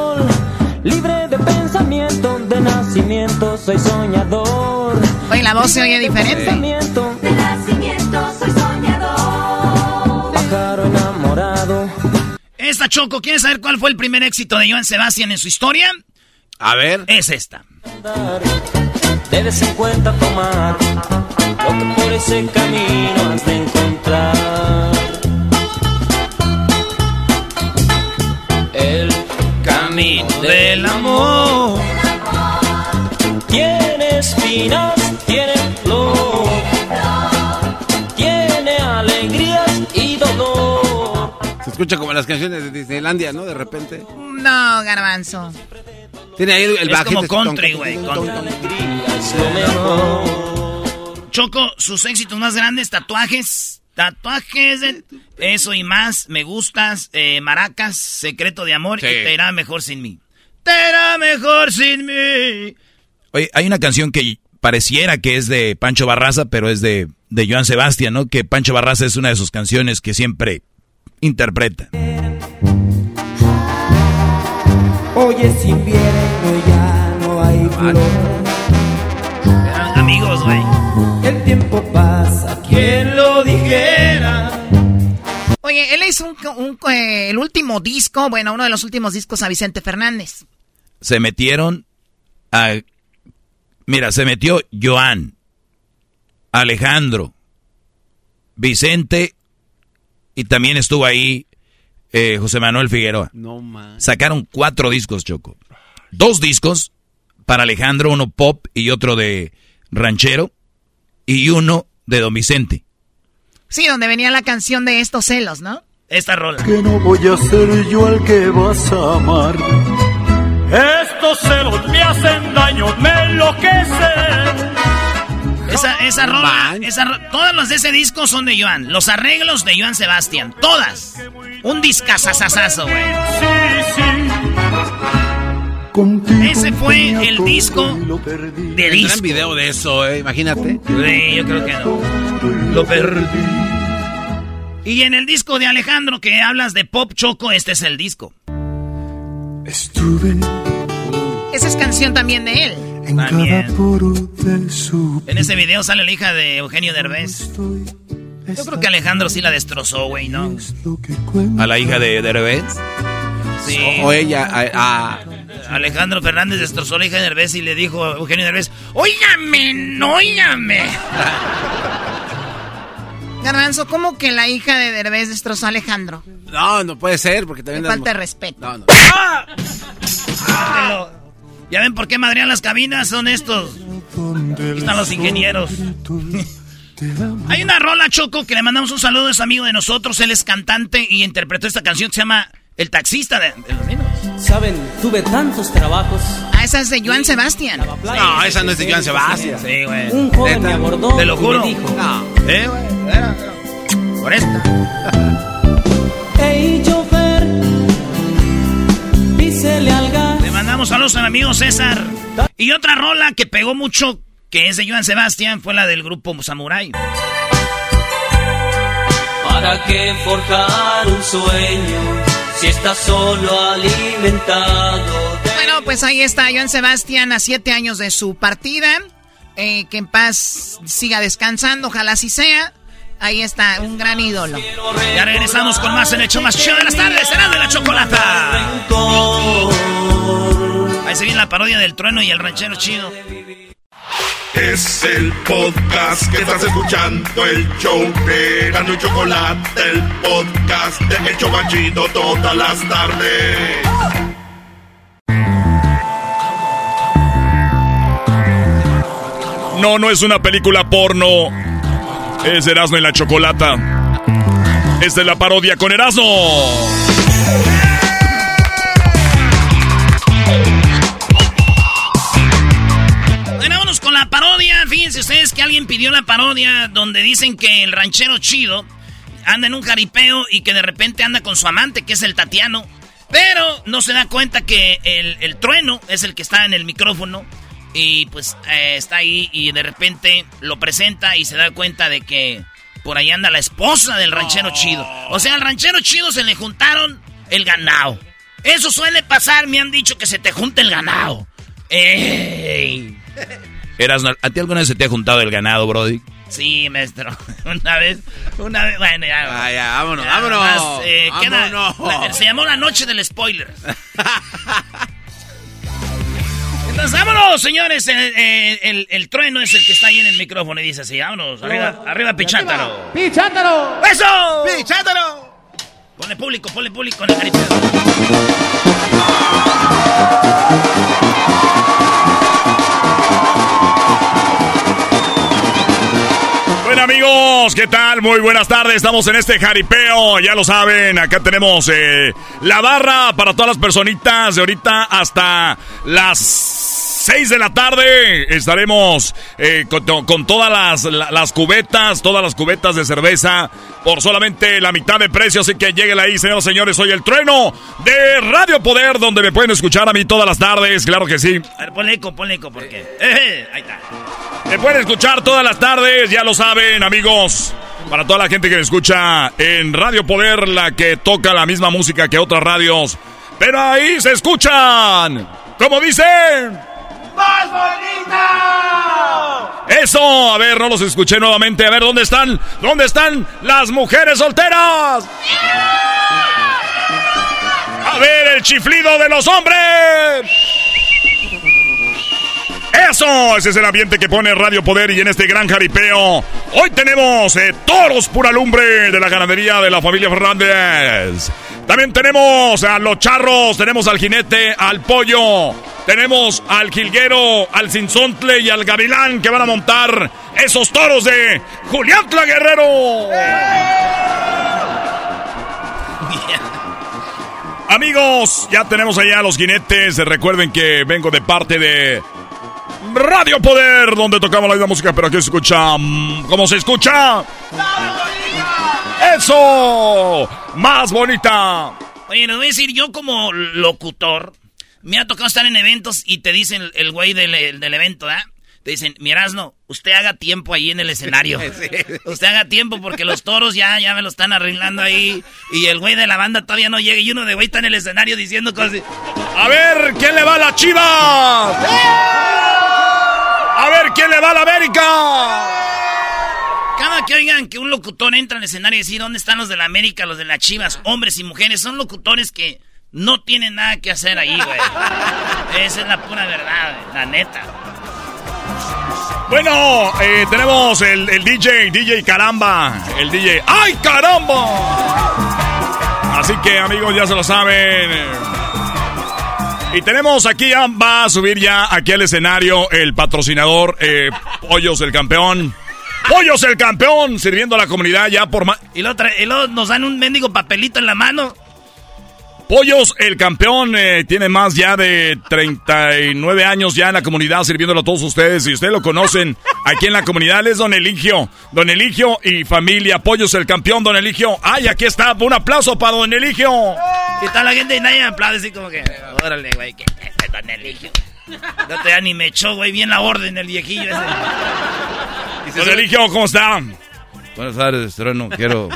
nacimiento, soy soñador. Oye, la voz se oye diferente. De nacimiento soy soñador. pájaro enamorado. Esta Choco, ¿quieres saber cuál fue el primer éxito de Joan Sebastián en su historia? A ver. Es esta. Debes en cuenta tomar lo que por ese camino has de encontrar. El camino Del amor. Tiene espinas, tiene flor, tiene alegrías y dolor. Se escucha como las canciones de Disneylandia, ¿no? De repente. No, garbanzo. Tiene ahí el, el Es como country, güey. Choco, sus éxitos más grandes, tatuajes. Tatuajes, de- eso y más. Me gustas, eh, maracas, secreto de amor Sí. y te irá mejor sin mí. Te irá mejor sin mí. Oye, hay una canción que pareciera que es de Pancho Barraza, pero es de, de Joan Sebastián, ¿no? Que Pancho Barraza es una de sus canciones que siempre interpreta. Oye, si viene ya no hay flor. Eran amigos, güey. El tiempo pasa, ¿quién lo dijera? Oye, él hizo un, un, eh, el último disco, bueno, uno de los últimos discos a Vicente Fernández. Se metieron a... Mira, se metió Joan, Alejandro, Vicente y también estuvo ahí eh, José Manuel Figueroa. No man. Sacaron cuatro discos, Choco. dos discos para Alejandro, uno pop y otro de ranchero, y uno de Don Vicente. Sí, donde venía la canción de estos celos, ¿no? Esta rola. Que no voy a ser yo al que vas a amar. Estos celos me hacen daño, me enloquecen. Esa, esa rola, esa ro- todas las de ese disco son de Joan. Los arreglos de Joan Sebastián, todas. Un discazazazazo, güey. Ese fue el disco de Un disco. gran video de eso, eh, imagínate. Sí, yo creo que no. Lo perdí. Y en el disco de Alejandro que hablas de pop choco, este es el disco. Estuve Esa es canción también de él. en También. cada poro de su En ese video sale la hija de Eugenio Derbez. Yo creo que Alejandro sí la destrozó, güey, ¿no? A la hija de Derbez. Sí. O ella, a, a- Alejandro Fernández destrozó a la hija de Derbez y le dijo a Eugenio Derbez, óigame, no óigame. Garbanzo, ¿cómo que la hija de Derbez destrozó a Alejandro? No, no puede ser, porque también... Falta de respeto. No, no. ¿Ya ven por qué madrean las cabinas? Son estos. Aquí están los ingenieros. Hay una rola, Choco, que le mandamos un saludo, es amigo de nosotros, él es cantante y interpretó esta canción que se llama El taxista de, de los niños. Saben, tuve tantos trabajos. Ah, esa es de Joan Sebastián. No, esa no es de Joan Sebastián. Sí, güey. Un joven me abordó Te lo y juro. me dijo, No. Eh, güey. Era, era. Por esta. Hey, chofer, písele al gas. Le mandamos saludos al amigo César. Y otra rola que pegó mucho, que es de Joan Sebastián, fue la del grupo Samurai. ¿Para qué forjar un sueño si estás solo alimentado? de- Bueno, pues ahí está Joan Sebastián a siete años de su partida. Eh, que en paz siga descansando, ojalá así sea. Ahí está, un gran ídolo. Ya regresamos con más en el show más chido de las tardes, será de la chocolata. Ahí se viene la parodia del trueno y el ranchero chido. Es el podcast que estás escuchando, el show de y Chocolate, el podcast de El Chobachito todas las tardes. No, no es una película porno. Es Erasmo y la Chocolata. Esta es la parodia con Erasmo. Alguien pidió la parodia donde dicen que el ranchero chido anda en un jaripeo y que de repente anda con su amante, que es el Tatiano. Pero no se da cuenta que el, el trueno es el que está en el micrófono. Y pues eh, está ahí y de repente lo presenta y se da cuenta de que por ahí anda la esposa del ranchero chido. O sea, al ranchero chido se le juntaron el ganado. Eso suele pasar, me han dicho que se te junta el ganado. ¡Ey! Erasno, ¿a ti alguna vez se te ha juntado el ganado, Brody? Sí, maestro. Una vez, una vez, bueno, ya. Ah, ya, vámonos, Ya, vámonos. nomás, eh, queda- Vámonos. la- se llamó la noche del spoiler. Entonces, vámonos, señores. El, el- el- el trueno es el que está ahí en el micrófono y dice así, vámonos, arriba, arriba, Pichátaro. ¡Pichátaro! ¡Eso! ¡Pichátaro! Ponle público, ponle público en el jaripeo. Bueno amigos, ¿qué tal? Muy buenas tardes, estamos en este jaripeo, ya lo saben, acá tenemos eh, la barra para todas las personitas de ahorita hasta las 6 de la tarde. Estaremos eh, con, con todas las, la- las cubetas, todas las cubetas de cerveza por solamente la mitad de precio, así que lleguen ahí, señoras y señores, soy el trueno de Radio Poder, donde me pueden escuchar a mí todas las tardes, claro que sí. A ver, ponle eco, ponle eco, porque. Eh, ahí está. Me pueden escuchar todas las tardes, ya lo saben, amigos. Para toda la gente que me escucha en Radio Poder, la que toca la misma música que otras radios. Pero ahí se escuchan. Como dicen. ¡Más bonita! Eso, a ver, no los escuché nuevamente. A ver, ¿dónde están? ¿Dónde están las mujeres solteras? A ver, el chiflido de los hombres. Eso, ese es el ambiente que pone Radio Poder y en este gran jaripeo. Hoy tenemos eh, toros pura lumbre de la ganadería de la familia Fernández. También tenemos a los charros, tenemos al jinete, al pollo, Tenemos al Jilguero, al Cinzontle y al Gavilán que van a montar esos toros de Julián Guerrero. Amigos, ya tenemos allá los jinetes. Recuerden que vengo de parte de Radio Poder, donde tocamos la misma música, pero aquí se escucha. mm, ¿Cómo se escucha? ¡Eso! ¡Más bonita! Oye, les voy a decir, yo como locutor, me ha tocado estar en eventos y te dicen el, güey del, el del evento, ¿ah? Te dicen, Mirazno, usted haga tiempo ahí en el escenario. Usted haga tiempo porque los toros ya, ya me lo están arreglando ahí. Y el güey de la banda todavía no llega y uno de güey está en el escenario diciendo cosas. así. A ver, ¿quién le va a la Chivas? A ver, ¿quién le va a la América? Cada que oigan que un locutor entra al escenario y decir dónde están los de la América, los de las Chivas, hombres y mujeres, son locutores que no tienen nada que hacer ahí, güey. Esa es la pura verdad, güey, la neta. Bueno, eh, tenemos el, el DJ, DJ Caramba. El DJ. ¡Ay, caramba! Así que, amigos, ya se lo saben. Y tenemos aquí, va a subir ya aquí al escenario el patrocinador eh, Pollos el Campeón. Pollos el Campeón, sirviendo a la comunidad ya por más. Y luego, trae- y luego nos dan un mendigo papelito en la mano. Pollos, el campeón, eh, tiene más ya de 39 años ya en la comunidad sirviéndolo a todos ustedes. Y ustedes lo conocen aquí en la comunidad, él es Don Eligio. Don Eligio y familia. Pollos, el campeón, Don Eligio. ¡Ay, aquí está! Un aplauso para Don Eligio. Y está la gente y nadie me aplaude así como que, órale, güey, este don Eligio. No te ni me echó, güey, bien la orden el viejillo ese. Don Eligio, ¿cómo está? Buenas tardes, Trueno. Quiero,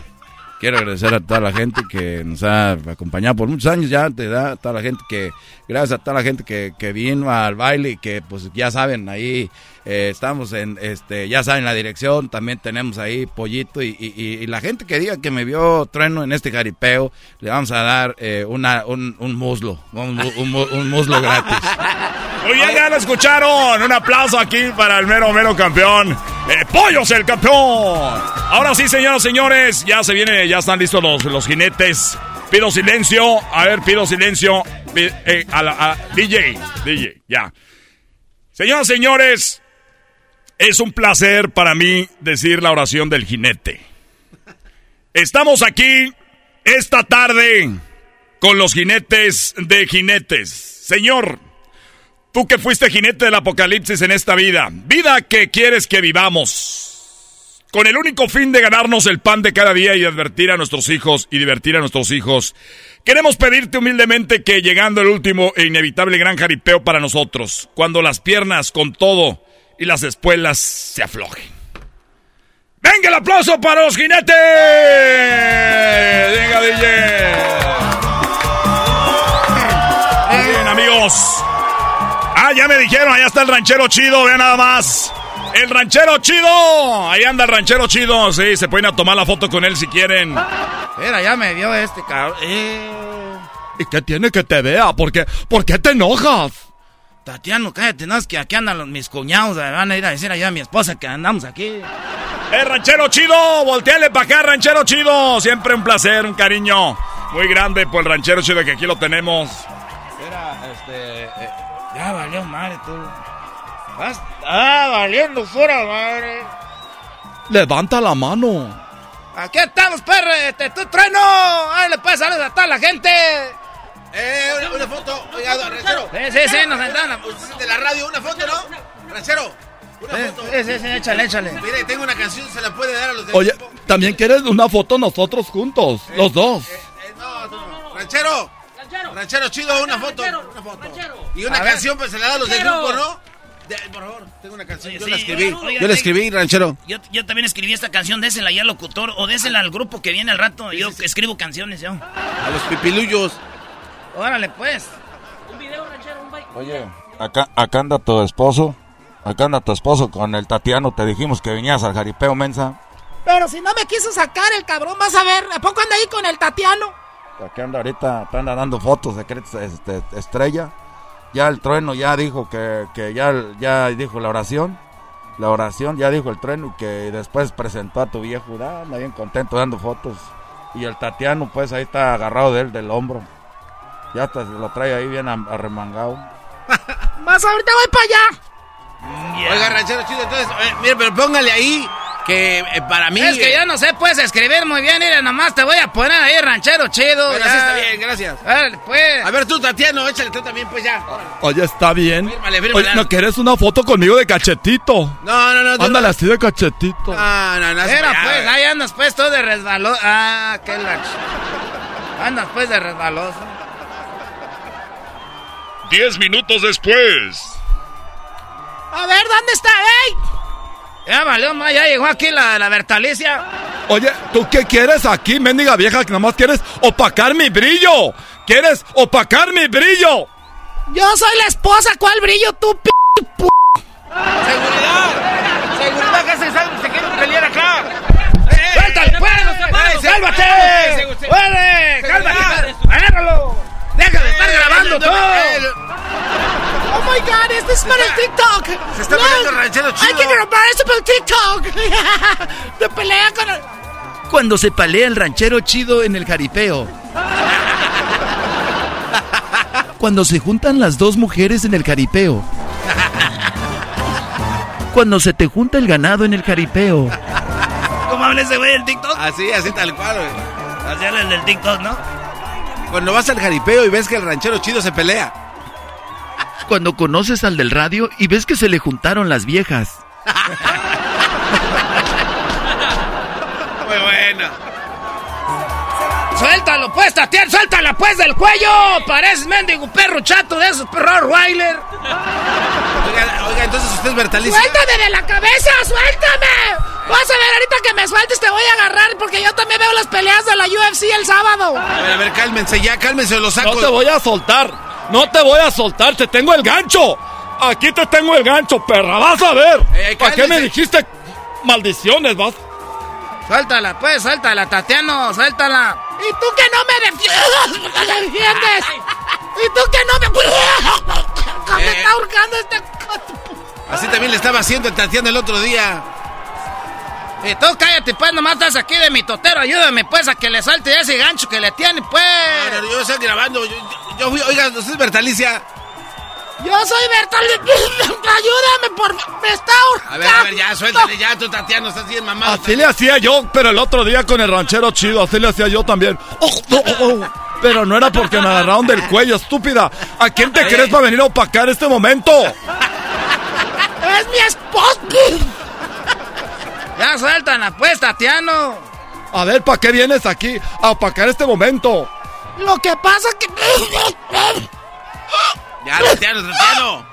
quiero agradecer a toda la gente que nos ha acompañado por muchos años ya, te da toda la gente que, gracias a toda la gente que, que vino al baile y que pues ya saben, ahí eh, estamos en, este, ya saben la dirección, también tenemos ahí Pollito y, la gente que diga que me vio Trueno en este jaripeo, le vamos a dar eh, un, un muslo, un, un mu- un muslo gratis. Bien, ya lo escucharon. Un aplauso aquí para el mero, mero campeón. Eh, Pollos, el campeón. Ahora sí, señoras señores, ya se viene, ya están listos los, los jinetes. Pido silencio. A ver, pido silencio. A DJ, DJ, ya. Señoras señores, es un placer para mí decir la oración del jinete. Estamos aquí esta tarde con los jinetes de jinetes. Señor, Tú que fuiste jinete del apocalipsis en esta vida, vida que quieres que vivamos, con el único fin de ganarnos el pan de cada día y advertir a nuestros hijos y divertir a nuestros hijos, queremos pedirte humildemente que llegando el último e inevitable gran jaripeo para nosotros, cuando las piernas con todo y las espuelas se aflojen. ¡Venga el aplauso para los jinetes! ¡Venga, DJ! Bien, amigos. Ah, ya me dijeron, allá está el ranchero chido, vean nada más. El ranchero chido. Ahí anda el ranchero chido. Sí, se pueden a tomar la foto con él si quieren. Mira, ya me vio este cabrón. ¿Y qué tiene que te vea? ¿Por qué, ¿Por qué te enojas? Tatiano, cállate, no es que aquí andan los- mis cuñados, me van a ir a decir allá a mi esposa que andamos aquí. ¡Eh, ranchero chido! ¡Volteale para acá, ranchero chido! Siempre un placer, un cariño muy grande por el ranchero chido que aquí lo tenemos. Era, este, eh, ya valió madre tú. Vas- Ah, valiendo fuera madre. Levanta la mano. Aquí estamos, perro, este, tú trueno. Ay, le puedes saludos a toda la gente. Eh, una, una foto. Oiga, ranchero. Sí, sí, sí, nos sentaron. De la radio, una foto, ¿no? Ranchero. Una Sí, foto. sí, sí, sí, échale, échale. Mire, tengo una canción, se la puede dar a los del Oye? ¿también quieres una foto nosotros juntos? Los dos. Eh, no, no, Ranchero. Ranchero chido, una foto. Una foto. Y una A ver. canción, pues se la da a los del Ranchero. grupo, ¿no? De- por favor, tengo una canción. Oye, yo sí, la escribí. oiga, yo la escribí, ranchero. Yo, yo también escribí esta canción, désela ya al locutor o désela al grupo que viene al rato. Yo escribo canciones yo. A los pipiluyos. Órale, pues. Oye, acá, acá anda tu esposo. Acá anda tu esposo con el Tatiano. Te dijimos que vinieras al jaripeo, mensa. Pero si no me quiso sacar el cabrón, vas a ver. ¿A poco anda ahí con el Tatiano? Aquí anda ahorita, te anda dando fotos de este, estrella. Ya el trueno ya dijo que, que ya, ya dijo la oración. La oración ya dijo el trueno que después presentó a tu viejo. Ah, Anda bien contento dando fotos. Y el Tatiano, pues ahí está agarrado de él del hombro. Ya hasta se lo trae ahí bien arremangado. Más ahorita voy para allá. Oiga, ranchero chido, entonces, eh, mire, pero póngale ahí que eh, para mí... Es que yo no sé, puedes escribir muy bien, mira, nomás te voy a poner ahí ranchero chido. Bueno, ya. así está bien, gracias. Órale, pues. A ver tú, Tatiano, échale tú también, pues ya. Oye, está bien. Fírmale, fírmale. Oye, ¿no quieres una foto conmigo de cachetito? No, no, no. Ándale así de cachetito. No, no, no. Mira, pues, ahí andas pues todo de resbaloso. Ah, qué la... ch- Andas pues de resbaloso. Diez minutos después. A ver, ¿dónde está? ¡Ey! Ya valió ya llegó aquí la, la Bertalicia. Oye, ¿tú qué quieres aquí, mendiga vieja, que nomás quieres opacar mi brillo? ¿Quieres opacar mi brillo? Yo soy la esposa, ¿cuál brillo tú, p p ¡Seguridad! ¡Seguridad que se, se quieren pelear acá! ¡Suéltale, pues! ¡Eh, ¡Cálmate! eh, se- ¡Puede! Seguridad. ¡Cálmate! ¡Agárralo! ¡Deja de estar grabando eh, todo! eh, Oh my god, esto es para el TikTok. Se está peleando el ranchero chido. Hay que grabar esto para el TikTok. De pelea con el... Cuando se palea el ranchero chido en el jaripeo. Cuando se juntan las dos mujeres en el jaripeo. Cuando se te junta el ganado en el jaripeo. ¿Cómo habla ese güey del TikTok? Así, así tal cual, güey. Así habla el del TikTok, ¿no? Cuando vas al jaripeo y ves que el ranchero chido se pelea. Cuando conoces al del radio y ves que se le juntaron las viejas. Muy buena. ¡Suéltalo, pues, Tatiana! ¡Suéltala, pues, del cuello! Pareces mendigo perro chato de esos perros Rottweiler. Oiga, oiga, entonces usted es Bertalicia. ¡Suéltame de la cabeza! ¡Suéltame! Vas a ver, ahorita que me sueltes te voy a agarrar porque yo también veo las peleas de la UFC el sábado. A ver, a ver, cálmense ya, cálmense, los saco. No te voy a soltar. No te voy a soltar. Te tengo el gancho. Aquí te tengo el gancho, perra. Vas a ver. Eh, ¿Para qué me dijiste maldiciones, vas? Suéltala, pues, suéltala, Tatiano, suéltala. ¿Y tú que no me defiendes? ¿Y tú que no me... Me Eh. está ahorcando este... Así también le estaba haciendo el Tatiana el otro día. Y tú cállate, pues, nomás estás aquí de mi totero. Ayúdame, pues, a que le suelte ese gancho que le tiene, pues. No, no, yo estoy grabando. Yo, yo- yo fui, oiga, usted es Bertalicia. Yo soy Bertal... Ayúdame, por favor. Me está ahorcando. A ver, a ver, ya, suéltale, ya, tu Tatiano, estás bien mamado. Así le hacía yo, pero el otro día con el ranchero chido, así le hacía yo también. Oh, oh, oh. Pero no era porque me agarraron del cuello, estúpida. ¿A quién te crees para venir a opacar este momento? Es mi esposo. Ya suéltala, pues, Tatiano. A ver, ¿para qué vienes aquí a opacar este momento? Lo que pasa que... Ya, Tatiano, Tatiano.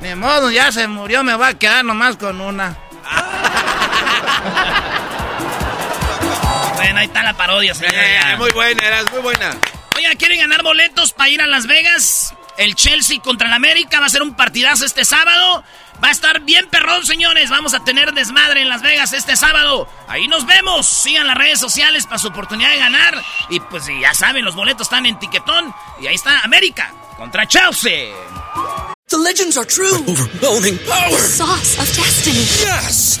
Ni modo, ya se murió, me va a quedar nomás con una. bueno, ahí está la parodia, señor. Eh, muy buena, eras muy buena. Oiga, ¿quieren ganar boletos para ir a Las Vegas? El Chelsea contra el América va a ser un partidazo este sábado. Va a estar bien perrón, señores. Vamos a tener desmadre en Las Vegas este sábado. Ahí nos vemos. Sigan las redes sociales para su oportunidad de ganar. Y pues ya saben, los boletos están en tiquetón. Y ahí está América contra Chelsea. The legends are true. Overwhelming power! Sauce of destiny. Yes!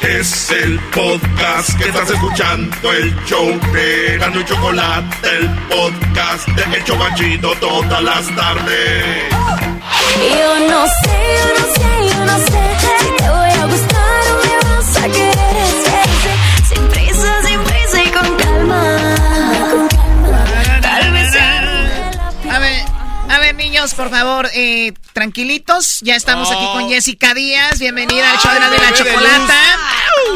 Es el podcast que estás escuchando, el show de Gano y Chocolate, el podcast de El Chobachito todas las tardes. Yo no sé, yo no sé, yo no sé te voy a gustar o me vas a querer. Por favor, eh, tranquilitos. Ya estamos aquí con Jessica Díaz. Bienvenida al show de la, de la chocolata.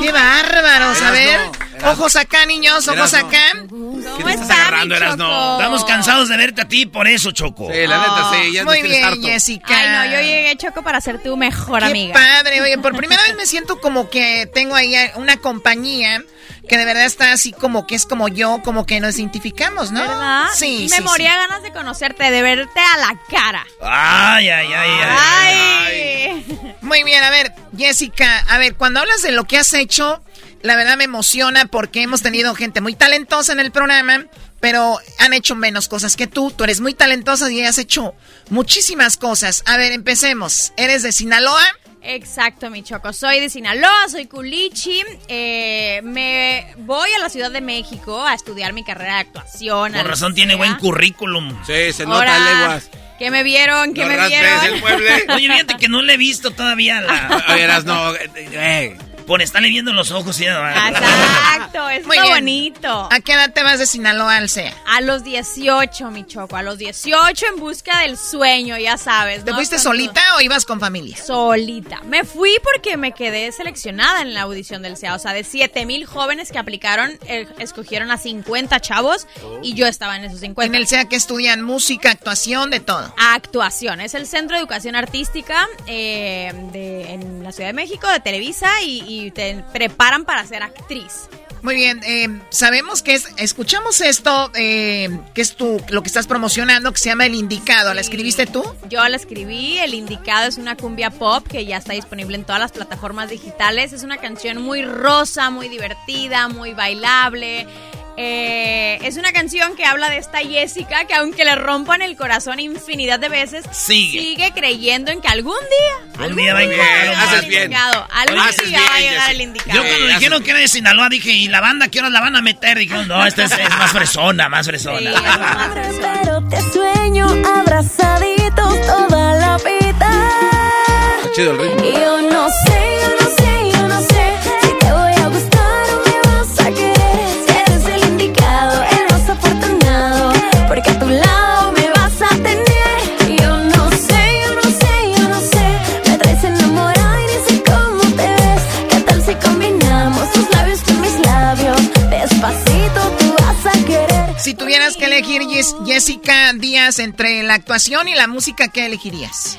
¡Qué bárbaros! A ver. Ojos acá, niños, ojos Erasno. acá. ¿Qué te estás agarrando, Erasno? Estamos cansados de verte a ti por eso, Choco. Sí, la neta, sí, ya Muy bien, harto. Jessica. Ay, no, yo llegué, Choco, para ser tu mejor Qué amiga. padre, oye, por primera vez me siento como que tengo ahí una compañía que de verdad está así como que es como yo, como que nos identificamos, ¿no? ¿Verdad? Sí, Y sí, me moría sí. ganas de conocerte, de verte a la cara. Ay, ay, ay, ay. Ay. Muy bien, a ver, Jessica, a ver, cuando hablas de lo que has hecho, la verdad me emociona porque hemos tenido gente muy talentosa en el programa, pero han hecho menos cosas que tú. Tú eres muy talentosa y has hecho muchísimas cosas. A ver, empecemos. ¿Eres de Sinaloa? Exacto, mi choco. Soy de Sinaloa, soy culichi. Eh, me voy a la Ciudad de México a estudiar mi carrera de actuación. Por razón tiene buen currículum. Sí, se nota Ahora, leguas. ¿Qué me vieron? ¿Qué No me vieron? el. Oye, fíjate que no le he visto todavía la... Oye, eras no. eh, Por estarle viendo los ojos y... Exacto, es Muy bonito. ¿A qué edad te vas de Sinaloa al CEA? A los 18, mi choco, a los 18 en busca del sueño, ya sabes. ¿Te ¿no? fuiste solita o ibas con familia? Solita. Me fui porque me quedé seleccionada en la audición del CEA. O sea, de 7 mil jóvenes que aplicaron, eh, escogieron a 50 chavos y yo estaba en esos 50. En el CEA que estudian música, actuación, de todo. Actuación, es el Centro de Educación Artística eh, de- en la Ciudad de México, de Televisa, y, y te preparan para ser actriz. Muy bien, eh, sabemos que es, escuchamos esto, eh, que es tu, lo que estás promocionando, que se llama El Indicado. ¿La escribiste tú? Yo la escribí, El Indicado es una cumbia pop que ya está disponible en todas las plataformas digitales. Es una canción muy rosa, muy divertida, muy bailable. Eh, es una canción que habla de esta Jessica que aunque le rompan el corazón infinidad de veces, Sigue. sigue creyendo en que algún día, Algún día va a llegar haces bien. indicado. Algún día va a llegar el indicado. Yo cuando dijeron que era de Sinaloa dije, ¿y la banda qué horas la van a meter? Dijeron, no, esta es, es más fresona, más fresona. Pero te sueño abrazaditos toda la vida. chido el ritmo. Yo no sé, Si tuvieras que elegir Jessica Díaz entre la actuación y la música, ¿qué elegirías?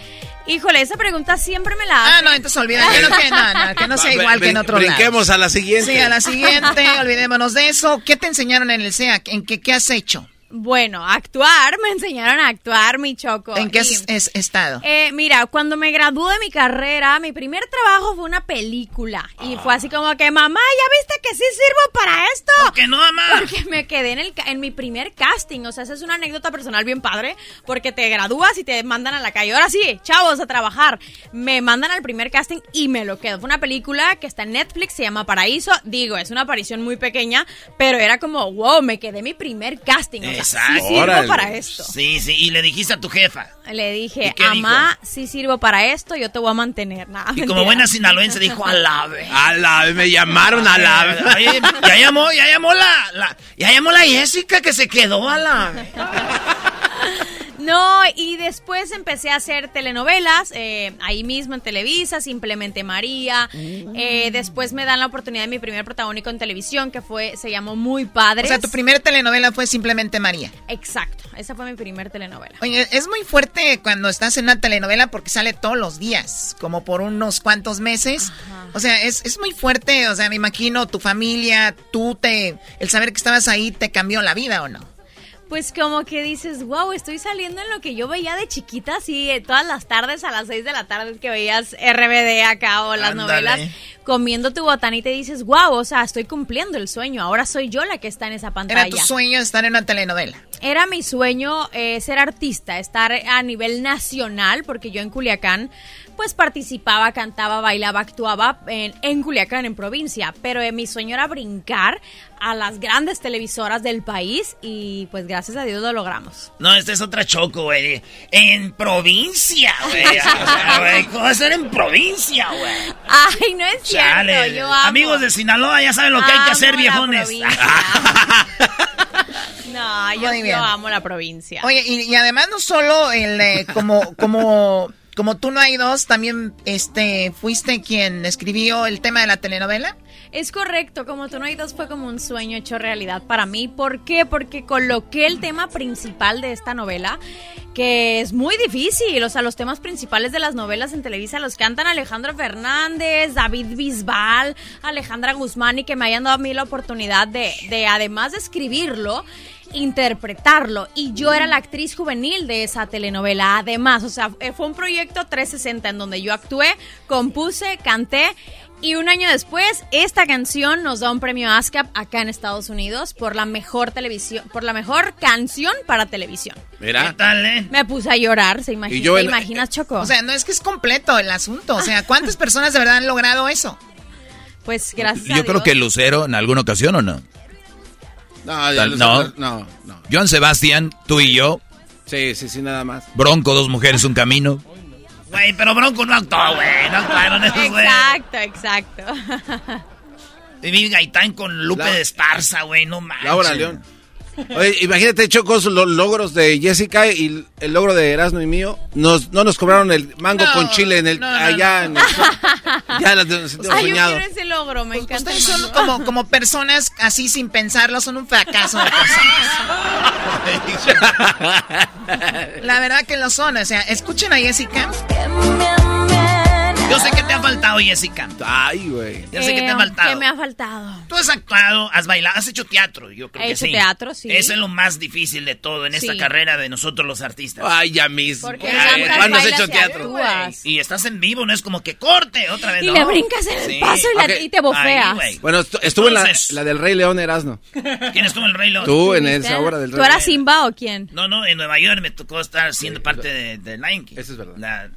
Híjole, esa pregunta siempre me la Ah, hacen. no, entonces olvida, que no, que, no, no, que no sea igual que en otro lado. brinquemos a la siguiente. Sí, a la siguiente, olvidémonos de eso. ¿Qué te enseñaron en el CEA? ¿En qué, qué has hecho? Bueno, actuar, me enseñaron a actuar, mi choco. ¿En qué has es- estado? Eh, mira, cuando me gradué de mi carrera, mi primer trabajo fue una película. Y fue así como que, mamá, ¿ya viste que sí sirvo para esto? que no, mamá? Porque me quedé en, el, en mi primer casting. O sea, esa es una anécdota personal bien padre. Porque te gradúas y te mandan a la calle. Ahora sí, chavos, a trabajar. Me mandan al primer casting y me lo quedo. Fue una película que está en Netflix, se llama Paraíso. Digo, es una aparición muy pequeña, pero era como, wow, me quedé en mi primer casting. O sea, sí Exacto. sirvo Órale. para esto. Sí, sí, y le dijiste a tu jefa. Le dije, ¿Y qué Amá, si sirvo para esto, yo te voy a mantener. Nada, Y como buena sinaloense dijo, alabe. Alabe, me llamaron alabe. Oye, ya llamó, ya llamó la, la- ya llamó la Jessica que se quedó a la... No, y después empecé a hacer telenovelas, eh, ahí mismo en Televisa, Simplemente María. Eh, después me dan la oportunidad de mi primer protagónico en televisión, que fue, se llamó Muy Padres. O sea, tu primera telenovela fue Simplemente María. Exacto, esa fue mi primer telenovela. Oye, es muy fuerte cuando estás en una telenovela porque sale todos los días, como por unos cuantos meses. O sea, es, es muy fuerte, o sea, me imagino tu familia, tú te, el saber que estabas ahí te cambió la vida o no. Pues como que dices, wow, estoy saliendo en lo que yo veía de chiquita, así, eh, todas las tardes a las 6 de la tarde que veías RBD acá o las Ándale. novelas, comiendo tu botanita y dices, wow, o sea, estoy cumpliendo el sueño, ahora soy yo la que está en esa pantalla. Era tu sueño estar en una telenovela. Era mi sueño eh, ser artista, estar a nivel nacional, porque yo en Culiacán pues participaba, cantaba, bailaba, actuaba en, en Culiacán, en provincia, pero eh, mi sueño era brincar a las grandes televisoras del país y pues gracias a Dios lo logramos. No, esta es otra choco, güey. En provincia, güey. O sea, güey, ¿cómo va a ser en provincia, güey? Ay, no es cierto, yo amo. Amigos de Sinaloa ya saben lo que hay que hacer, viejones. No, yo, yo amo la provincia. Oye, y, y además no solo el eh, como como como tú no hay dos, también este fuiste quien escribió el tema de la telenovela. Es correcto, como tú no hay dos fue como un sueño hecho realidad para mí. ¿Por qué? Porque coloqué el tema principal de esta novela, que es muy difícil. O sea, los temas principales de las novelas en Televisa los cantan Alejandro Fernández, David Bisbal, Alejandra Guzmán y que me hayan dado a mí la oportunidad de, de además de escribirlo, interpretarlo y yo era la actriz juvenil de esa telenovela. Además, o sea, eh, fue un proyecto 360 en donde yo actué, compuse, canté y un año después esta canción nos da un premio ASCAP acá en Estados Unidos por la mejor televisión, por la mejor canción para televisión. Mira. ¿Qué tal, eh? Me puse a llorar, se imagina, Y yo ¿te imaginas, Choco? O sea, no es que es completo el asunto. O sea, ¿cuántas personas de verdad han logrado eso? Pues gracias a Yo creo que Lucero en alguna ocasión o no. No, ya Tal- no. no, no. Joan Sebastián, tú y yo, Sí, sí, sí, nada más. Bronco, dos mujeres, un camino. Güey, pero Bronco no actuó, güey. No actuaron esos, güey. Exacto, exacto. Viví Gaitán con Lupe La- de Esparza, güey. No manches. Laura León. Oye, imagínate, Chocos, los logros de Jessica y el logro de Erasmo y mío. Nos, no nos cobraron el mango No, con chile en el, no, no, allá en el- Ya las nos sentimos Ay, yo soñados. quiero ese logro, me encanta. Ustedes son como, como personas así sin pensarlo, son un fracaso de personas. La verdad que lo son. O sea, escuchen a Jessica. Yo sé que te ha faltado, Jessica. Ay, güey. Yo sé que te Eh, ha faltado. ¿Qué me ha faltado? Tú has actuado, has bailado, has hecho teatro, yo creo He que hecho sí. teatro, sí. Eso es lo más difícil de todo en esta Sí. carrera de nosotros los artistas. Ay, ya mismo. Porque Ay, ¿Cuándo has hecho y teatro? Y estás en vivo, no es como que corte otra vez. Y no. le brincas en el Sí. paso y, la- Ok. y te bofeas. Güey. Bueno, estu- estuvo en la, la del Rey León Erasmo. ¿Quién estuvo en el Rey León? Tú en esa obra del ¿Tú Rey eras Simba o quién? No, no, en Nueva York me tocó estar siendo parte de, de Lion King. Eso es verdad. La,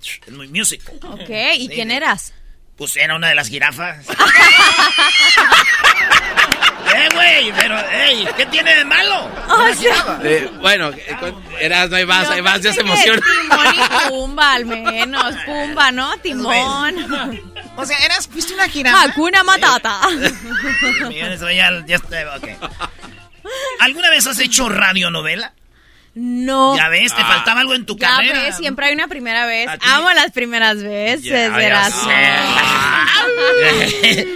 es muy musical. Ok, ¿y Sí, quién de- eras? Pues era una de las jirafas. ¡Eh, güey! Pero, ey, ¿qué tiene de malo? Oh, sí. jirafa. Eh, bueno, eh, con- Erasmo, ahí vas, Yo ahí vas, ya se emociona. Timón y Pumba, al menos. Pumba, ¿no? Timón. O sea, eras, fuiste una jirafa. Hakuna Matata. Oye, ya, ya está, ok. ¿Alguna vez has hecho radionovela? No. Ya ves, te Ah. faltaba algo en tu Ya carrera. ves, siempre hay una primera vez. Amo las primeras veces, verás. sé.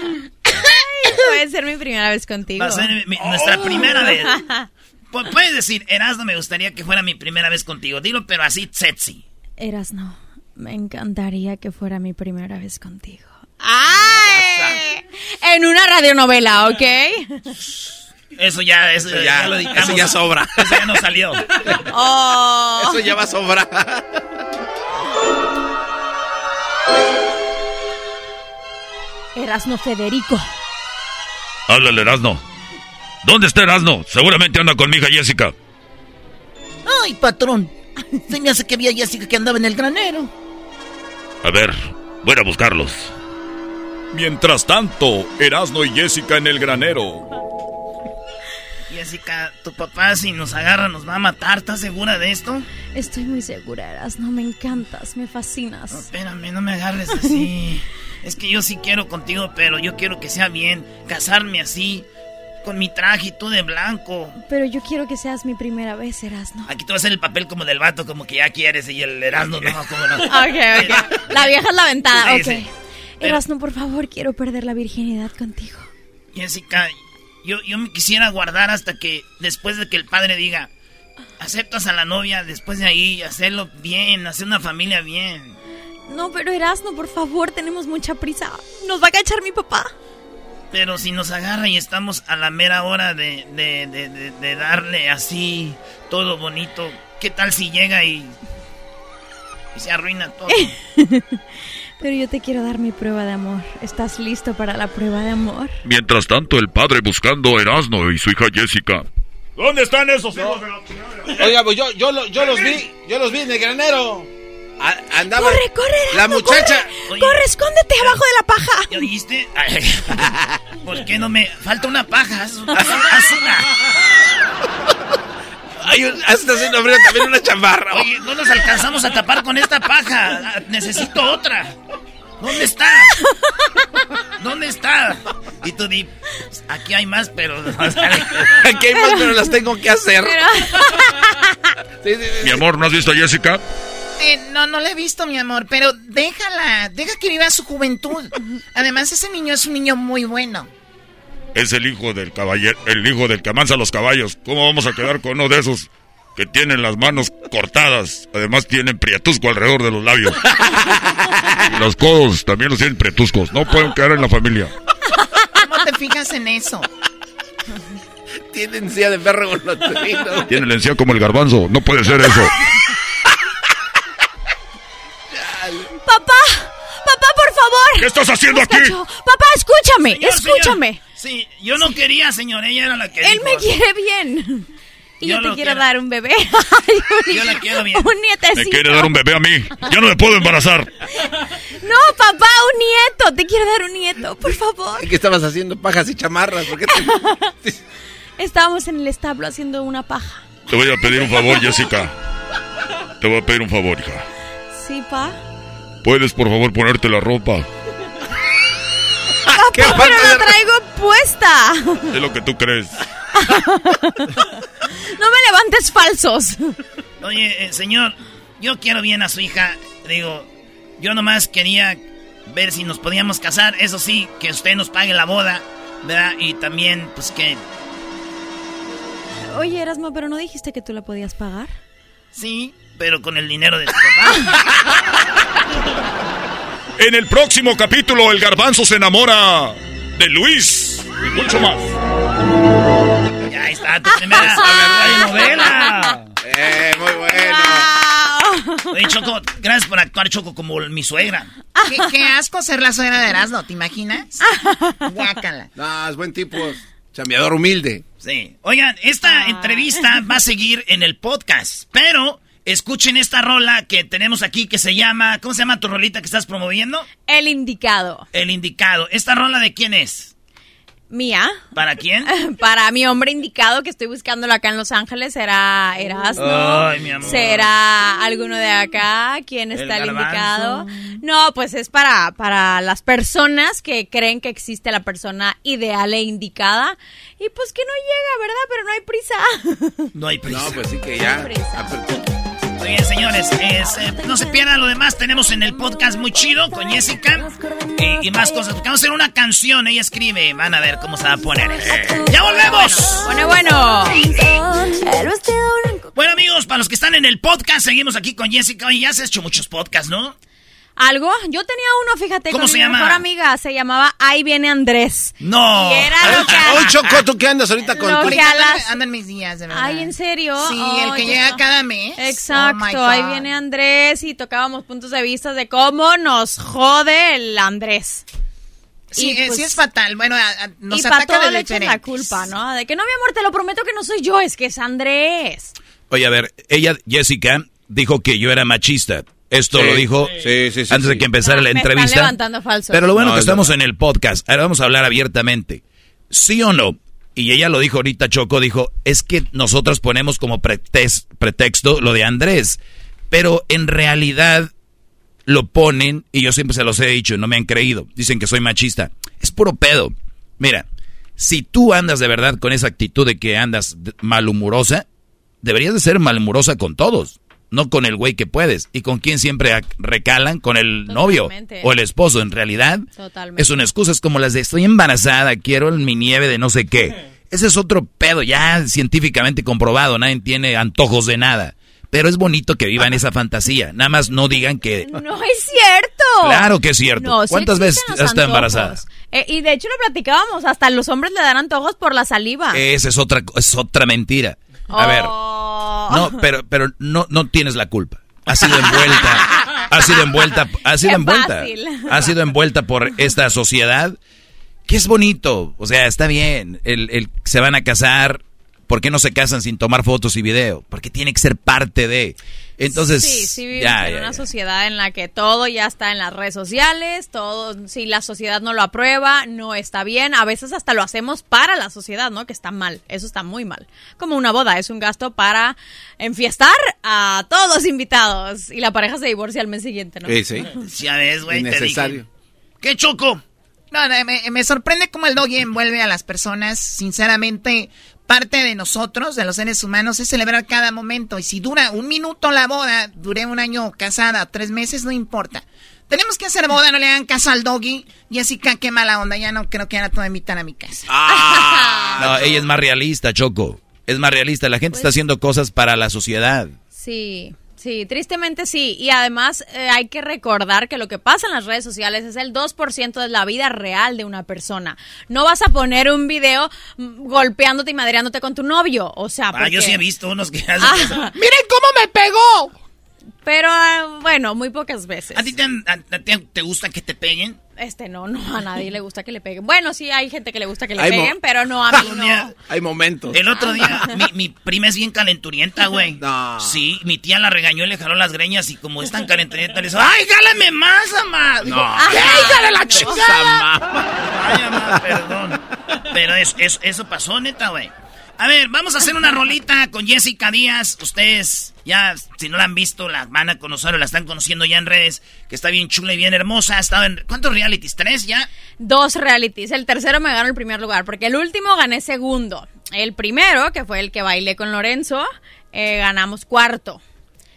Puede ser mi primera vez contigo. Va a ser mi- nuestra primera vez. Pu- Puedes decir, Erasmo, me gustaría que fuera mi primera vez contigo. Dilo, pero así sexy. Eras no. Me encantaría que fuera mi primera vez contigo. ¡Ay! En una radionovela, ¿ok? Eso ya, eso, Eso ya, ya- lo editamos. eso ya sobra. Eso ya no salió. Oh. Eso ya va a sobrar. Erasno Federico. Háblale, Erasno. ¿Dónde está Erasno? Seguramente anda con mi hija Jessica. Ay, patrón. Se me hace que había Jessica que andaba en el granero. A ver, voy a buscarlos. Mientras tanto, Erasno y Jessica en el granero. Jessica, tu papá si nos agarra nos va a matar. ¿Estás segura de esto? Estoy muy segura, Erasno. Me encantas, me fascinas. Espérame, no me agarres así. es que yo sí quiero contigo, pero yo quiero que sea bien. Casarme así, con mi traje y tú de blanco. Pero yo quiero que seas mi primera vez, Erasno. Aquí tú vas a hacer el papel como del vato, como que ya quieres, y el Erasmo no, como no. Ok, ok. La vieja es la ventada, Sí, ok. sí. Erasno, por favor, quiero perder la virginidad contigo. Jessica, yo, yo me quisiera guardar hasta que después de que el padre diga, aceptas a la novia, después de ahí hacerlo bien, hacer una familia bien. No, pero Erasno, por favor, tenemos mucha prisa. Nos va a cachar mi papá. Pero si nos agarra y estamos a la mera hora de, de, de, de- darle así todo bonito, ¿qué tal si llega y, y se arruina todo? Pero yo te quiero dar mi prueba de amor. ¿Estás listo para la prueba de amor? Mientras tanto, el padre buscando a Erasno y su hija Jessica. ¿Dónde están esos hijos de la Oiga, pues yo, yo, lo- yo los vi, yo los vi en el granero. A- andaba. Corre, corre, La muchacha. Corre, corre, escóndete abajo de la paja. ¿Ya dijiste? Ay, ¿Por qué no me...? Falta una paja, haz, haz- haz una. Hay un, haciendo frío también una chamarra. Oye, no nos alcanzamos a tapar con esta paja. Ah, Necesito otra. ¿Dónde está? ¿Dónde está? Y tú di, "Pues, aquí hay más, pero... Aquí hay más, pero las tengo que hacer. Sí, sí, sí. Mi amor, ¿no has visto a Jessica? Eh, no, no la he visto, mi amor, pero déjala, deja que viva su juventud. Además, ese niño es un niño muy bueno. Es el hijo del caballero, el hijo del que amansa los caballos. ¿Cómo vamos a quedar con uno de esos que tienen las manos cortadas? Además tienen prietusco alrededor de los labios. Y los codos también los tienen prietuscos. No pueden quedar en la familia. ¿Cómo te fijas en eso? Tiene encía de perro con los trinos. Tiene la encía como el garbanzo. No puede ser eso. Papá, papá, por favor. ¿Qué estás haciendo aquí? Papá, escúchame, Señor, escúchame. señor. Sí, yo no quería, señor. Ella era la que Él dijo. me quiere bien. Y Yo yo, te quiero quiero. dar un bebé. Un- Yo la quiero bien. Un nietecito. Me quiere dar un bebé a mí. Ya no me puedo embarazar. No, papá, un nieto. Te quiero dar un nieto, por favor. ¿Qué estabas haciendo? Pajas y chamarras. ¿Por qué te... Estábamos en el establo haciendo una paja. Te voy a pedir un favor, Jessica. Te voy a pedir un favor, hija. Sí, pa. ¿Puedes, por favor, ponerte la ropa? Papá, pero la traigo puesta. Es lo que tú crees. No me levantes falsos. Oye, eh, señor, yo quiero bien a su hija. Digo, yo nomás quería ver si nos podíamos casar. Eso sí, que usted nos pague la boda, ¿verdad? Y también, pues que... Oye, Erasmo, pero no dijiste que tú la podías pagar. Sí, pero con el dinero de tu papá. En el próximo capítulo, el garbanzo se enamora de Luis y mucho más. Ya está, tu primera novela. Eh, muy bueno. Oye, Choco, gracias por actuar, Choco, como mi suegra. ¿Qué, qué asco ser la suegra de Erasmo, ¿te imaginas? Guácala. No, es buen tipo. Chambeador humilde. Sí. Oigan, esta entrevista va a seguir en el podcast, pero escuchen esta rola que tenemos aquí que se llama, ¿cómo se llama tu rolita que estás promoviendo? El indicado. El indicado. ¿Esta rola de quién es? Mía. ¿Para quién? Para mi hombre indicado que estoy buscándolo acá en Los Ángeles será Erasmo. Ay, mi amor. ¿Será alguno de acá? ¿Quién está el, indicado? No, pues es para, para las personas que creen que existe la persona ideal e indicada. Y pues que no llega, ¿verdad? Pero no hay prisa. No hay prisa. No, pues sí que ya. Oye, señores, es, eh, no se pierdan lo demás. Tenemos en el podcast muy chido con Jessica eh, y más cosas. Porque vamos a hacer una canción. Ella escribe. Van a ver cómo se va a poner. Eh, ¡Ya volvemos! Bueno, bueno. Bueno, amigos, para los que están en el podcast, seguimos aquí con Jessica. Oye, ya has hecho muchos podcasts, ¿no? ¿Algo? Yo tenía uno, fíjate, ¿Cómo con se mi llama? mejor amiga. Se llamaba Ahí viene Andrés. No. Y era lo que a- Hoy, Choco, ¿tú qué andas ahorita con Lo tu... que a las- Andan mis días, de verdad. Ay, ¿en serio? Sí, el que Oye. llega cada mes. Exacto, Oh, my ahí viene Andrés y tocábamos puntos de vista de cómo nos jode el Andrés. Sí, Y, eh, pues, sí es fatal. Bueno, a- a- nos y para ataca todo de le echan la diferentes. culpa, ¿no? De que no, mi amor, te lo prometo que no soy yo, es que es Andrés. Oye, a ver, ella, Jessica, dijo que yo era machista. Esto Sí. lo dijo Sí, sí, sí, antes de que empezara la me entrevista. están levantando falsos. Pero lo bueno No, que es estamos verdad. en el podcast. Ahora vamos a hablar abiertamente. ¿Sí o no? Y ella lo dijo ahorita, Choco, dijo, es que nosotros ponemos como pretex- pretexto lo de Andrés. Pero en realidad lo ponen, y yo siempre se los he dicho, no me han creído. Dicen que soy machista. Es puro pedo. Mira, si tú andas de verdad con esa actitud de que andas malhumosa, deberías de ser malhumosa con todos. No con el güey que puedes. ¿Y con quién siempre recalan? Con el novio o el esposo. En realidad, Totalmente. es una excusa. Es como las de estoy embarazada, quiero mi nieve de no sé qué. Ese es otro pedo ya científicamente comprobado. Nadie tiene antojos de nada. Pero es bonito que vivan esa fantasía. Nada más no digan que... No es cierto. Claro que es cierto. No, sí ¿Cuántas veces has estado embarazada? Eh, y de hecho lo platicábamos, hasta los hombres le dan antojos por la saliva. Esa es otra, es otra mentira. A ver, Oh. No, pero, pero no, no tienes la culpa. Ha sido envuelta, ha sido envuelta, ha sido Qué envuelta, fácil. ha sido envuelta por esta sociedad que es bonito, o sea, está bien, el, el- se van a casar, ¿por qué no se casan sin tomar fotos y video? Porque tiene que ser parte de, entonces, sí, sí vivimos ya, en ya, una ya. sociedad en la que todo ya está en las redes sociales, todo, si la sociedad no lo aprueba, no está bien, a veces hasta lo hacemos para la sociedad, ¿no? Que está mal, eso está muy mal. Como una boda, es un gasto para enfiestar a todos los invitados y la pareja se divorcia al mes siguiente, ¿no? Sí, sí. Ya ves, güey. ¿Qué choco? No, no, me, me sorprende cómo el doggy envuelve a las personas. Sinceramente, parte de nosotros, de los seres humanos, es celebrar cada momento. Y si dura un minuto la boda, duré un año casada, tres meses, no importa. Tenemos que hacer boda, no le hagan caso al doggy. Jessica, qué mala onda, ya no creo que ahora te voy a invitar a mi casa. No, ella es más realista, Choco, es más realista, la gente está haciendo cosas para la sociedad. Sí, Sí, tristemente sí. Y además eh, hay que recordar que lo que pasa en las redes sociales es el 2% de la vida real de una persona. No vas a poner un video mm, golpeándote y madreándote con tu novio. O sea, Ah, yo sí he visto unos que hacen Ah. eso. ¡Miren cómo me pegó! Pero ah, bueno, muy pocas veces. ¿A ti te, a- a ti te gusta que te peguen? Este no, no, a nadie le gusta que le peguen. Bueno, sí hay gente que le gusta que le Hay peguen, pero no a mí no. Hay momentos. El otro día, mi, mi prima es bien calenturienta, güey. No. Sí, mi tía la regañó y le jaló las greñas y como es tan calenturienta le dijo, ¡ay, jálame más, mamá! No. "¿Qué, hija de la chingada! mamá. Ay, mamá, perdón. Pero es, es- eso pasó, neta, güey. A ver, vamos a hacer una rolita con Jessica Díaz. Ustedes, ya, si no la han visto, la van a conocer o la están conociendo ya en redes, que está bien chula y bien hermosa. Ha estado en... ¿Cuántos realities? ¿Tres ya? Dos realities. El tercero me ganó el primer lugar, porque el último gané segundo. El primero, que fue el que bailé con Lorenzo, eh, ganamos cuarto.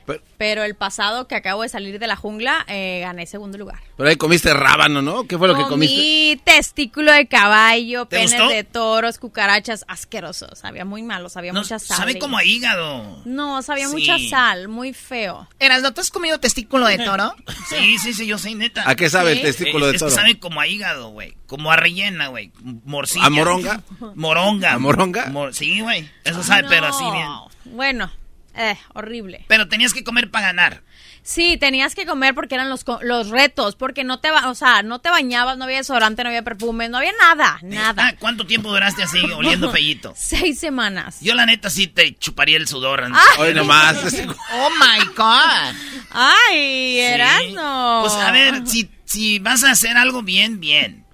Pero- Pero el pasado, que acabo de salir de la jungla, eh, gané segundo lugar. Pero ahí comiste rábano, ¿no? ¿Qué fue lo que comiste? Comí testículo de caballo, ¿Te penes gustó? de toros, cucarachas, asquerosos. Sabía muy malo, sabía No, mucha sal. sabe como a hígado. No, sabía Sí. mucha sal, muy feo. Eras, ¿no te has comido testículo de toro? Sí, sí, sí, yo sé, neta. ¿A qué sabe el testículo Eh, de es que toro? sabe como a hígado, güey. Como a rellena, güey. Morcilla. ¿A moronga? Moronga. ¿A moronga? Mor- sí, güey. Eso sabe, pero así bien. No, Bueno, eh, horrible. Pero tenías que comer para ganar. Sí, tenías que comer porque eran los, co- los retos, porque no te, ba- o sea, no te bañabas, no había desodorante, no había perfume, no había nada, nada. Ah, ¿cuánto tiempo duraste así, oliendo fellito? Seis semanas. Yo, la neta, sí te chuparía el sudor. antes. Ah. Hoy nomás. Oh my God. Ay, Sí. Erasno. Pues a ver, si, si vas a hacer algo bien, bien.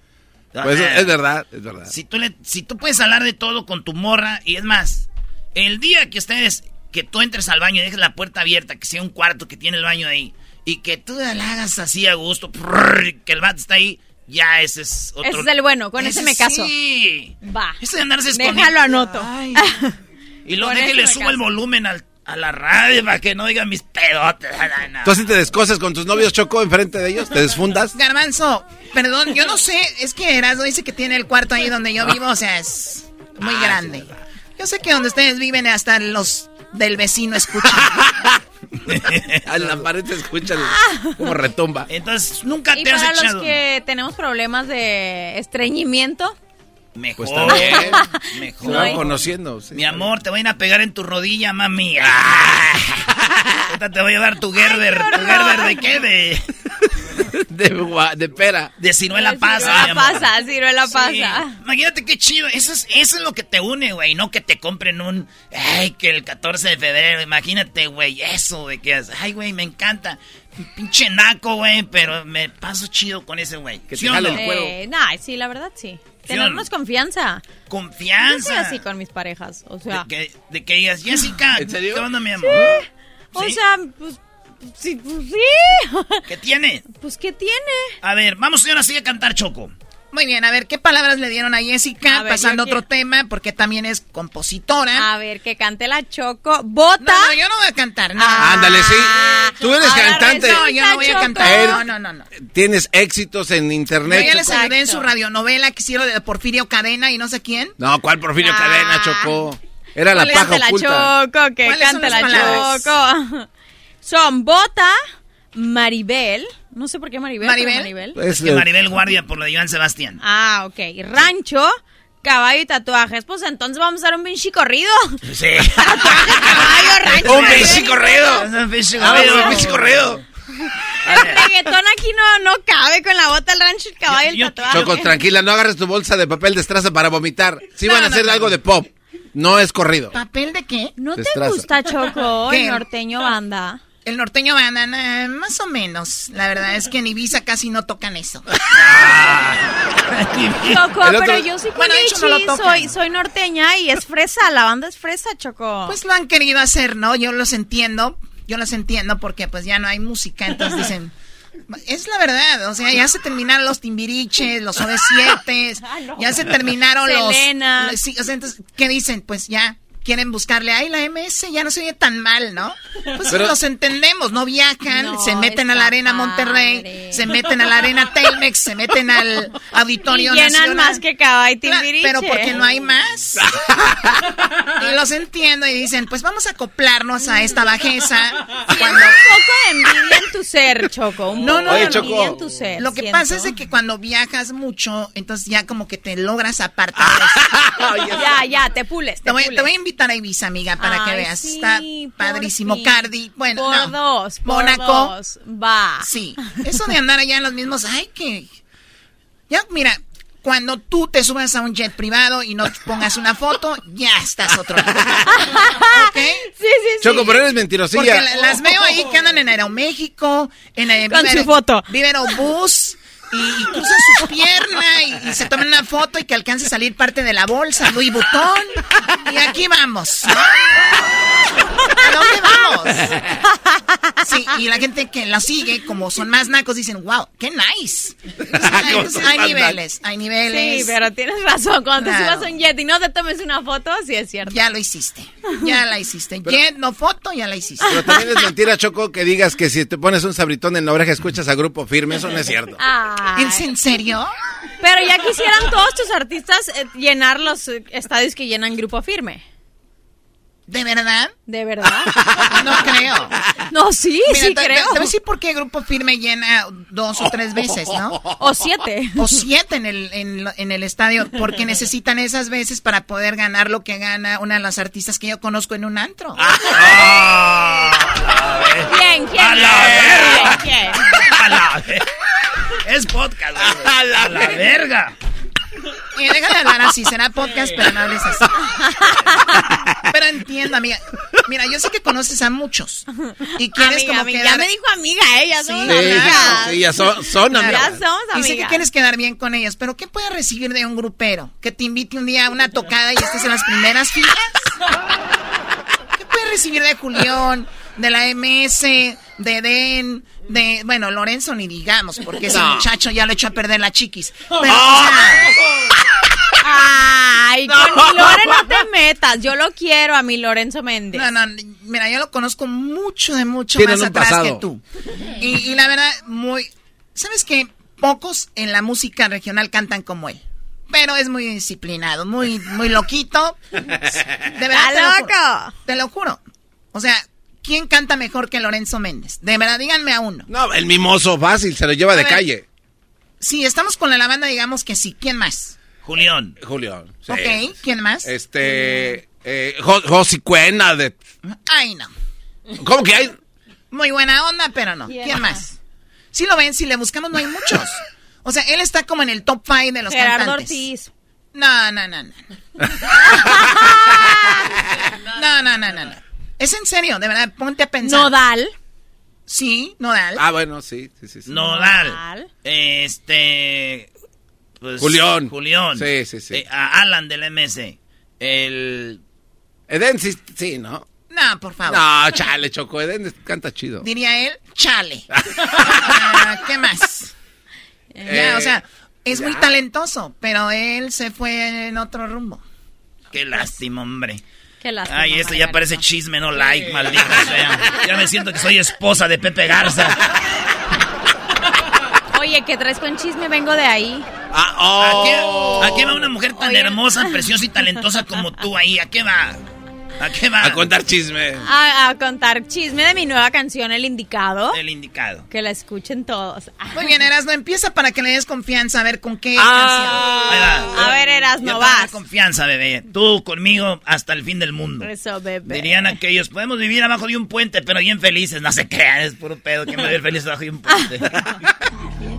Pues Ah, es verdad, es verdad. Si tú, le, si tú puedes hablar de todo con tu morra, y es más, el día que ustedes, que tú entres al baño y dejes la puerta abierta, que sea un cuarto que tiene el baño ahí, y que tú la hagas así a gusto, prrr, que el vato está ahí, ya ese es otro. Ese es el bueno, con ese, me caso. Sí. Va. Ese de andarse escondiendo. Déjalo anoto. Y luego Con de que ese le me subo caso. el volumen al- a la radio para que no digan mis pedotes. ¿Tú así te descoses con tus novios, Choco, enfrente de ellos? ¿Te desfundas? Garbanzo, perdón, yo no sé, es que Erasmo dice que tiene el cuarto ahí donde yo vivo, o sea, es muy grande. Yo sé que donde ustedes viven hasta los del vecino escuchan. A la pared se escucha el- cómo retumba. Entonces, nunca Y te has para los echado. que tenemos problemas de estreñimiento, Mejor. Pues también. Mejor. van conociendo. sí. Mi amor, te voy a pegar en tu rodilla, mami. Ah. Ahorita te voy a dar tu Gerber. ¿Tu Gerber de qué? De, De, gua- de pera. de ciruela pasa. ciruela pasa, ciruela Sí. pasa. Imagínate qué chido. Eso es, eso es lo que te une, güey. No que te compren un. Ay, que el 14 de febrero. Imagínate, güey. Eso de que. Ay, güey, me encanta. Pinche naco, güey. Pero me paso chido con ese güey. Que ¿Sí te no? el cuero. Eh, nah, sí, la verdad sí. ¿Sí o Tenernos no? confianza. Yo soy Confianza. así con mis parejas, o sea. De que, de que digas, Jessica, ¿En serio? ¿qué onda, mi amor? O ¿Sí? sea, pues, sí, pues sí. ¿Qué tiene? pues, ¿qué tiene? A ver, vamos ahora sí a cantar, Choco. Muy bien, a ver, ¿qué palabras le dieron a Jessica? A ver, Pasando a yo otro tema, porque también es compositora. A ver, que cante la Choco. Bota. No, no, yo no voy a cantar, no. Ándale, sí. Tú eres ahora cantante. No, yo no voy a cantar. No, no, no, no. Tienes éxitos en Yo internet. ya les ayudé en su radionovela que hicieron de Porfirio Cadena y no sé quién. No, ¿cuál Porfirio Ah. Cadena, Choco? Era la paja cante la oculta. Choco, que ¿Cuáles son cante la palabras? Choco. Son Bota, Maribel. No sé por qué Maribel. ¿Maribel? Maribel. Es, Es que Maribel Guardia por lo de Joan Sebastián. Ah, ok. Rancho, caballo y tatuajes. Pues entonces vamos a dar un pinche corrido. Sí. Caballo, rancho. Un pinche corrido. Un pinche Vamos, corrido. un pinche corrido. El reggaetón aquí no, no cabe con la bota, el rancho, el caballo y el tatuaje. Choco, tranquila, no agarres tu bolsa de papel de estraza para vomitar. Si No, van a no, hacer no, algo de pop. No es corrido. ¿Papel de qué? ¿No te gusta, Choco, ¿Qué? el norteño banda? El norteño banana, más o menos. La verdad es que en Ibiza casi no tocan eso. Choco, El otro- pero yo sí con Bueno, de hecho, no lo Lichi, tocan. soy, soy norteña y es fresa, la banda es fresa, Choco. Pues lo han querido hacer, ¿no? Yo los entiendo. Yo los entiendo porque pues ya no hay música, entonces dicen... Es la verdad, o sea, ya se terminaron los timbiriches, los OV7, Ah, no. ya se terminaron los... Los- sí, o sea, entonces, ¿qué dicen? Pues ya, quieren buscarle, ay, la MS ya no se oye tan mal, ¿no? Pues Pero- los entendemos, no viajan, No, se meten a la arena Monterrey, se meten a la arena Telmex, se meten al auditorio Y llenan nacional. más que Cava y Claro, Timbiriche. pero porque no hay más. y los entiendo y dicen, pues vamos a acoplarnos a esta bajeza. Cuando... Un poco de envidia en tu ser, Choco. Un No, poco no, envidia en tu ser. Lo que siento. pasa es de que cuando viajas mucho, entonces ya como que te logras apartar ya, ya, te pules, te Te voy, pules. te voy a invitar a Ibiza, amiga, para que Ay, veas. sí, Está padrísimo. fin. Cardi, bueno, Por no. dos, por Mónaco. dos. Va. Sí. Eso de andar allá en los mismos, ay, que... Ya, mira, cuando tú te subas a un jet privado y no pongas una foto, ya estás otro lado. ¿Ok? Sí, sí, sí. Choco, pero eres mentirosilla. Porque la- las veo ahí que andan en Aeroméxico, en el Con su foto. Vivero Bus. Y, y cruzan sus piernas y, se toman una foto y que alcance a salir parte de la bolsa, Louis Vuitton. Y aquí vamos. ¿No? ¿A dónde vamos? Sí, y la gente que la sigue, como son más nacos, dicen, wow, qué nice. Entonces, hay, niveles, hay niveles. Sí, pero tienes razón. Cuando te subas a un jet y no te tomes una foto, sí es cierto. Ya lo hiciste. Ya la hiciste. Jet, no foto, ya la hiciste. Pero también es mentira, Choco, que digas que si te pones un sabritón en la oreja escuchas a Grupo Firme. Eso no es cierto. Ay. ¿Es en serio? Pero ya quisieran todos tus artistas eh, llenar los eh, estadios que llenan Grupo Firme. ¿De verdad? ¿De verdad? No creo. No, sí, Mira, sí creo. te voy a decir por qué Grupo Firme llena dos o tres veces, ¿no? O siete. O siete en el, en, el estadio, porque necesitan esas veces para poder ganar lo que gana una de las artistas que yo conozco en un antro. ¿Quién? ¿Quién? A la ¿Quién? ¿Quién? A la Es podcast. güey. A la, verga. Y deja de hablar así, será podcast, pero no hables así. Pero entiendo, amiga. Mira, yo sé que conoces a muchos. Y quieres Amiga, como amiga, quedar... ya me dijo amiga, ¿eh? Ya somos Sí, amigas. Sí, ya son, son amigas. Ya somos Y sé que amigas. quieres quedar bien con ellos, pero ¿qué puedes recibir de un grupero? ¿Que te invite un día a una tocada y estés en las primeras filas? ¿Qué puedes recibir de Julián, de la MS, de Den, de... Bueno, Lorenzo ni digamos, porque ese No. muchacho ya lo echó a perder la chiquis. Pero, o sea, Ay, con mi Lore no te metas. Yo lo quiero a mi Lorenzo Méndez. no, no, mira, yo lo conozco mucho de mucho Tienen más atrás pasado. que tú. Y, y la verdad, muy... ¿Sabes qué? Pocos en la música regional cantan como él. Pero es muy disciplinado, muy, muy loquito. De verdad, ¡Está te lo loco! juro. Te lo juro. O sea, ¿quién canta mejor que Lorenzo Méndez? De verdad, díganme a uno. No, el mimoso fácil, se lo lleva de ver. calle. Si estamos con la banda, digamos que sí. ¿Quién más? Julián. Julián. sí. Ok, ¿quién más? Este. Eh, Jo- Josi Cuena de. Ay, no. ¿Cómo que hay? Muy buena onda, pero no. ¿Quién ¿Quién más? Si lo ven, si le buscamos, no hay muchos. O sea, él está como en el top 5 de los Gerardo cantantes. Ortiz. No, no, no, no. No, no, no, no, no. Es en serio, de verdad, ponte a pensar. Nodal. Sí, Nodal. Ah, bueno, sí, sí, sí. sí. Nodal. Este. Pues, Julián. Julián. Sí, sí, sí. Eh, a Alan del MS. El. Eden sí, sí, ¿no? No, por favor. No, chale, Choco. Eden canta chido. Diría él, chale. Ah, ¿Qué más? Ya, Eh, o sea, es ya. muy talentoso, pero él se fue en otro rumbo. Qué lástima, hombre. Qué lástima. Ay, esto ya parece chisme, no like, maldito sea. Ya me siento que soy esposa de Pepe Garza. Oye, ¿qué traes con chisme? Vengo de ahí. Ah, ¿A oh. qué, a qué va una mujer tan Oye. hermosa, preciosa y talentosa como tú ahí? ¿A qué va? ¿A qué va? A contar chisme. A, a contar chisme de mi nueva canción, El Indicado. El indicado. Que la escuchen todos. Muy bien, Erasno, empieza para que le des confianza a ver con qué Ahí va. A ver, Erasno, vas. confianza, bebé. Tú conmigo hasta el fin del mundo. Eso, bebé. Dirían aquellos, podemos vivir abajo de un puente, pero bien felices. No se crean, es puro pedo que me vivir feliz abajo de un puente.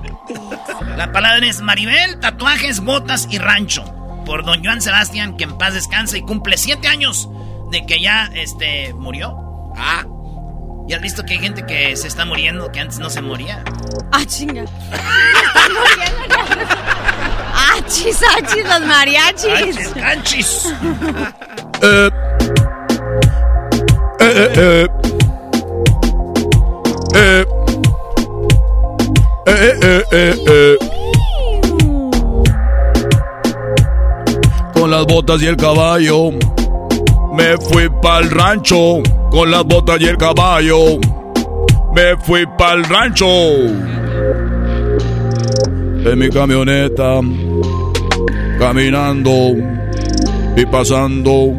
La palabra es Maribel, tatuajes, botas y rancho. Por don Joan Sebastián, que en paz descansa y cumple siete años de que ya este murió. Ah. ¿Ya has visto que hay gente que se está muriendo que antes no se moría? Ah, chinga. Achis, achis, los mariachis. ¡Canchis, canchis! Eh. Eh, eh, eh. Eh. Eh, eh, eh, eh. Con las botas y el caballo Me fui pa'l rancho con las botas y el caballo. Me fui pa'l rancho. En mi camioneta, caminando y pasando.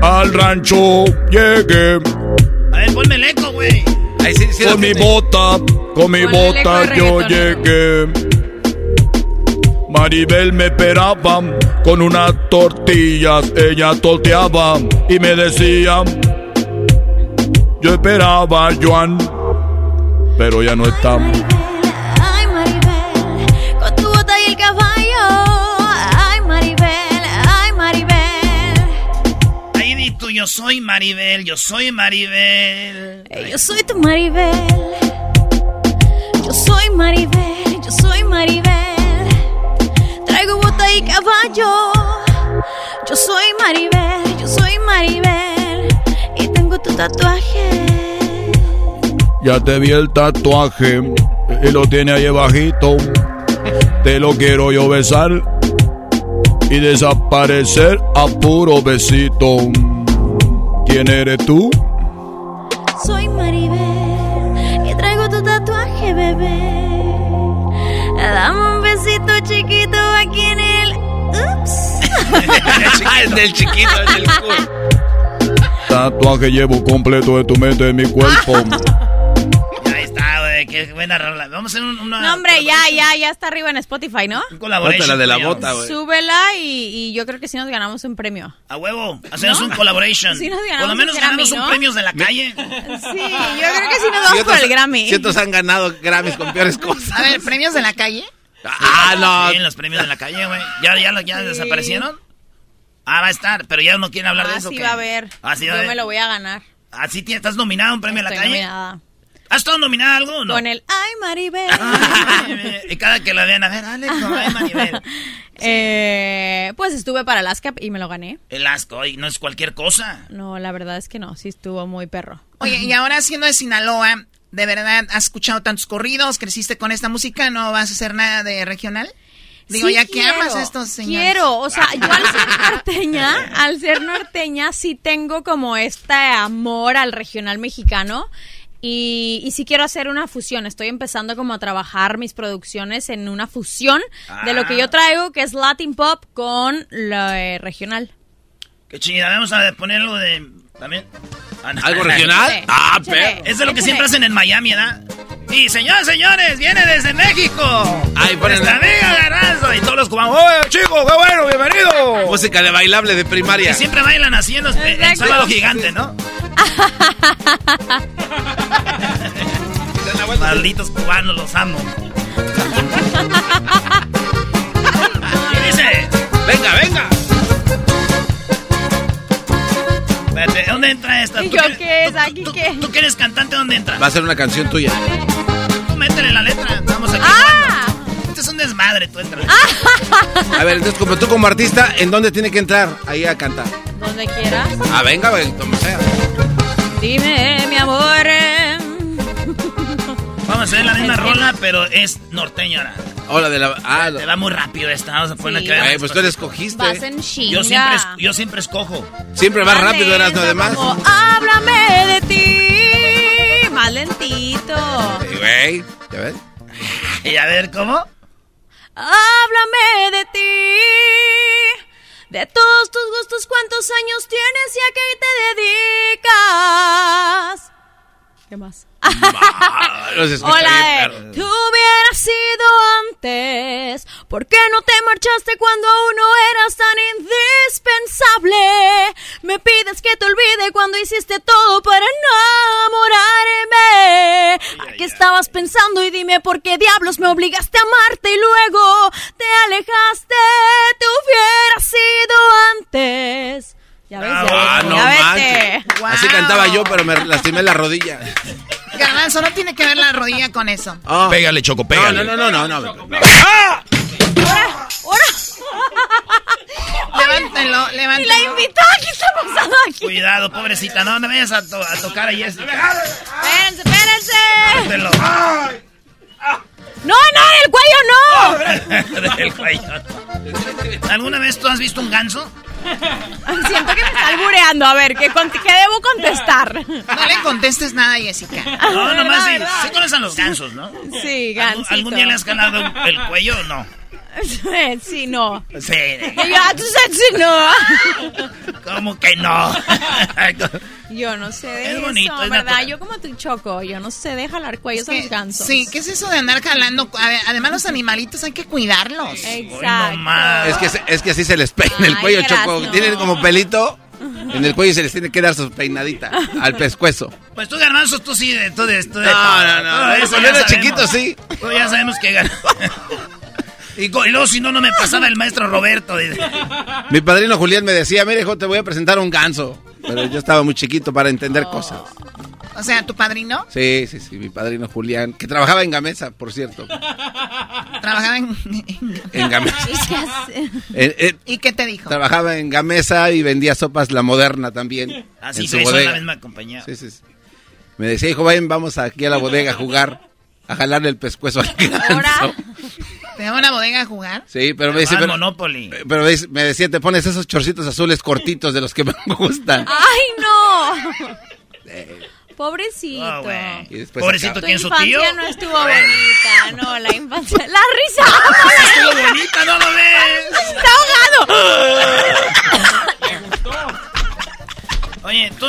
Al rancho llegué A ver, ponme el eco, güey. Ahí sí, sí lo con mi bota, con mi Ponle bota yo llegué. Maribel me esperaba con unas tortillas, ella torteaba y me decía, yo esperaba a Joan, pero ya no está. Ay, Maribel, con tu bota y el caballo. Ay, Maribel, ay, Maribel. Ahí di tú, yo soy Maribel, yo soy Maribel. Eh, Yo soy tu Maribel. Yo soy Maribel, yo soy Maribel. Traigo bota y caballo. Yo soy Maribel, yo soy Maribel. Y tengo tu tatuaje. Ya te vi el tatuaje y lo tiene ahí bajito. Te lo quiero yo besar y desaparecer a puro besito. ¿Quién eres tú? El del chiquito, el del culo. Tatuaje llevo completo de tu mente en mi cuerpo. Ahí está, güey, qué buena rola. Vamos a hacer un- una... No, hombre, ya, ya, ya está arriba en Spotify, ¿no? collaboration, Ponte la de la bota, güey. Súbela y, y yo creo que sí nos ganamos un premio. A huevo, hacemos ¿No? un collaboration. Sí nos ganamos Por lo menos un Grammy, ganamos un ¿no? premios de la calle. Sí, yo creo que sí nos vamos por el Grammy. Si otros han ganado Grammys con peores cosas. A ver, premios de la calle. Ah, no. Sí, los premios de la calle, güey. ¿Ya, ya, ya desaparecieron? Ah, va a estar, pero ya no quieren hablar de Ah, eso. sí ¿qué? va a haber. Ah, sí va a yo haber. me lo voy a ganar. ¿Ah, sí tienes- estás nominado a un premio de la Estoy calle? nominada. ¿Has estado nominada a algo o no? Con el Ay Maribel. y cada que la vean, a ver, Alex, no, ay, Maribel. Eh, pues estuve para el ASCAP y me lo gané. El asco, y no es cualquier cosa. No, la verdad es que no, sí estuvo muy perro. Oye, y ahora siendo de Sinaloa, ¿de verdad has escuchado tantos corridos? ¿Creciste con esta música? ¿No vas a hacer nada de regional? Digo, Sí ya quiero, amas a estos señores. Quiero, o sea, yo al ser norteña, al ser norteña sí tengo como este amor al regional mexicano y, y sí quiero hacer una fusión. Estoy empezando como a trabajar mis producciones en una fusión de lo que yo traigo, que es Latin Pop con lo eh, regional. Qué chida, vamos a poner algo de... ¿También? Ah. ¿Algo regional? Ah, échale. perro. Es de lo que Échale. siempre hacen en Miami, ¿verdad? Y señores, señores, viene desde México. Ahí ponen Nuestra amiga Garbanzo y todos los cubanos. ¡Oye, chico, qué bueno, bienvenido! Música de bailable de primaria. Que siempre bailan así en los- en el sábado gigante, ¿no? Malditos cubanos, los amo. ¿Qué dice? Venga, venga. Espérate, ¿dónde entra esta? ¿Y ¿Tú yo que- qué es? ¿Aquí qué? ¿Tú que eres cantante, dónde entra? Va a ser una canción tuya. Tú métele la letra, vamos aquí. ¡Ah! Este es un desmadre, tú entras. A ver, entonces, como tú como artista, ¿en dónde tiene que entrar? Ahí a cantar. Donde quieras. Ah, venga, güey, como sea. Dime, mi amor. eh, Vamos a hacer la misma rola, pero es norteña ahora. Hola de la. Ah, Te va muy rápido esta, vamos a poner Sí. que pues tú la escogiste. Vas en chinga. yo siempre, es- yo siempre escojo. Siempre Dale, rápido eras, no demás. como, Háblame de ti. Más lentito. Güey, ¿ya ves? Y a ver, ¿cómo? Háblame de ti. De todos tus gustos, cuántos años tienes y a qué te dedicas. ¿Qué más? Hola, eh, tú hubieras sido antes. ¿Por qué no te marchaste cuando aún no eras tan indispensable? Me pides que te olvide cuando hiciste todo para enamorarme. ¿A qué estabas pensando? Y dime por qué diablos me obligaste a amarte y luego te alejaste. Te hubieras sido antes. Ya ves, ya Ah, ves, no ya manches. vete. Así cantaba yo, pero me lastimé la rodilla. Garbanzo, no tiene que ver la rodilla con eso. Ah. Pégale, Choco, No, pégale. no, no, no, no. no. Levántalo, Y levántalo. la invitó, ¿qué está pasando aquí? Cuidado, pobrecita, no, no vayas a, to- a tocar a Jessica. Espérense, espérense. Suéltelo. No, no, el cuello no. Del cuello. ¿Alguna vez tú has visto un ganso? Siento que me está albureando. A ver, ¿qué, qué debo contestar? No le contestes nada, Jessica. No, nomás sí, sí conocen los gansos, ¿no? Sí, ¿Algún, gansito. algún día le has jalado el cuello o no? Sí, no. Sí. Y yo, ah, tú sabes, sí, no. ¿Cómo que no? Yo no sé de Es eso, bonito, es ¿verdad? natural. Yo como tu choco, yo no sé de jalar cuellos a que- los gansos. Sí, ¿qué es eso de andar jalando? A Además, los animalitos hay que cuidarlos. Exacto. Es que, es que así se les peina el cuello. Choco. Tienen como pelito en el cuello y se les tiene que dar su peinadita al pescuezo. Pues tú, Garbanzo, tú sí, de- tú de... Tú de No, todo. no, no, no, eso cuando ya era chiquito, sí. Ya sabemos que... gan- Y, y luego si no, no me pasaba el maestro Roberto. Mi padrino Julián me decía, mire, hijo, te voy a presentar un ganso. Pero yo estaba muy chiquito para entender cosas. O sea, ¿tu padrino Sí, sí, sí, mi padrino Julián, que trabajaba en Gamesa, por cierto. trabajaba en... En Gamesa. Eh, eh, ¿Y qué te dijo? trabajaba en Gamesa y vendía sopas La Moderna también. Ah, sí, en su sí, son bodega. la misma compañía. Sí, sí, sí. Me decía, hijo, vayan, vamos aquí a la bodega a jugar, a jalarle el pescuezo al ganso. ¿Te da una bodega a jugar? Sí, pero me dice, Ah, pero, Monopoly. pero me me decía, te pones esos chorcitos azules cortitos de los que me gustan. ¡Ay, no! Pobrecito. Ah, güey. Y después Pobrecito. ¿quién su tío? infancia no estuvo bonita, no, la infancia. ¡La risa! Estuvo bonita, ¿no lo ves? ¡Está ahogado! Oye, tú...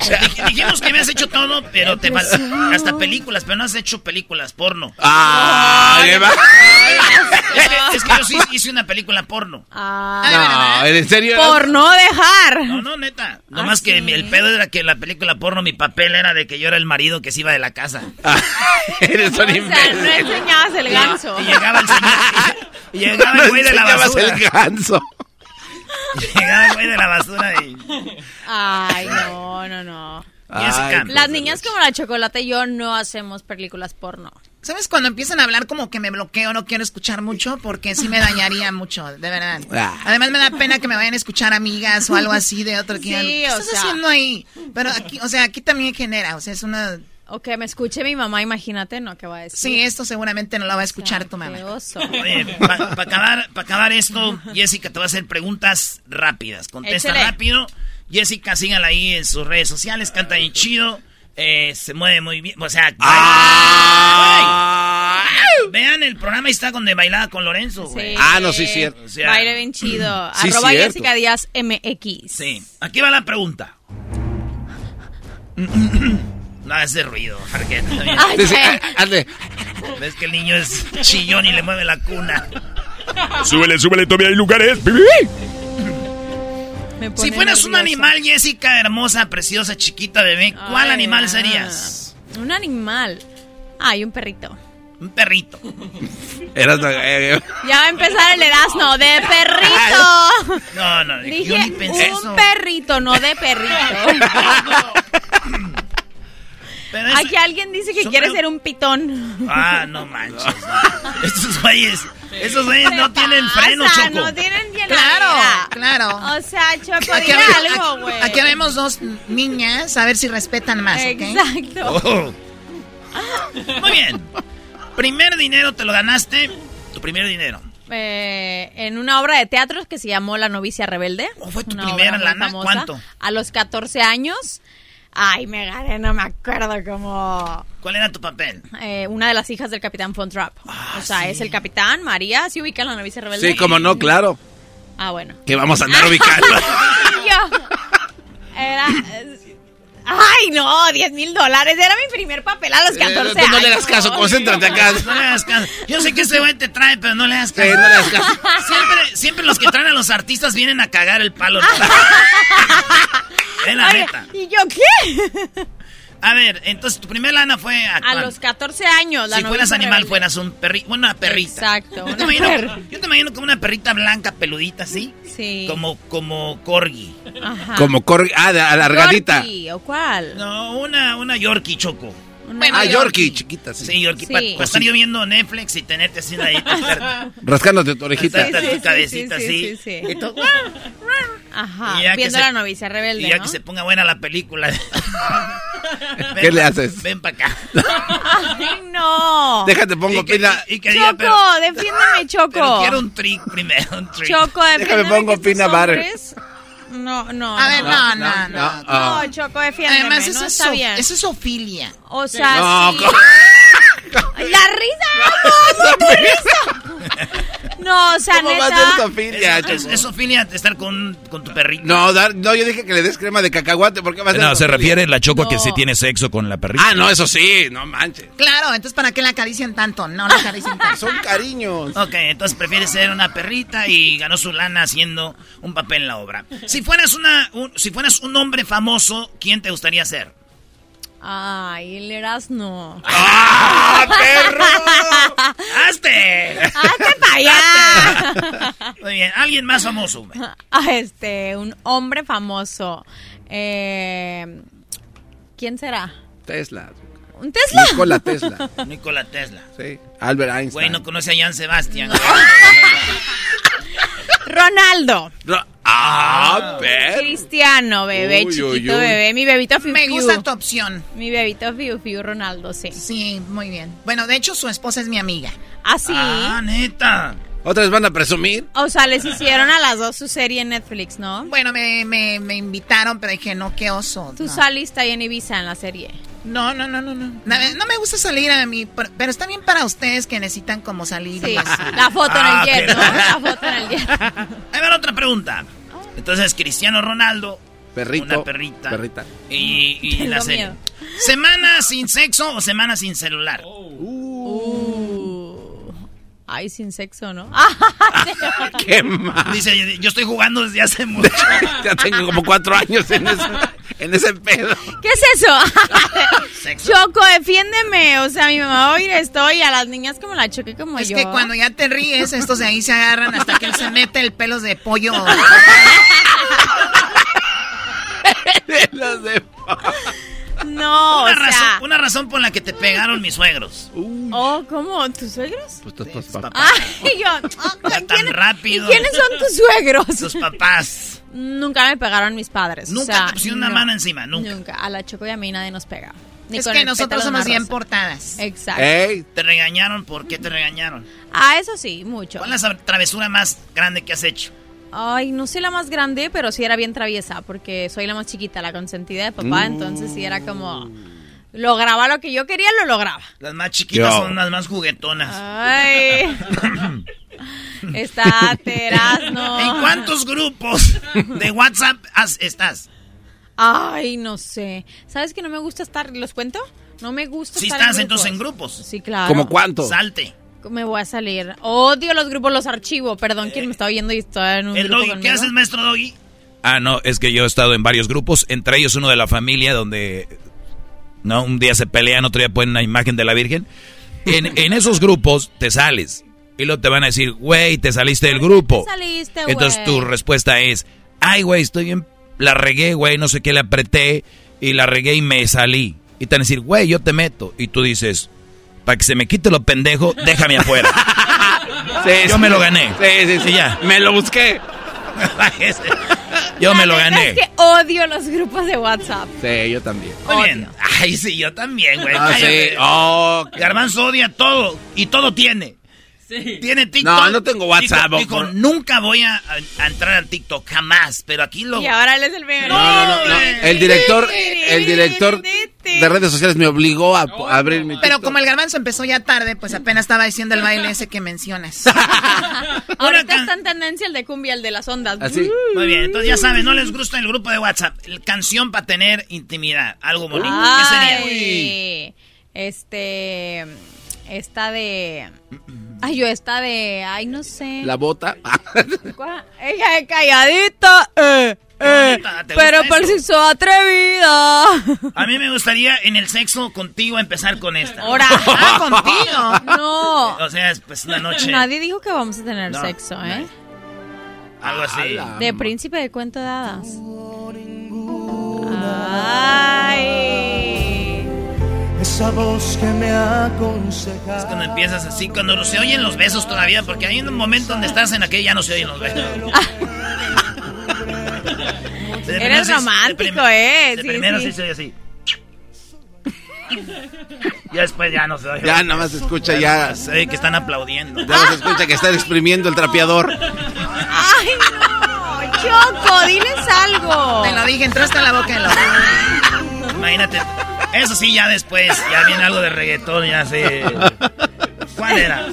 dij- dijimos que habías hecho todo, pero te hasta películas, pero no has hecho películas porno. ¡Ah! ¿qué va? Es que, es que yo sí hice una película porno. Ah, No, ¿en serio? por no dejar. No, no, neta. Nomás Ah, que sí. el pedo era que en la película porno mi papel era de que yo era el marido que se iba de la casa. Eres un O sea, no enseñabas el ganso. Y llegaba el señor. Y, y llegaba No el güey de la basura. el ganso. Llegaba el güey de la basura y. Ay, no, no, no. Ay, Las niñas como la chocolate y yo no hacemos películas porno. ¿Sabes cuando empiezan a hablar como que me bloqueo, no quiero escuchar mucho? Porque sí me dañaría mucho, de verdad. Ah. Además me da pena que me vayan a escuchar amigas o algo así de otro que Sí, digan, ¿qué o estás sea. haciendo ahí? Pero aquí, o sea, aquí también genera, o sea, es una... O que me escuche mi mamá, imagínate, ¿no? ¿Qué va a decir? Sí, esto seguramente no lo va a escuchar tu mamá. para acabar, pa acabar esto, Jessica te va a hacer preguntas rápidas. Contesta Échale. rápido. Jessica, síganla ahí en sus redes sociales, canta bien chido. Eh, se mueve muy bien. O sea, Ah. baila- vean el programa, ahí está donde bailaba con Lorenzo, güey. Sí. Ah, no, sí, cierto. O sea, Baile bien chido. Sí, Arroba cierto. Jessica Díaz MX. Sí. Aquí va la pregunta. No ese ruido, Jarqueta. Ay, Sí, sí, ¿qué? ah, hazle. Ves que el niño es chillón y le mueve la cuna. Súbele, súbele, todavía hay lugares. Si fueras un animal, Jessica, hermosa, preciosa, chiquita, bebé, ¿cuál Ay, animal ah. serías? Un animal. Ay, un perrito. Un perrito. Eras eh, eh, Ya va a empezar el Erasmo de perrito. No, no, yo Dije ni pensé un eso. perrito, no de perrito. Pero Aquí alguien dice que quiere ser un pitón. Ah, no manches. no. Estos güeyes, esos güeyes no ¿Qué tienen freno, Choco. No tienen bien Claro, claro. O sea, Choco, Aquí, algo, güey. aquí vemos dos niñas, a ver si respetan más, ¿ok? Exacto. Oh. Muy bien. Primer dinero te lo ganaste. Tu primer dinero. Eh, en una obra de teatro que se llamó La novicia rebelde. ¿Cómo fue tu primera lana? famosa. ¿Cuánto? A los 14 años. Ay, me gané, no me acuerdo como ¿Cuál era tu papel? eh, una de las hijas del capitán Von Trapp. Ah, o sea, es el capitán, María, ¿sí ubican la novicia rebelde? Sí, como no, claro. Ah, bueno. Que vamos a andar ubicando. Yo. Era... Ay, no, 10 mil dólares. Era mi primer papel a los 14 Eh, años. tú no le hagas caso, concéntrate acá. No le hagas caso. Yo sé que ese güey te trae, pero no le hagas caso. Sí, no le hagas caso. Siempre, siempre los que traen a los artistas vienen a cagar el palo. Es la Oye, neta. ¿Y yo qué? A ver, entonces tu primer lana fue a, A los 14 años. La Si fueras animal, rebelde. fueras un perrito. Bueno, una perrita. Exacto, Yo te, imagino, perra. yo te imagino como una perrita blanca, peludita, ¿sí? Sí. Como, como corgi. Ajá. Como corri... Ah, de- alargadita. Yorkie, ¿O cuál? No, una, una Yorkie choco. Una- Ah, Yorkie, chiquita, sí. Sí, Yorkie. Sí. Para estar yo viendo Netflix y tenerte así ahí. estar- Rascándote tu orejita. tu sí, cabecita sí, así. sí, sí, sí. Y tú- Ajá. Y ya que Viendo se- la novicia rebelde, Y ya ¿no? que se ponga buena la película. ¿Qué le haces? Ven para acá. Ay, no. Déjate, pongo Y que- pila. y que diga, Choco, pero- defiéndeme, Choco. Pero quiero un trick primero, un trick. Choco, defiéndeme Déjame pongo que peanut butter. No, no. A ver, no, no, no, no. no. Ah. No, Choco, defiéndeme, Además, eso, no está so- bien. eso es ofilia. O sea, No, sí. ¿cómo? La risa, no, no, tu risa. No, o sea, ¿Cómo va a neta. ser Sofía, Es, es, Sofía estar con, con tu perrito. No, dar, no, yo dije que le des crema de cacahuate, ¿por qué va a ser No, se refiere la choco a que si tiene sexo con la perrita. Ah, no, eso sí, no manches. Claro, entonces ¿para qué la acarician tanto? No la acarician tanto. Son cariños. Ok, entonces prefieres ser una perrita y ganó su lana haciendo un papel en la obra. Si fueras una, un- si fueras un hombre famoso, ¿quién te gustaría ser? Ay, el Erasmo. ¡Ah, perro! ¡Hazte! ¡Hazte para allá! Muy bien, alguien más famoso. Ah, este, un hombre famoso. Eh, ¿Quién será? Tesla. ¿Un Tesla? Nikola Tesla. Nikola Tesla. Sí. Albert Einstein. Güey, no conoce a Jan Sebastián. Ronaldo. Ro- Ah, perro. Cristiano, bebé, Uy, chiquito uy, uy. bebé. Mi bebito Fiu Me Fiu. gusta tu opción. Mi bebito Fiu Fiu Ronaldo, sí. Sí, muy bien. Bueno, de hecho, su esposa es mi amiga. ¿Ah, sí? Ah, neta. ¿Otras van a presumir? O sea, les hicieron a las dos su serie en Netflix, ¿no? Bueno, me, me, me invitaron, pero dije, no, qué oso. Tú no. saliste ahí en Ibiza en la serie. No, no, no, no, no. No, me gusta salir a mí, pero está bien para ustedes que necesitan como salir. Sí, y así. la foto en Ah, el jet. La foto en el jet. Ahí va otra pregunta. Entonces, Cristiano Ronaldo, Perrito. una perrita, Perrita. y, la serie. miedo. ¿Semana sin sexo o semana sin celular? Uh. Ay, sin sexo, ¿no? ¡Qué mal! Dice, yo estoy jugando desde hace mucho. Ya tengo como cuatro años en ese, en ese pedo. ¿Qué es eso? Choco, defiéndeme. O sea, mi mamá va a oír esto y a las niñas como la choque como Es yo. que cuando ya te ríes, estos de ahí se agarran hasta que él se mete el pelos de pollo. Los de- No, una, o razón, sea... una razón por la que te pegaron mis suegros. Oh, ¿cómo? ¿Tus suegros? Pues tus- tus papás. Ay, yo... Ya tan rápido. ¿Y quiénes son tus suegros? Tus papás. Nunca me pegaron mis padres. o Nunca sea, te pusieron una no. mano encima, nunca. Nunca. A la Choco y a mí nadie nos pega. Ni es que nosotros somos bien portadas. Exacto. Ey, ¿Te regañaron? ¿Por qué te regañaron? Ah, eso sí, mucho. ¿Cuál es la travesura más grande que has hecho? Ay, no soy la más grande, pero sí era bien traviesa, porque soy la más chiquita, la consentida de papá, entonces sí era como... Lograba lo que yo quería, lo lograba. Las más chiquitas Yo. son las más juguetonas. Ay. Está Terazno. ¿En cuántos grupos de WhatsApp has- estás? Ay, no sé. ¿Sabes que no me gusta estar? ¿Los cuento? No me gusta Si estar estás en entonces en grupos. grupos. Sí, claro. ¿Como cuánto? Salte. Me voy a salir. Odio los grupos, los archivo. Perdón, ¿quién me está oyendo y está en un El grupo doggy, ¿qué haces, maestro Doggy? Ah, no, es que yo he estado en varios grupos, entre ellos uno de la familia donde no un día se pelean, otro día ponen una imagen de la Virgen. En, en esos grupos te sales y luego te van a decir, güey, te saliste del grupo. te saliste, güey? Entonces tu respuesta es, ay, güey, estoy bien, la regué, güey, no sé qué le apreté y la regué y me salí. Y te van a decir, güey, yo te meto. Y tú dices, para que se me quite lo pendejo, déjame afuera. Sí, Yo sí. me lo gané. Sí, sí, sí. Ya. Me lo busqué. Yo me lo gané. Es que odio los grupos de WhatsApp. Sí, yo también. Muy bien. Ay, sí, yo también, güey. Ah, sí. Oh, Garbanzo odia todo y todo tiene. Tiene TikTok. No, no tengo WhatsApp, Dijo, nunca voy a, a entrar al TikTok, jamás. Pero aquí lo... Y ahora él es el primero. No, no, no, no. El director, el director de redes sociales me obligó a, a abrir mi Pero TikTok. como el garbanzo empezó ya tarde, pues apenas estaba diciendo el baile ese que mencionas. Ahorita está en tendencia el de cumbia, el de las ondas. Así. Muy bien, entonces ya saben, no les gusta el grupo de WhatsApp. El Canción para tener intimidad. Algo bonito. ¿Qué sería? Este. Esta de. Ay, yo esta de. Ay, no sé. La bota. Ella es calladita. Eh, eh, bonita, ¿te pero por eso? si soy atrevida. A mí me gustaría en el sexo contigo empezar con esta. Ahora. ah, contigo. No. O sea, es pues una noche. Nadie dijo que vamos a tener No, sexo, ¿eh? Algo así. De príncipe de cuento de hadas. Ay. Esa voz que me aconseja. Es cuando empiezas así, cuando se oyen los besos todavía, porque hay un momento donde estás en aquel ya no se oyen los besos. Eres romántico, ¿eh? De Sí, primero sí. sí se oye así. Ya después ya no se oye. Ya nada más se escucha ya. Se oye que están aplaudiendo. Ya no se escucha que están exprimiendo el trapeador. Ay, no. Choco, diles algo. Te lo dije, entraste a la boca de lo. Imagínate. Eso sí, ya después. Ya viene algo de reggaetón, ya sé. ¿Cuál era?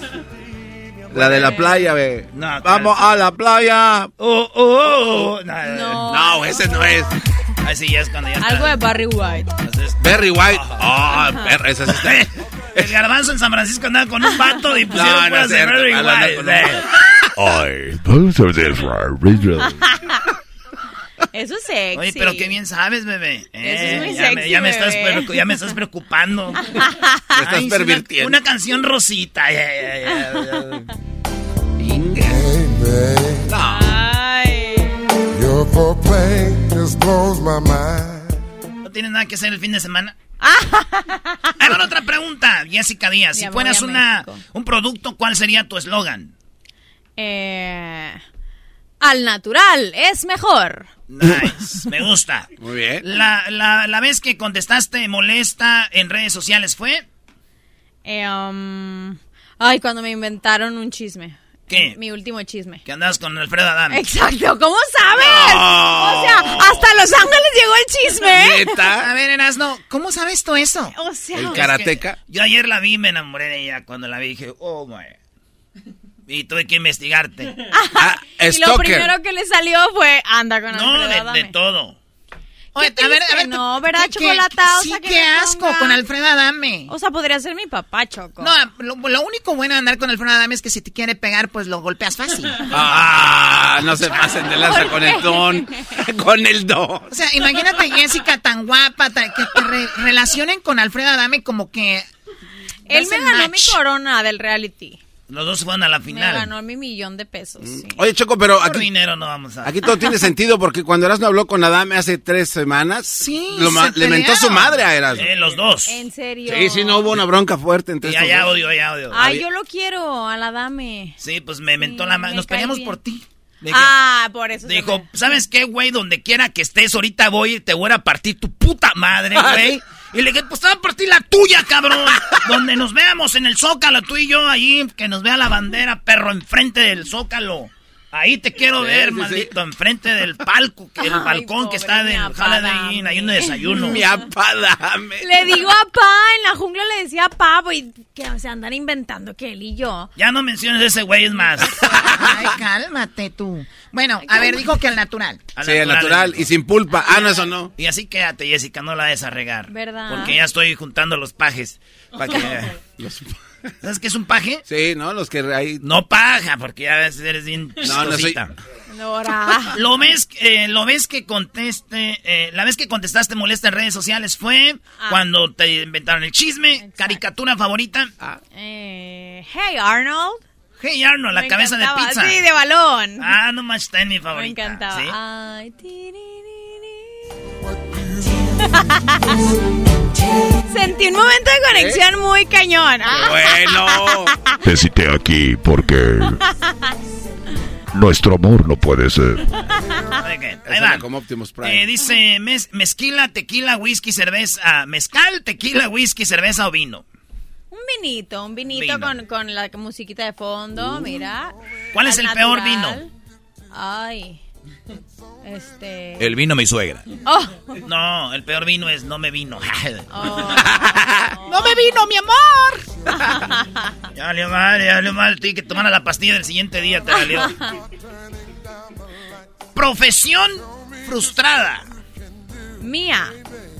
La de la playa, ve. No, Vamos a la playa. Oh, oh, oh. oh. No, No. No, ese no es. Ahí sí, ya es cuando ya está. Algo de Barry White. Berry White. Ah, perra, esa sí está. El garbanzo en San Francisco andaba con un vato y pusieron No, no de Barry White. Ay, Eso es sexy. Oye, pero qué bien sabes, bebé. Eso es muy ya, me, sexy, ya, me estás, ya me estás preocupando. Me estás Ay, una- pervirtiendo. Una, canción rosita. Ya, ya, ya, ya. Ay. Your foreplay just blows my mind. ¿No tienes nada que hacer el fin de semana? Ahora otra pregunta, Jessica Díaz. Si Ya fueras una, un producto, ¿cuál sería tu eslogan? Eh, al natural es mejor. Nice, me gusta. Muy bien. La, la, la vez que contestaste molesta en redes sociales fue... Eh, um, ay, cuando me inventaron un chisme. ¿Qué? Mi último chisme. Que andabas con Alfredo Adame. Exacto, ¿cómo sabes? Oh. O sea, hasta Los Ángeles llegó el chisme. A ver, Erasno, ¿cómo sabes tú eso? O sea, El karateca. Yo ayer la vi, me enamoré de ella. Cuando la vi dije, oh, my. Y tuve que investigarte. Ah, y lo primero que le salió fue anda con No, Alfredo de, Adame. de todo. Oye, a ver, a ver. no, ¿verdad, ¿qué- Chocolata? O Sí, sea, que qué asco ponga- con Alfredo Adame. O sea, podría ser mi papá, Choco. No, lo, lo único bueno de andar con Alfredo Adame es que si te quiere pegar, pues lo golpeas fácil. Ah, no se pasen de lanza con el don. Con el don. O sea, imagínate Jessica tan guapa, tan- que te re- relacionen con Alfredo Adame como que... Él me ganó match. mi corona del reality. Los dos fueron a la Me final. ganó mi millón de pesos. sí. Oye, Choco, pero Por aquí, dinero no vamos a... aquí todo tiene sentido porque cuando Erasmo habló con Adame hace tres semanas, Sí, lo ma- se le mentó su madre a Erasmo. Eh, los dos. ¿En serio? Sí, sí, no hubo una bronca fuerte entre Ya, ya odio, ya odio. Ay, yo lo quiero, a la dame. Sí, pues me mentó Sí, la mano. me Nos peleamos bien. por ti. Dije- Ah, por eso. se Dijo, me- ¿sabes qué, güey? Donde quiera que estés, ahorita voy y te voy a partir tu puta madre, güey. Y le dije, pues te voy a partir la tuya, cabrón. Donde nos veamos en el Zócalo, tú y yo, ahí, que nos vea la bandera, perro, enfrente del Zócalo. Ahí te quiero Sí, ver, sí, sí. maldito, enfrente del palco, que el Ay, balcón que está apa, Holiday Inn, dame. hay un desayuno. Mi apa, dame. Le digo a Pa, en la jungla le decía a Pa, y que se andan inventando que él y yo. Ya no menciones ese güey, es más. Ay, cálmate tú. Bueno, a ver, dijo que al natural. Al Sí, el natural y sin pulpa. Ah, no, eso no. Y así quédate, Jessica, no la des a regar. ¿Verdad? Porque ya estoy juntando los pajes. Para que... Los- ¿Sabes qué es un paje? Sí, ¿no? Los que ahí... No paja, porque ya ves, eres bien No, no soy-. Lo ves, eh, lo ves que conteste, eh, la vez que contestaste molesta en redes sociales fue Ah. cuando te inventaron el chisme, caricatura favorita. Eh, hey, Arnold. Hey Arnold, la Me cabeza de pizza. Sí, de balón. Ah, no más está en mi Me favorita. encantaba. ¿sí? Ay, ti, ni, Sentí un momento de conexión muy cañón. Bueno. Te cité aquí porque nuestro amor no puede ser. Ahí va. era como Optimus Prime. Eh, dice mez- mezquila, tequila, whisky, cerveza. ah, mezcal, tequila, whisky, cerveza o vino. Un vinito, un vinito Vino. Con, con la musiquita de fondo, mira. ¿Cuál es el peor natural. Ay. Este. El vino mi suegra. Oh, No, el peor vino es no me vino. ¡No me vino, mi amor! ya valió mal, ya valió mal. Tuve que tomar la pastilla del siguiente día, te valió. Profesión frustrada. mía.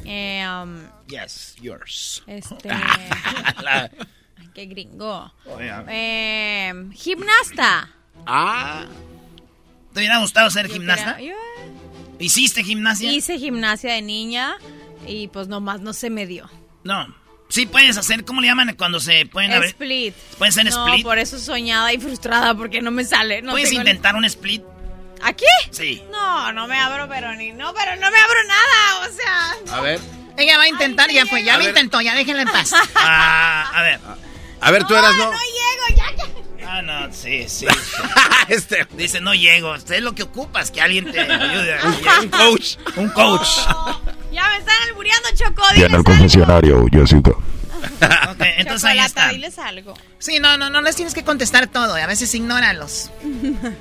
Eh, um, Yes, yours. este. La- qué gringo. Eh, gimnasta. Ah. ¿Te hubiera gustado ser Yo gimnasta? quería- ¿Hiciste gimnasia? Hice gimnasia de niña y pues nomás no se me dio. No. Sí puedes hacer, ¿cómo le llaman cuando se pueden abrir? Split. ¿Pueden ser no, split? por eso soñada y frustrada porque no me sale. No ¿Puedes intentar un split? ¿Aquí? Sí. No, no me abro, pero ni. No, pero no me abro nada, o sea. A ver. Ella va a intentar, ya fue, ya A lo ver. intentó, ya déjenla en paz. Ah, a ver. A ver, tú eras, ¿no? No. Ah, no, sí, sí. este. Dice, no llego. Es lo que ocupas, que alguien te ayude. Un coach. Un coach. Ya me están albureando, Choco. Ya en el confesionario, Jessica. Ok, entonces ahí está. diles algo. Sí, no, no, no les tienes que contestar todo. A veces ignóralos.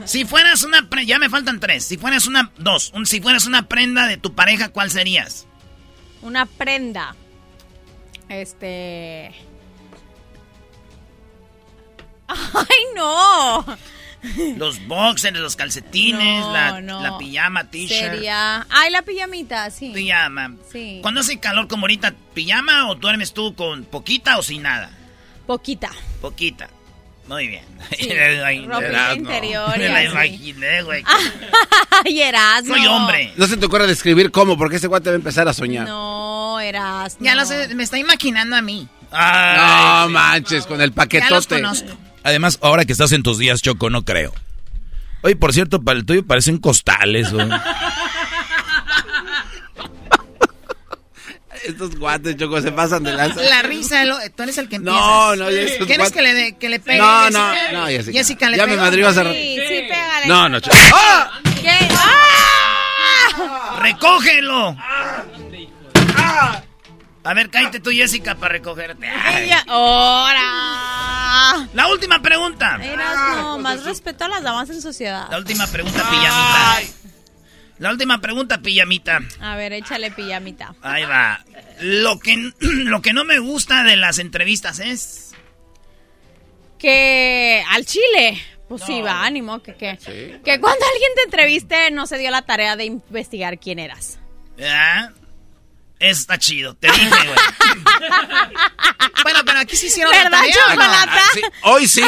Si fueras una pre- ya me faltan tres. Si fueras una dos, un- si fueras una prenda de tu pareja, ¿cuál serías? Una prenda. Este. ¡Ay, no! Los boxers, los calcetines, No, la, no. la pijama, t-shirt. Sería. Ay, la pijamita, sí. Pijama. Sí. Cuando hace calor como ahorita, pijama o duermes tú con poquita o sin nada? Poquita. Poquita. Muy bien. Sí, Ay, Erasmo. interior y Me la imaginé, güey. Ay, Erasmo. Soy hombre. No se te ocurre describir cómo, porque ese guate va a empezar a soñar. No, Erasmo. Ya lo sé, me está imaginando a mí. no manches, con el paquetote. Además, ahora que estás en tus días, Choco, no creo. Oye, por cierto, para el tuyo parecen costales, güey. Estos guates, Choco, se pasan de lanza. La risa, lo- tú eres el que empieza. No, no, ya esos ¿Quieres que le, que le pegue? No, Jessica? no, no, Jessica. Jessica le Ya me pegó? madrió hace rato. Sí, sí, pégale. No, no, Choco. ¡Ah! ¿Qué? ¡Ah! ¡Recógelo! A ver, cállate tú, Jessica, para recogerte. Ay. ¡Hora! La última pregunta. Erasmo, más respeto a las damas en sociedad. La última pregunta, pijamita. La última pregunta, pijamita. A ver, échale pijamita. Ahí va. Lo que, lo que no me gusta de las entrevistas es... Que al chile. Pues sí, va, ánimo, que, que, que cuando alguien te entreviste no se dio la tarea de investigar quién eras. ¿Ah? Eso está chido. Te dije, güey. Bueno, pero aquí sí hicieron la ¿Verdad, tarea. Chocolata? Ah, sí, Hoy sí.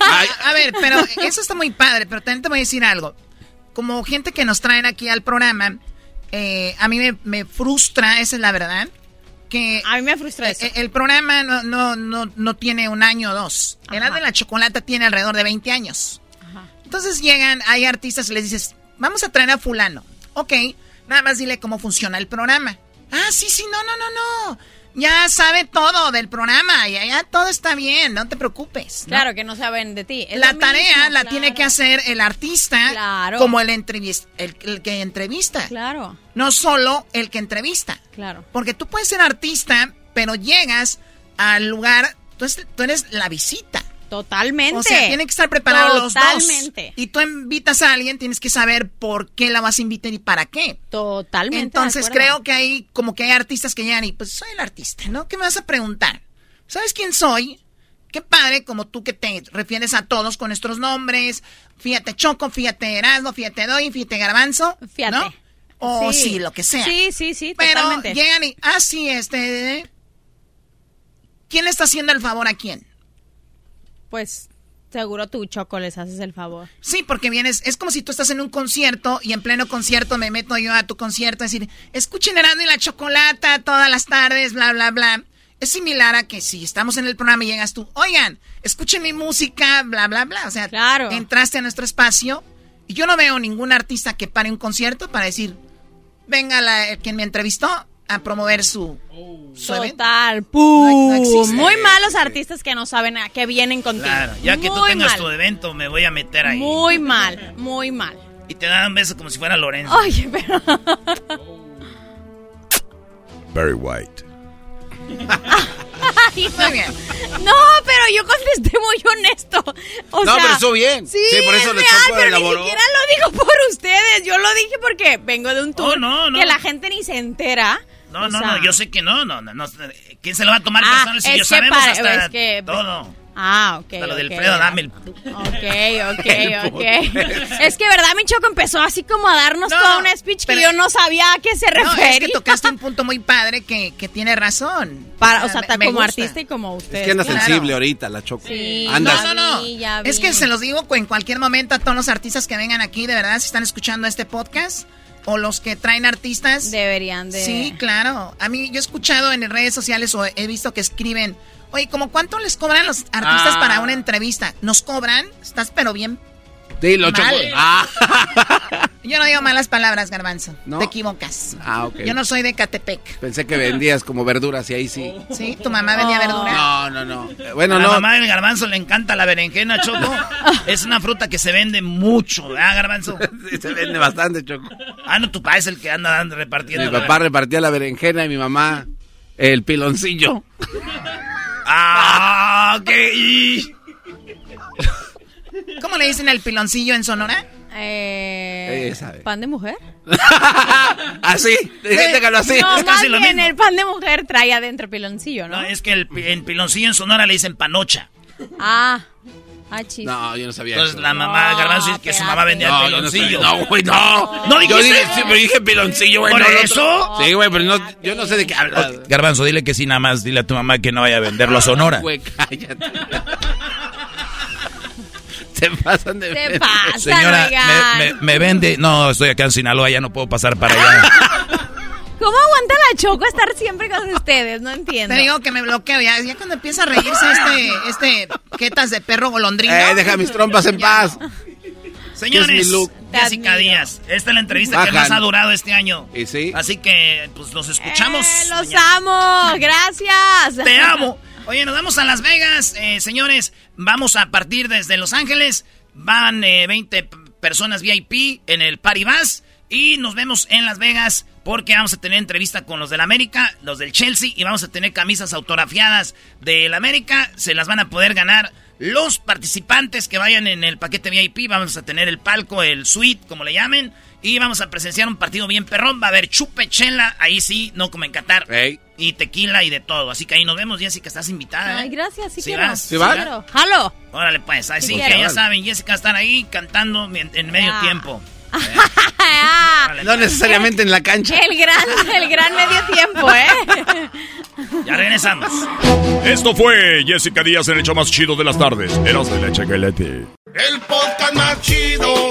Ay, A ver, pero eso está muy padre, pero también te voy a decir algo. Como gente que nos traen aquí al programa, eh, a mí me, me frustra, esa es la verdad, que... A mí me frustra eso. El, el programa no, no, no, no tiene un año o dos. El de la chocolata tiene alrededor de 20 años. Entonces llegan, hay artistas y les dices, vamos a traer a fulano. Ok, nada más dile cómo funciona el programa. Ah, sí, sí, no, no, no, no. Ya sabe todo del programa, ya, ya todo está bien, no te preocupes. ¿no? Claro, que no saben de ti. Es la tarea mismo, la claro. tiene que hacer el artista Claro. como el, entrevis- el, el que entrevista. Claro, No solo el que entrevista. claro. Porque tú puedes ser artista, pero llegas al lugar, tú, es- tú eres la visita. Totalmente. O sea, tienen que estar preparados los dos. Totalmente. Y tú invitas a alguien, tienes que saber por qué la vas a invitar y para qué. Totalmente. Entonces creo que hay como que hay artistas que llegan y pues soy el artista, ¿no? ¿Qué me vas a preguntar? ¿Sabes quién soy? Qué padre como tú que te refieres a todos con nuestros nombres. Fíjate Choco, fíjate Erasmo, fíjate Doy, fíjate Garbanzo. Fíjate. ¿no? O Sí. sí. lo que sea. Sí, sí, sí, Pero totalmente. llegan y, ah, sí, este... ¿Quién le está haciendo el favor a quién? Pues seguro tú, Choco, les haces el favor. Sí, porque vienes, es como si tú estás en un concierto y en pleno concierto me meto yo a tu concierto a decir, escuchen Erasmo y la Chocolata todas las tardes, bla, bla, bla. Es similar a que si estamos en el programa y llegas tú, oigan, escuchen mi música, bla, bla, bla. O sea, Claro. entraste a nuestro espacio y yo no veo ningún artista que pare un concierto para decir, venga la, quien me entrevistó a promover su, su evento. Total. No- ¡Pum! no existe. Muy malos artistas que no saben a qué vienen contigo. Claro, ya que tú Muy tengas mal. tu evento, me voy a meter ahí. Muy mal, muy mal. Y te dan un beso como si fuera Lorenzo. Oye, pero... Very white. Ay, no. No, pero yo contesté muy honesto. O No, sea, pero estuvo bien. Sí, Sí, por eso es le real, pero elaboró. ni siquiera lo digo por ustedes. Yo lo dije porque vengo de un tour Oh, no, no. que la gente ni se entera. No, O no, sea, no, yo sé que no, no, no, no. ¿Quién se lo va a tomar Ah, personal si yo sabemos para- hasta es que- todo? Ah, ok. Hasta lo del ok. Fredo, dame el... Ok, ok, ok. Es que, ¿verdad? Mi Choco empezó así como a darnos No, todo un speech que yo no sabía a qué se No, refería. es que tocaste un punto muy padre que, que tiene razón. Para, o sea, me- me como gusta. artista y como usted. Es que anda Claro. sensible ahorita la Choco. Sí, Andas. No, no, no. Es que se los digo en cualquier momento a todos los artistas que vengan aquí, de verdad, si están escuchando este podcast o los que traen artistas. Deberían de... Sí, claro. A mí, yo he escuchado en redes sociales o he visto que escriben, oye, ¿como cuánto les cobran los artistas Ah. para una entrevista? ¿Nos cobran? Estás pero bien. Dilo, Choco. Mal. Ah. Yo no digo malas palabras, Garbanzo. ¿No? Te equivocas. Ah, ok. Yo no soy de Catepec. Pensé que vendías como verduras y ahí sí. ¿Sí? ¿Tu mamá vendía verdura? No, no, no. Bueno, a la no. mamá del garbanzo le encanta la berenjena, Choco. es una fruta que se vende mucho, ¿verdad, garbanzo? Sí, se vende bastante, Choco. Ah, no, tu papá es el que anda dando, repartiendo. Mi la papá repartía la berenjena y mi mamá el piloncillo. Ah, ok. ¿Cómo le dicen el piloncillo en Sonora? Eh. ¿Pan de mujer? así, déjalo así. No, Es casi lo mismo. el pan de mujer trae adentro piloncillo, ¿no? No, es que el, en piloncillo en Sonora le dicen panocha. Ah, ah, chis. No, yo no sabía Entonces eso. la mamá No, Garbanzo dice que su mamá vendía No, yo no piloncillo. No, güey, no. ¿No Yo dijiste? dije, sí, pero dije piloncillo, güey. ¿Por no, no, eso? Sí, güey, pero no, yo no sé de qué hablas. Garbanzo, dile que sí, nada más. Dile a tu mamá que no vaya a venderlo a Sonora. Güey, cállate. Se pasan de Se pasan, Señora, me, me- me vende. No, estoy acá en Sinaloa, ya no puedo pasar para allá. ¿Cómo aguanta la Choco estar siempre con ustedes? No entiendo. Te digo que me bloqueo. Ya, ya cuando empieza a reírse este, este quetas de perro golondrina. Eh, deja mis trompas en paz. Señores, ¿Qué es mi look? Jessica Díaz, esta es la entrevista que más ha durado este año. ¿Y sí? Así que, pues, los escuchamos. Eh, los amo, gracias. Te amo. Oye, nos vamos a Las Vegas, eh, señores. Vamos a partir desde Los Ángeles. Van eh, 20 p- personas VIP en el Paribas. Y nos vemos en Las Vegas porque vamos a tener entrevista con los del América, los del Chelsea. Y vamos a tener camisas autografiadas del América. Se las van a poder ganar los participantes que vayan en el paquete VIP. Vamos a tener el palco, el suite, como le llamen. Y vamos a presenciar un partido bien perrón. Va a haber chupe, chela. Ahí sí, no como en Qatar. Y tequila y de todo. Así que ahí nos vemos, Jessica. Estás invitada. Ay, ¿eh? gracias, sí, ¿Sí quiero. vas? Sí ¿Sí vas? quiero. ¡Jalo! Órale, pues. Así Sí que quiero. ya saben, Jessica estar ahí cantando en, en medio Ah. tiempo. No necesariamente en la cancha. El gran, el gran medio tiempo, ¿eh? Ya regresamos. Esto fue Jessica Díaz en el show más chido de las tardes. Eras de la chocolate. El podcast más chido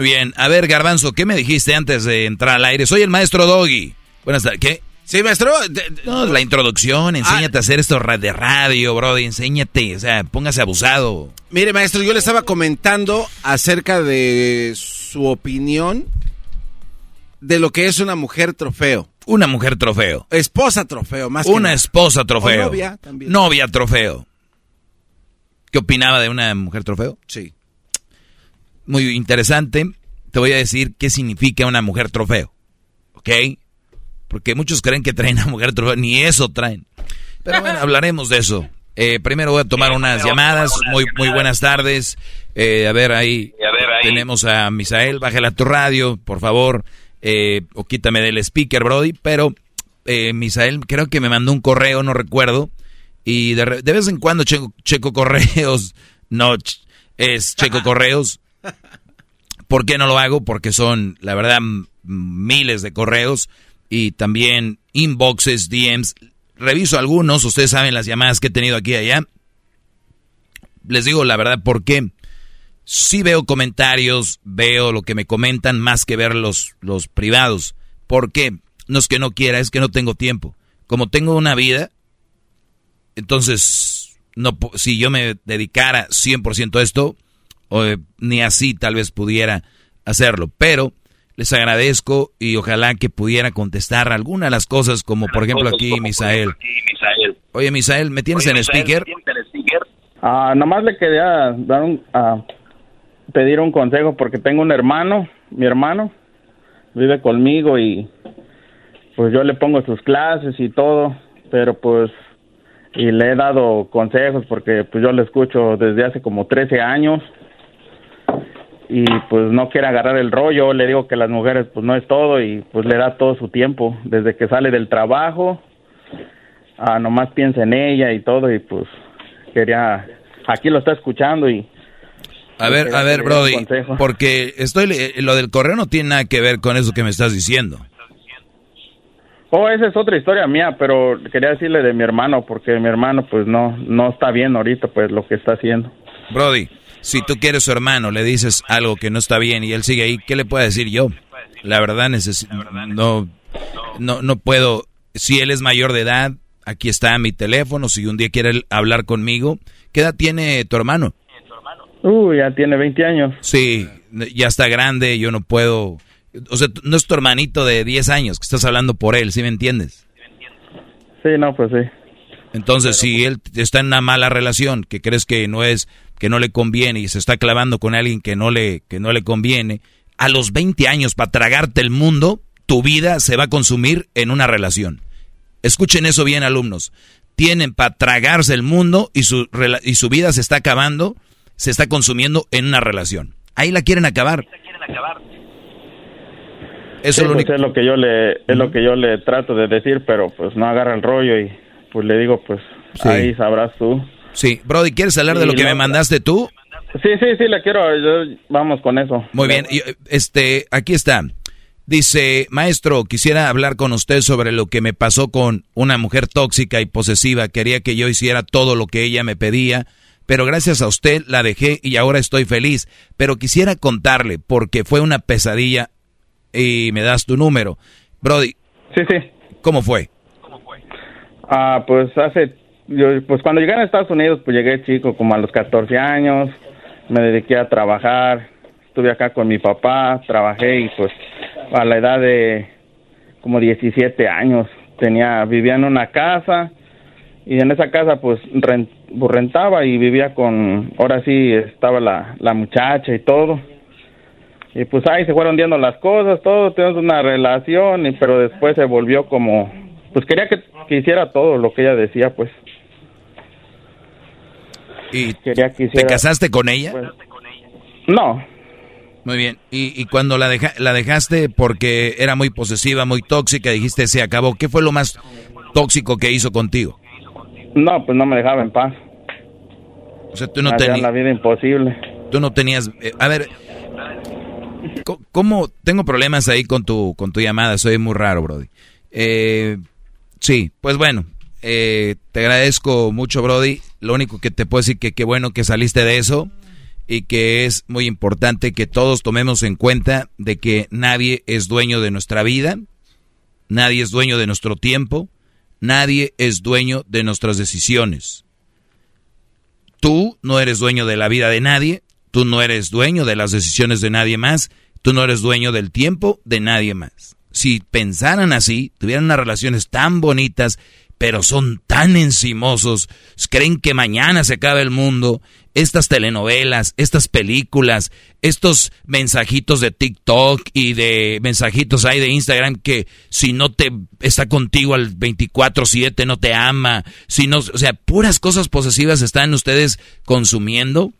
Muy bien. A ver, Garbanzo, ¿qué me dijiste antes de entrar al aire? Soy el maestro Doggy. Buenas tardes. ¿Qué? Sí, maestro. No, la introducción, enséñate Ah. a hacer esto de radio, Brody, enséñate, o sea, póngase abusado. Mire, maestro, yo le estaba comentando acerca de su opinión de lo que es una mujer trofeo. Una mujer trofeo. Esposa trofeo, más que Una esposa trofeo. O novia también. Novia trofeo. ¿Qué opinaba de una mujer trofeo? Sí. Muy interesante. Te voy a decir qué significa una mujer trofeo. ¿Ok? Porque muchos creen que traen a mujer trofeo. Ni eso traen. Pero bueno, hablaremos de eso. Eh, primero voy a tomar unas llamadas. Muy, muy buenas tardes. Eh, a ver, ahí tenemos a Misael. Bájala tu radio, por favor. Eh, o quítame del speaker, Brody. Pero eh, Misael creo que me mandó un correo, no recuerdo. Y de, de vez en cuando checo, checo correos. No, es checo correos. ¿Por qué no lo hago? Porque son, la verdad, miles de correos y también inboxes, DMs. Reviso algunos, ustedes saben las llamadas que he tenido aquí y allá. Les digo la verdad, ¿por qué? Sí veo comentarios, veo lo que me comentan más que ver los, los privados. ¿Por qué? No es que no quiera, es que no tengo tiempo. Como tengo una vida, entonces, no, si yo me dedicara 100% a esto, o, eh, ni así tal vez pudiera hacerlo. Pero les agradezco y ojalá que pudiera contestar alguna de las cosas, como por ejemplo aquí Misael. Oye, Misael, ¿me tienes en speaker? Ah, nomás le quería dar un, ah, pedir un consejo porque tengo un hermano, mi hermano vive conmigo y pues yo le pongo sus clases y todo, pero pues y le he dado consejos porque pues yo le escucho desde hace como 13 años y pues no quiere agarrar el rollo, le digo que las mujeres pues no es todo y pues le da todo su tiempo, desde que sale del trabajo, ah, nomás piensa en ella y todo y pues quería, aquí lo está escuchando y... A ver, a ver, Brody, consejo. porque estoy le- lo del correo no tiene nada que ver con eso que me estás diciendo. Oh, esa es otra historia mía, pero quería decirle de mi hermano porque mi hermano pues no, no está bien ahorita pues lo que está haciendo. Brody, si tú quieres su hermano, le dices algo que no está bien y él sigue ahí, ¿qué le puedo decir yo? La verdad, no, no, no puedo. Si él es mayor de edad, aquí está mi teléfono. Si un día quiere hablar conmigo, ¿qué edad tiene tu hermano? Uh, ya tiene 20 años. Sí, ya está grande, yo no puedo. O sea, no es tu hermanito de 10 años que estás hablando por él, ¿sí me entiendes? Sí, no, pues sí. Entonces, si él está en una mala relación, que crees que no es, que no le conviene y se está clavando con alguien que no le, que no le conviene, a los 20 años para tragarte el mundo, tu vida se va a consumir en una relación. Escuchen eso bien, alumnos. Tienen para tragarse el mundo y su, y su vida se está acabando, se está consumiendo en una relación. Ahí la quieren acabar. Eso Sí, es lo pues, es lo que yo le es lo que yo le trato de decir, pero pues no agarra el rollo y pues le digo pues Sí. ahí sabrás tú. Sí, Brody, ¿quieres hablar de lo que la me mandaste tú? Sí, sí, sí, le quiero, yo- vamos con eso. Muy bien, este, aquí está. Dice, maestro, quisiera hablar con usted sobre lo que me pasó con una mujer tóxica y posesiva. Quería que yo hiciera todo lo que ella me pedía, pero gracias a usted la dejé y ahora estoy feliz. Pero quisiera contarle, porque fue una pesadilla y me das tu número. Brody. Sí, sí. ¿Cómo fue? Ah, pues hace, yo, pues cuando llegué a Estados Unidos, pues llegué chico, como a los 14 años, me dediqué a trabajar, estuve acá con mi papá, trabajé y pues a la edad de como 17 años tenía, vivía en una casa y en esa casa pues, pues, rentaba y vivía con, ahora sí estaba la, la muchacha y todo. Y pues ahí se fueron viendo las cosas, todo, tuvimos una relación, y, pero después se volvió como, pues quería que, que hiciera todo lo que ella decía, pues. ¿Y Quería te casaste con ella? pues, no, Muy bien. ¿Y, y cuando la, deja- la dejaste porque era muy posesiva, muy tóxica, dijiste se acabó? ¿Qué fue lo más tóxico que hizo contigo? no, pues no me dejaba en paz. O sea, tú no tenías... la vida imposible. Tú no tenías... eh, a ver, ¿cómo? Tengo problemas ahí con tu, con tu llamada, soy muy raro, Brody. Eh, sí, pues bueno, eh, te agradezco mucho, Brody. Lo único que te puedo decir que qué bueno que saliste de eso y que es muy importante que todos tomemos en cuenta de que nadie es dueño de nuestra vida, nadie es dueño de nuestro tiempo, nadie es dueño de nuestras decisiones. Tú no eres dueño de la vida de nadie, tú no eres dueño de las decisiones de nadie más, tú no eres dueño del tiempo de nadie más. Si pensaran así, tuvieran unas relaciones tan bonitas, pero son tan encimosos, creen que mañana se acaba el mundo, estas telenovelas, estas películas, estos mensajitos de TikTok y de mensajitos ahí de Instagram que si no te está contigo al 24/7 no te ama, si no, o sea, puras cosas posesivas están ustedes consumiendo.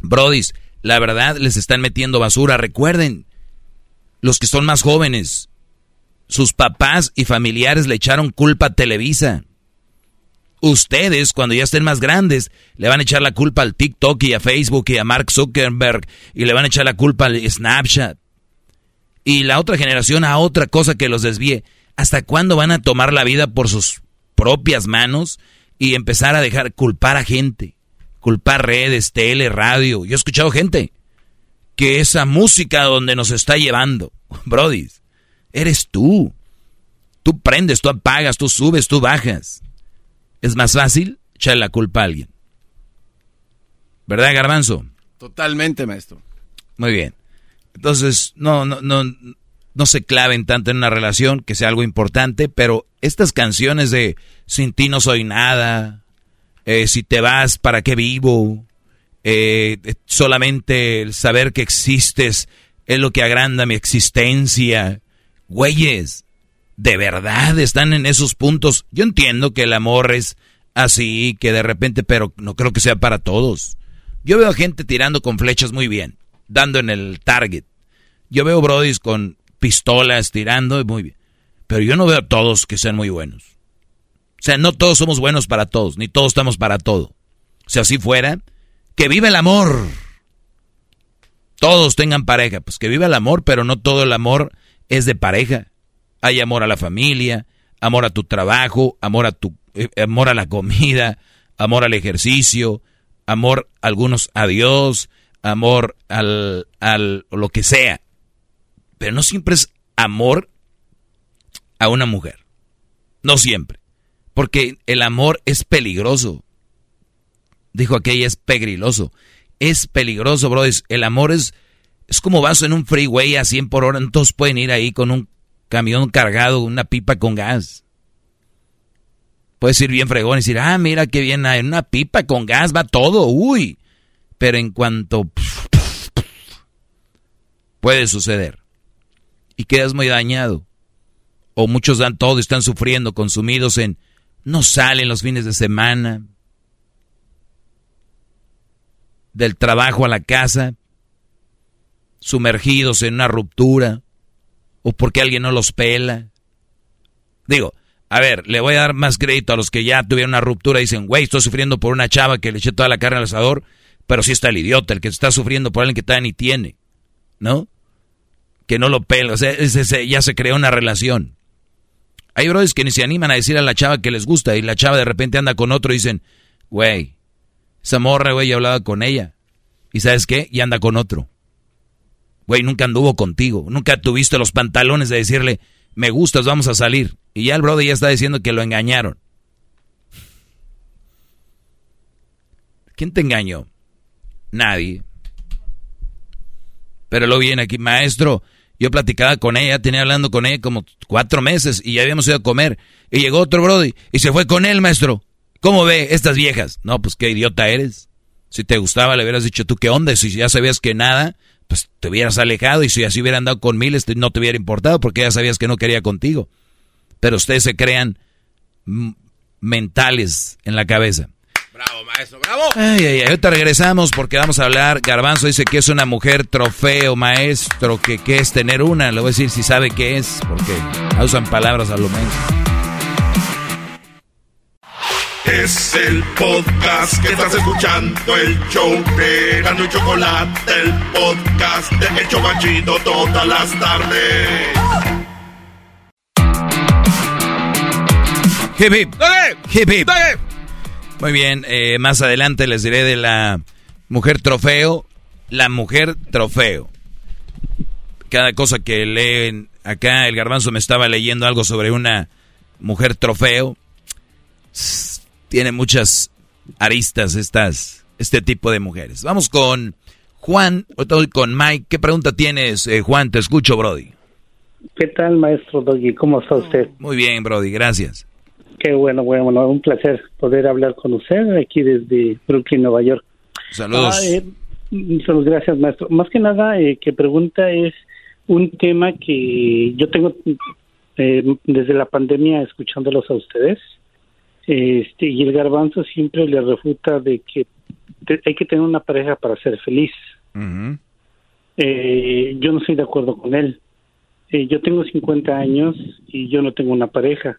Brodis, la verdad les están metiendo basura, recuerden, los que son más jóvenes, sus papás y familiares le echaron culpa a Televisa. Ustedes, cuando ya estén más grandes, le van a echar la culpa al TikTok y a Facebook y a Mark Zuckerberg y le van a echar la culpa al Snapchat. Y la otra generación a otra cosa que los desvíe. ¿Hasta cuándo van a tomar la vida por sus propias manos y empezar a dejar culpar a gente? Culpar redes, tele, radio. Yo he escuchado gente que esa música donde nos está llevando, Brody, eres tú. Tú prendes, tú apagas, tú subes, tú bajas. Es más fácil echar la culpa a alguien. ¿Verdad, Garbanzo? Totalmente, maestro. Muy bien. Entonces, no, no, no, no se claven tanto en una relación que sea algo importante, pero estas canciones de sin ti no soy nada, eh, si te vas, ¿para qué vivo? Eh, solamente el saber que existes es lo que agranda mi existencia. Güeyes, de verdad están en esos puntos. Yo entiendo que el amor es así, que de repente, pero no creo que sea para todos. Yo veo gente tirando con flechas muy bien, dando en el target. Yo veo brodis con pistolas tirando muy bien. Pero yo no veo a todos que sean muy buenos. O sea, no todos somos buenos para todos, ni todos estamos para todo. Si así fuera, que viva el amor. Todos tengan pareja, pues que viva el amor, pero no todo el amor es de pareja. Hay amor a la familia, amor a tu trabajo, amor a tu eh, amor a la comida, amor al ejercicio, amor algunos a Dios, amor al, al lo que sea. Pero no siempre es amor a una mujer. No siempre. Porque el amor es peligroso. Dijo aquella es pegriloso. Es peligroso, bro. El amor es, es como vas en un freeway a 100 por hora. Todos pueden ir ahí con un camión cargado, una pipa con gas. Puedes ir bien fregón y decir, ah, mira qué bien, en una pipa con gas va todo, uy. Pero en cuanto puede suceder y quedas muy dañado. O muchos dan todo y están sufriendo, consumidos en no salen los fines de semana, del trabajo a la casa, sumergidos en una ruptura, o porque alguien no los pela. Digo, a ver, le voy a dar más crédito a los que ya tuvieron una ruptura y dicen, güey, estoy sufriendo por una chava que le eché toda la carne al asador, pero sí está el idiota, el que está sufriendo por alguien que todavía ni tiene, ¿no? Que no lo pela, o sea, ya se creó una relación. Hay brothers que ni se animan a decir a la chava que les gusta y la chava de repente anda con otro y dicen, güey, esa morra, güey, ya hablaba con ella. ¿Y sabes qué? Y anda con otro. Güey, nunca anduvo contigo. Nunca tuviste los pantalones de decirle, me gustas, vamos a salir. Y ya el brother ya está diciendo que lo engañaron. ¿Quién te engañó? Nadie. Pero lo viene aquí, maestro. Yo platicaba con ella, tenía hablando con ella como cuatro meses y ya habíamos ido a comer. Y llegó otro brody y se fue con él, maestro. ¿Cómo ve estas viejas? No, pues qué idiota eres. Si te gustaba, le hubieras dicho tú qué onda. Si ya sabías que nada, pues te hubieras alejado. Y si así hubiera andado con miles, no te hubiera importado porque ya sabías que no quería contigo. Pero ustedes se crean mentales en la cabeza. Bravo, maestro, bravo. Ay, ay, ay. Ahorita regresamos porque vamos a hablar. Garbanzo dice que es una mujer trofeo, maestro. Que qué es tener una. Le voy a decir si sabe qué es, porque usan palabras a lo menos. Es el podcast que estás escuchando, el show de Gano y Chocolate, el podcast de Hecho Banchito todas las tardes. Hip hip. Hip hip. Muy bien, eh, más adelante les diré de la mujer trofeo. La mujer trofeo. Cada cosa que leen acá, el garbanzo me estaba leyendo algo sobre una mujer trofeo. Tiene muchas aristas estas, este tipo de mujeres. Vamos con Juan, hoy con Mike. ¿Qué pregunta tienes, eh, Juan? Te escucho, Brody. ¿Qué tal, maestro Doggy? ¿Cómo está usted? Muy bien, Brody, gracias. Qué bueno, bueno, bueno, un placer poder hablar con usted aquí desde Brooklyn, Nueva York. Saludos. Ah, eh, saludos, gracias, maestro. Más que nada, eh, que pregunta es un tema que yo tengo eh, desde la pandemia escuchándolos a ustedes. Este, y el garbanzo siempre le refuta de que te- hay que tener una pareja para ser feliz. Eh, yo no estoy de acuerdo con él. Eh, yo tengo 50 años y yo no tengo una pareja,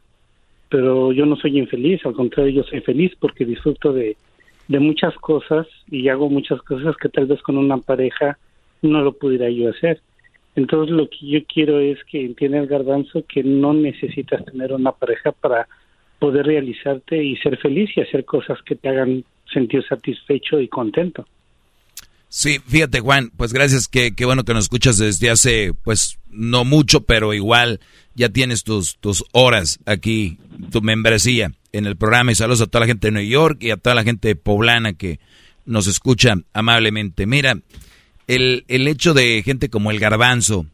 pero yo no soy infeliz, al contrario, yo soy feliz porque disfruto de, de muchas cosas y hago muchas cosas que tal vez con una pareja no lo pudiera yo hacer. Entonces lo que yo quiero es que entienda el garbanzo que no necesitas tener una pareja para poder realizarte y ser feliz y hacer cosas que te hagan sentir satisfecho y contento. Sí, fíjate Juan, pues gracias, que bueno que nos escuchas desde hace, pues no mucho, pero igual ya tienes tus, tus horas aquí, tu membresía en el programa y saludos a toda la gente de New York y a toda la gente poblana que nos escucha amablemente. Mira, el, el hecho de gente como el garbanzo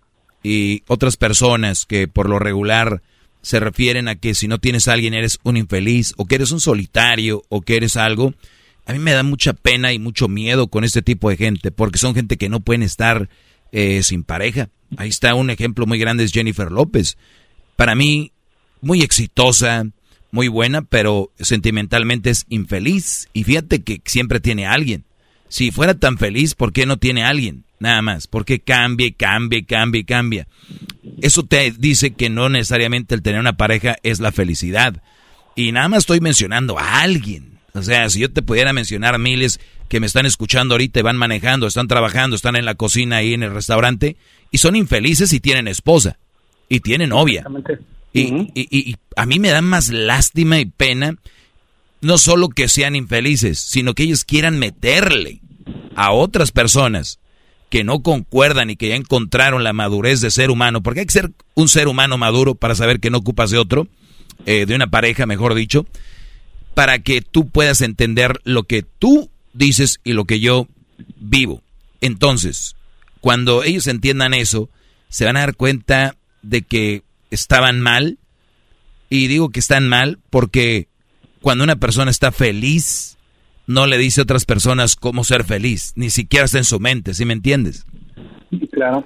y otras personas que por lo regular se refieren a que si no tienes a alguien eres un infeliz o que eres un solitario o que eres algo, a mí me da mucha pena y mucho miedo con este tipo de gente, porque son gente que no pueden estar eh, sin pareja. Ahí está un ejemplo muy grande, es Jennifer López. Para mí, muy exitosa, muy buena, pero sentimentalmente es infeliz. Y fíjate que siempre tiene a alguien. Si fuera tan feliz, ¿por qué no tiene a alguien? Nada más. Porque cambia, cambia, cambia, cambia. Eso te dice que no necesariamente el tener una pareja es la felicidad. Y nada más estoy mencionando a alguien. O sea, si yo te pudiera mencionar miles que me están escuchando ahorita y van manejando, están trabajando, están en la cocina ahí en el restaurante y son infelices y tienen esposa y tienen novia. Y, y, y, a mí me da más lástima y pena no solo que sean infelices, sino que ellos quieran meterle a otras personas que no concuerdan y que ya encontraron la madurez de ser humano, porque hay que ser un ser humano maduro para saber que no ocupas de otro, eh, de una pareja, mejor dicho, para que tú puedas entender lo que tú dices y lo que yo vivo. Entonces, cuando ellos entiendan eso, se van a dar cuenta de que estaban mal. Y digo que están mal porque cuando una persona está feliz, no le dice a otras personas cómo ser feliz, ni siquiera está en su mente, ¿sí me entiendes? Claro.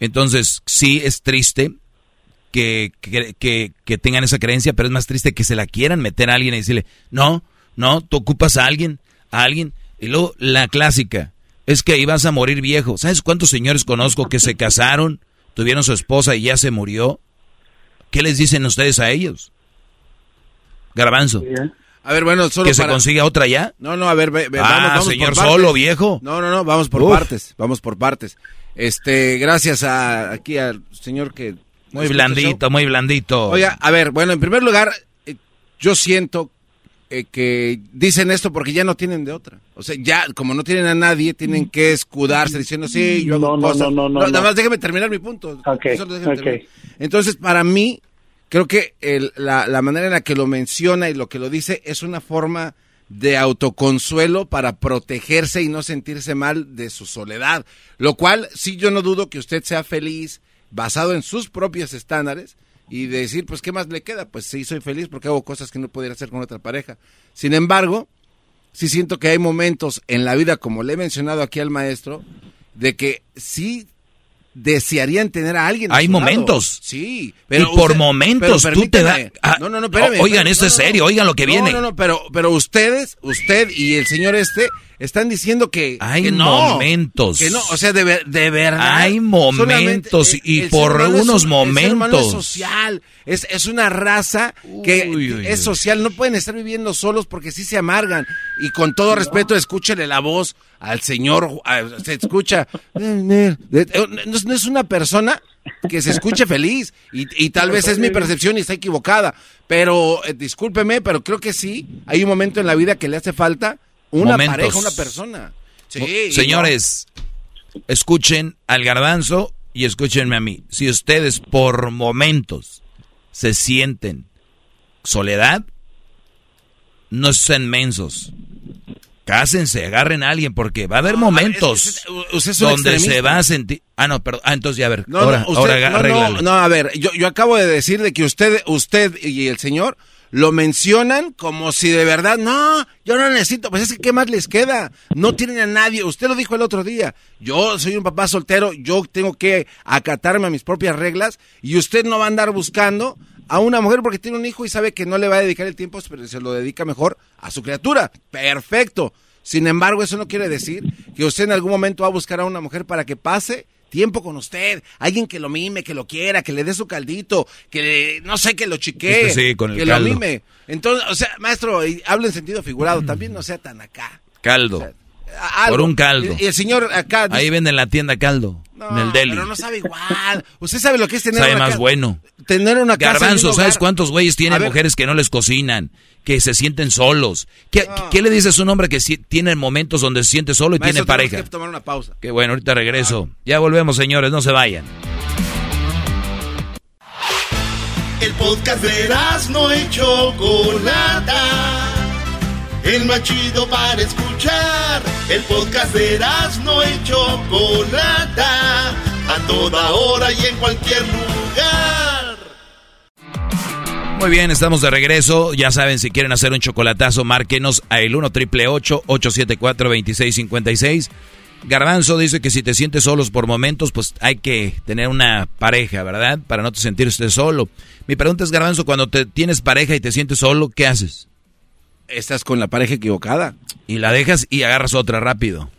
Entonces, sí es triste que, que, que, tengan esa creencia, pero es más triste que se la quieran meter a alguien y decirle, no, no, tú ocupas a alguien, a alguien. Y luego la clásica, es que ibas a morir viejo. ¿Sabes cuántos señores conozco que se casaron, tuvieron su esposa y ya se murió? ¿Qué les dicen ustedes a ellos? Garbanzo. A ver, bueno, solo ¿Que se consiga otra ya? No, no, a ver, ve, ve, ah, vamos, vamos señor por partes. solo, viejo. No, no, no, vamos por Uf. partes, vamos por partes. Este, gracias a aquí al señor que... Muy blandito, muy blandito. Oiga, a ver, bueno, en primer lugar, eh, yo siento eh, que dicen esto porque ya no tienen de otra. O sea, ya, como no tienen a nadie, tienen que escudarse diciendo, sí, yo hago No, no, cosas. no, no, no, Nada no. más déjeme terminar mi punto. Ok, Solo déjeme ok. terminar. Entonces, para mí, creo que el- la, la manera en la que lo menciona y lo que lo dice es una forma de autoconsuelo para protegerse y no sentirse mal de su soledad. Lo cual, sí, yo no dudo que usted sea feliz basado en sus propios estándares y de decir, pues, ¿qué más le queda? Pues sí, soy feliz porque hago cosas que no pudiera hacer con otra pareja. Sin embargo, sí siento que hay momentos en la vida, como le he mencionado aquí al maestro, de que sí desearían tener a alguien. Hay momentos. Sí. y por momentos pero tú te das... permíteme. no, no, no, espérame. oigan, espérame. esto No, es no, no. serio, oigan lo que No, viene. No, no, pero, pero ustedes, usted y el señor este, están diciendo que, Hay que no, momentos. Que no, o sea, de, ver- de verdad. Hay momentos y el por es unos un- El ser humano es momentos. social, es, es una raza que Uy, uy, es social, no pueden estar viviendo solos porque sí se amargan. Y con todo respeto, escúchele la voz al señor, a- se escucha, no es, no es una persona que se escuche feliz y, y tal vez es mi percepción y está equivocada, pero eh, discúlpeme, pero creo que sí, hay un momento en la vida que le hace falta una Momentos. pareja, una persona. Sí, Señores, escuchen al garbanzo y escúchenme a mí. Si ustedes por momentos se sienten soledad, no sean mensos. Cásense, agarren a alguien porque va a haber momentos es- es- usted es un donde se va a sentir... Ah, no, perdón. Ah, entonces ya a ver. No, ahora, no, usted- ahora no, no, a ver, yo, yo acabo de decir de que usted, usted y el señor lo mencionan como si de verdad, no, yo no necesito, pues es que ¿qué más les queda? No tienen a nadie, usted lo dijo el otro día, yo soy un papá soltero, yo tengo que acatarme a mis propias reglas y usted no va a andar buscando a una mujer porque tiene un hijo y sabe que no le va a dedicar el tiempo, pero se lo dedica mejor a su criatura. Perfecto. Sin embargo, eso no quiere decir que usted en algún momento va a buscar a una mujer para que pase tiempo con usted, alguien que lo mime, que lo quiera, que le dé su caldito, que le- no sé, que lo chiquee, Este sí, con el que caldo. lo mime. Entonces, o sea, maestro, y en sentido figurado, también no sea tan acá. Caldo. Algo. Por un caldo. Y, el señor acá dice, Ahí venden la tienda caldo. En el deli. pero no sabe igual. Usted sabe lo que es tener Sabe una más bueno. Tener una casa Garbanzo, ¿sabes cuántos güeyes tienen mujeres que no les cocinan? Que se sienten solos. ¿Qué, ¿qué le dices a un hombre que si- tiene momentos donde se siente solo y Maestro, tiene pareja? que tomar una pausa. Qué bueno, ahorita regreso. Ya volvemos, señores, no se vayan. El podcast de no y Chocolata. El más chido para escuchar. El podcast de no y Chocolata. A toda hora y en cualquier lugar. Muy bien, estamos de regreso. Ya saben, si quieren hacer un chocolatazo, márquenos a el 1 triple 874 2656. Garbanzo dice que si te sientes solos por momentos, pues hay que tener una pareja, ¿verdad? Para no te sentirte solo. Mi pregunta es, Garbanzo, cuando te tienes pareja y te sientes solo, ¿qué haces? Estás con la pareja equivocada. Y la dejas y agarras otra rápido.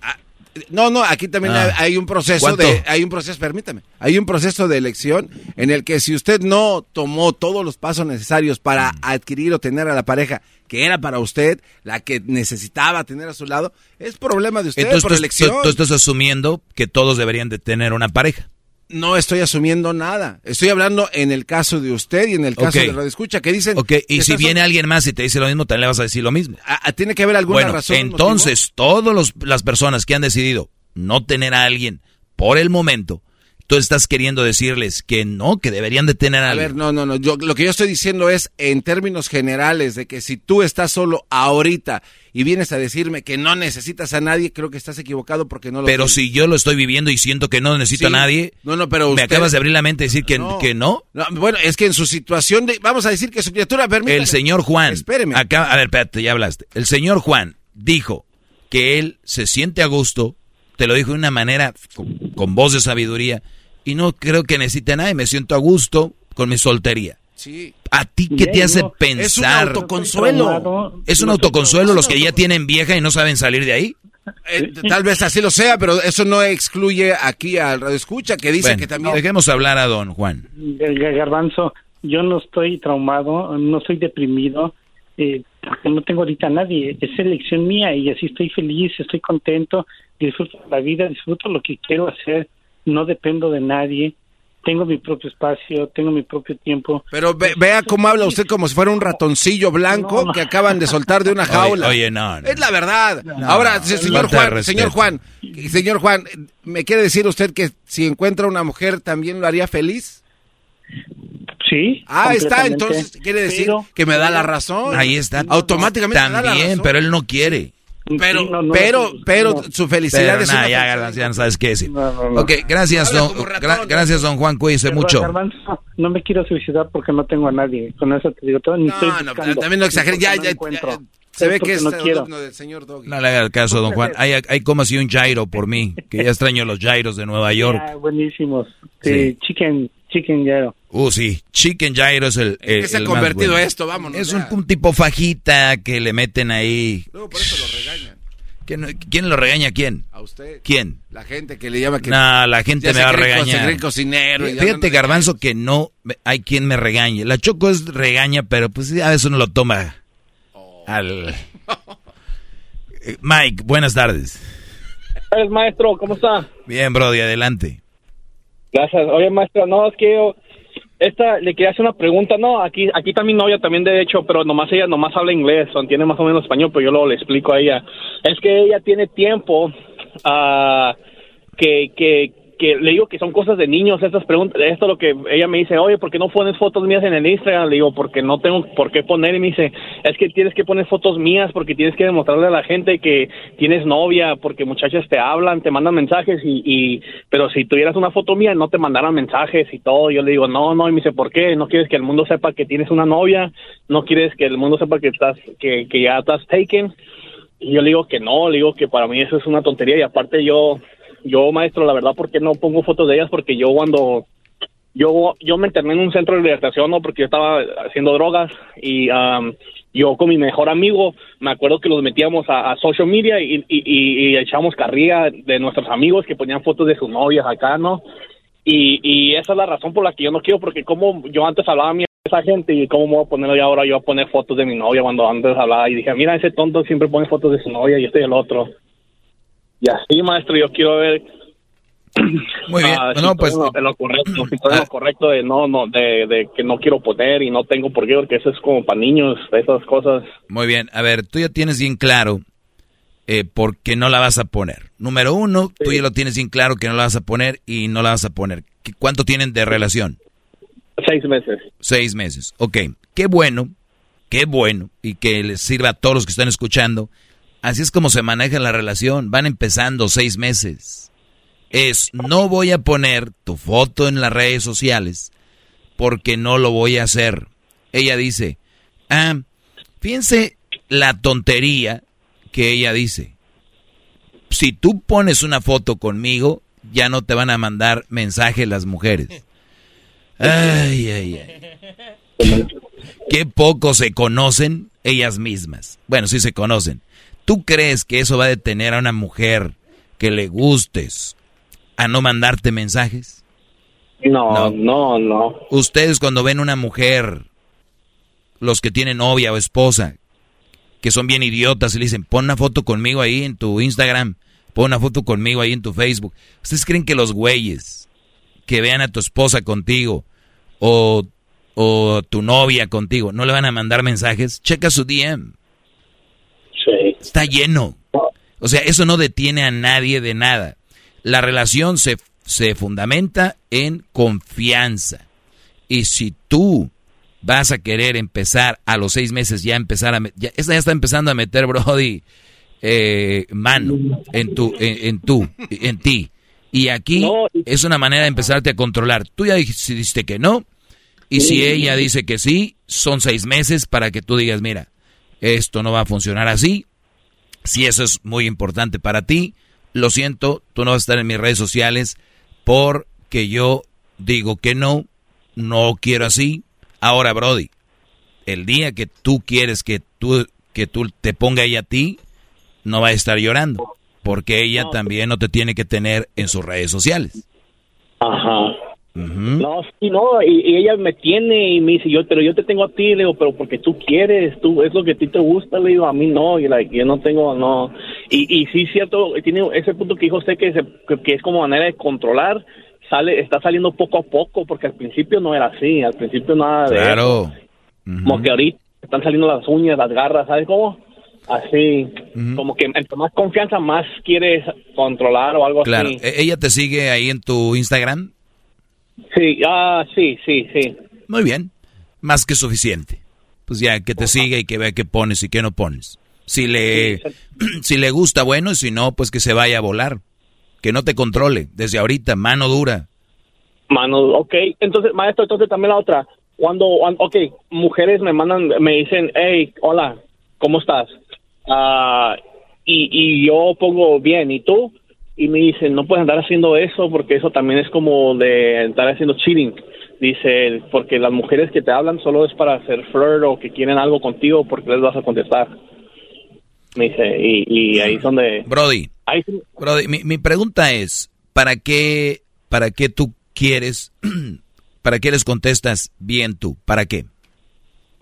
No, no, aquí también Ah. hay, hay un proceso ¿Cuánto? de, hay un proceso, permítame, hay un proceso de elección en el que si usted no tomó todos los pasos necesarios para Mm. adquirir o tener a la pareja que era para usted, la que necesitaba tener a su lado, es problema de usted Entonces por tú, elección. tú- tú estás asumiendo que todos deberían de tener una pareja. No estoy asumiendo nada. Estoy hablando en el caso de usted y en el caso Ok. de Radio Escucha, que dicen... Ok, y si viene alguien más y te dice lo mismo, también le vas a decir lo mismo. a- a- tiene que haber alguna Bueno, razón. entonces todas las personas que han decidido no tener a alguien por el momento, tú estás queriendo decirles que no, que deberían de tener a A ver, no, no, no. Yo, lo que yo estoy diciendo es, en términos generales, de que si tú estás solo ahorita y vienes a decirme que no necesitas a nadie, creo que estás equivocado porque no lo pero tienes. si yo lo estoy viviendo y siento que no necesito Sí. a nadie, No, no, pero me acabas de abrir la mente y decir que no. Que no. No, bueno, es que en su situación de... Vamos a decir que su criatura... Permítame. El señor Juan, Espéreme. acá, a ver, espérate, ya hablaste. El señor Juan dijo que él se siente a gusto, te lo dijo de una manera con, con voz de sabiduría, y no creo que necesite a nadie, me siento a gusto con mi soltería. Sí. ¿A ti qué te hace no, pensar? es un autoconsuelo. Es un autoconsuelo los que ya tienen vieja y no saben salir de ahí. Eh, tal vez así lo sea, pero eso no excluye aquí al Radio Escucha, que dice Bueno, que también... Dejemos hablar a don Juan. Gar- Gar- Garbanzo, yo no estoy traumado, no estoy deprimido, eh, porque no tengo ahorita a nadie. Es elección mía y así estoy feliz, estoy contento, disfruto la vida, disfruto lo que quiero hacer, no dependo de nadie, tengo mi propio espacio, tengo mi propio tiempo. Pero ve- vea cómo habla usted como si fuera un ratoncillo blanco que acaban de soltar de una jaula. Oye, oye, no, no. Es la verdad. Ahora, se- señor Juan, señor Juan, señor Juan, ¿me quiere decir usted que si encuentra una mujer también lo haría feliz? Sí. Ah, está, entonces quiere decir Pero- que me da la razón. Ahí está. Automáticamente me da la También, razón. pero él no quiere. Pero, Sí, no, no, pero, no, pero no. su felicidad Pero es una ya. Garbanzo, ya no sabes qué decir. No, no, no. Ok, gracias, don, gra- gracias, don Juan, cuídese mucho. Garbanzo, no me quiero suicidar porque no tengo a nadie. Con eso te digo todo. Ni estoy No, no, buscando. también no exagere. Ya, no ya, encuentro. ya, se ve que es no del señor Doggy. No le haga caso, don Juan. Hay, hay como así un gyro por mí, que ya extraño los gyros de Nueva York. Ah, buenísimos. Sí. Sí, chicken, chicken gyro. Uh, sí, chicken gyro es el, el qué se ha el convertido bueno. esto? Vámonos Es un, un tipo fajita que le meten ahí. Luego por eso lo regañan. ¿Quién, quién lo regaña a quién? A usted. ¿Quién? La gente que le llama que... No, la gente me se va a Se regañar. cocinero. y Fíjate, Garbanzo, que no hay quien me regañe. La Choco es regaña, pero pues sí, a veces uno lo toma al... Eh, Mike, buenas tardes. Gracias, maestro, ¿cómo está? Bien, Brody, adelante. Gracias. Oye, maestro, no, es que yo, esta, le quería hacer una pregunta, no, aquí, aquí está mi novia también, de hecho, pero nomás ella nomás habla inglés, o entiende más o menos español, pero yo luego le explico a ella. Es que ella tiene tiempo, ah, que, que, que le digo que son cosas de niños, estas preguntas, esto es lo que ella me dice, oye, ¿por qué no pones fotos mías en el Instagram? Le digo, porque no tengo por qué poner, y me dice, es que tienes que poner fotos mías porque tienes que demostrarle a la gente que tienes novia, porque muchachas te hablan, te mandan mensajes, y, y pero si tuvieras una foto mía no te mandaran mensajes y todo, yo le digo, no, no, y me dice, ¿por qué? ¿No quieres que el mundo sepa que tienes una novia? ¿No quieres que el mundo sepa que estás, que, que ya estás taken? Y yo le digo que no, le digo que para mí eso es una tontería y aparte yo, yo maestro, la verdad, ¿por qué no pongo fotos de ellas? Porque yo cuando, yo, yo me interné en un centro de rehabilitación, ¿no? Porque yo estaba haciendo drogas y am, yo con mi mejor amigo, me acuerdo que los metíamos a, social media y, y, y, carrilla de nuestros amigos que ponían fotos de sus novias acá, ¿no? Y, y esa es la razón por la que yo no quiero, porque como yo antes hablaba a esa gente y cómo me voy a poner ahora yo a poner fotos de mi novia cuando antes hablaba y dije, mira, ese tonto siempre pone fotos de su novia y este y el otro. Y así, maestro, yo quiero ver Muy bien. Ah, no, si pues en lo, en lo correcto, si en lo correcto de no, no, de, de que no quiero poner y no tengo por qué, porque eso es como para niños, esas cosas. Muy bien, a ver, tú ya tienes bien claro eh, por qué no la vas a poner. Número uno, tú ya lo tienes bien claro que no la vas a poner y no la vas a poner. ¿Qué- ¿Cuánto tienen de relación? Seis meses. Seis meses. Ok, qué bueno, qué bueno, y que les sirva a todos los que están escuchando. Así es como se maneja la relación. Van empezando seis meses. Es, no voy a poner tu foto en las redes sociales porque no lo voy a hacer. Ella dice, ah, fíjense la tontería que ella dice. si tú pones una foto conmigo, ya no te van a mandar mensaje las mujeres. Ay, ay, ay. Qué poco se conocen ellas mismas. Bueno, sí se conocen. ¿Tú crees que eso va a detener a una mujer que le gustes a no mandarte mensajes? No, no, no. Ustedes cuando ven una mujer, los que tienen novia o esposa, que son bien idiotas y le dicen, pon una foto conmigo ahí en tu Instagram, pon una foto conmigo ahí en tu Facebook. ¿Ustedes creen que los güeyes que vean a tu esposa contigo o, o tu novia contigo no le van a mandar mensajes? Checa su DM. Sí. Está lleno. O sea, eso no detiene a nadie de nada. La relación se, se fundamenta en confianza. Y si tú vas a querer empezar a los seis meses ya empezar a... Ya, esta ya está empezando a meter, Brody, eh, mano en tu, en, en tu, en ti. Y aquí es una manera de empezarte a controlar. Tú ya dijiste que no. Y si ella dice que sí, son seis meses para que tú digas, mira, esto no va a funcionar así. Si eso es muy importante para ti, lo siento, tú no vas a estar en mis redes sociales porque yo digo que no, no quiero así. Ahora, Brody, el día que tú quieres que tú, que tú te ponga ella a ti, no va a estar llorando, porque ella también no te tiene que tener en sus redes sociales. Ajá. No, sí, no, y, y ella me tiene y me dice, yo, pero yo te tengo a ti, le digo, pero porque tú quieres, tú, es lo que a ti te gusta, le digo, a mí no, y like, yo no tengo, no. Y, y sí, cierto, tiene ese punto que dijo usted que, se- que, que es como manera de controlar, sale, está saliendo poco a poco, porque al principio no era así, al principio nada de Claro. Como que ahorita están saliendo las uñas, las garras, ¿sabes cómo? Así, como que entre más confianza, más quieres controlar o algo Claro. así. ¿E- ¿Ella te sigue ahí en tu Instagram? Sí, ah, sí, sí, sí. Muy bien. Más que suficiente. Pues ya, que te siga y que vea qué pones y qué no pones. Si le, si le gusta, bueno, y si no, pues que se vaya a volar. Que no te controle. Desde ahorita, mano dura. Mano, ok. Entonces, maestro, entonces también la otra. Cuando, cuan- ok, mujeres me mandan, me dicen, hey, hola, ¿cómo estás? Ah, y, y yo pongo bien, ¿y tú? Y me dicen, no puedes andar haciendo eso porque eso también es como de estar haciendo cheating. Dice, porque las mujeres que te hablan solo es para hacer flirt o que quieren algo contigo porque les vas a contestar. Me dice, y, y ahí es donde... Brody. Ahí Brody, mi, mi pregunta es, ¿para qué, para qué tú quieres, para qué les contestas bien tú? ¿Para qué?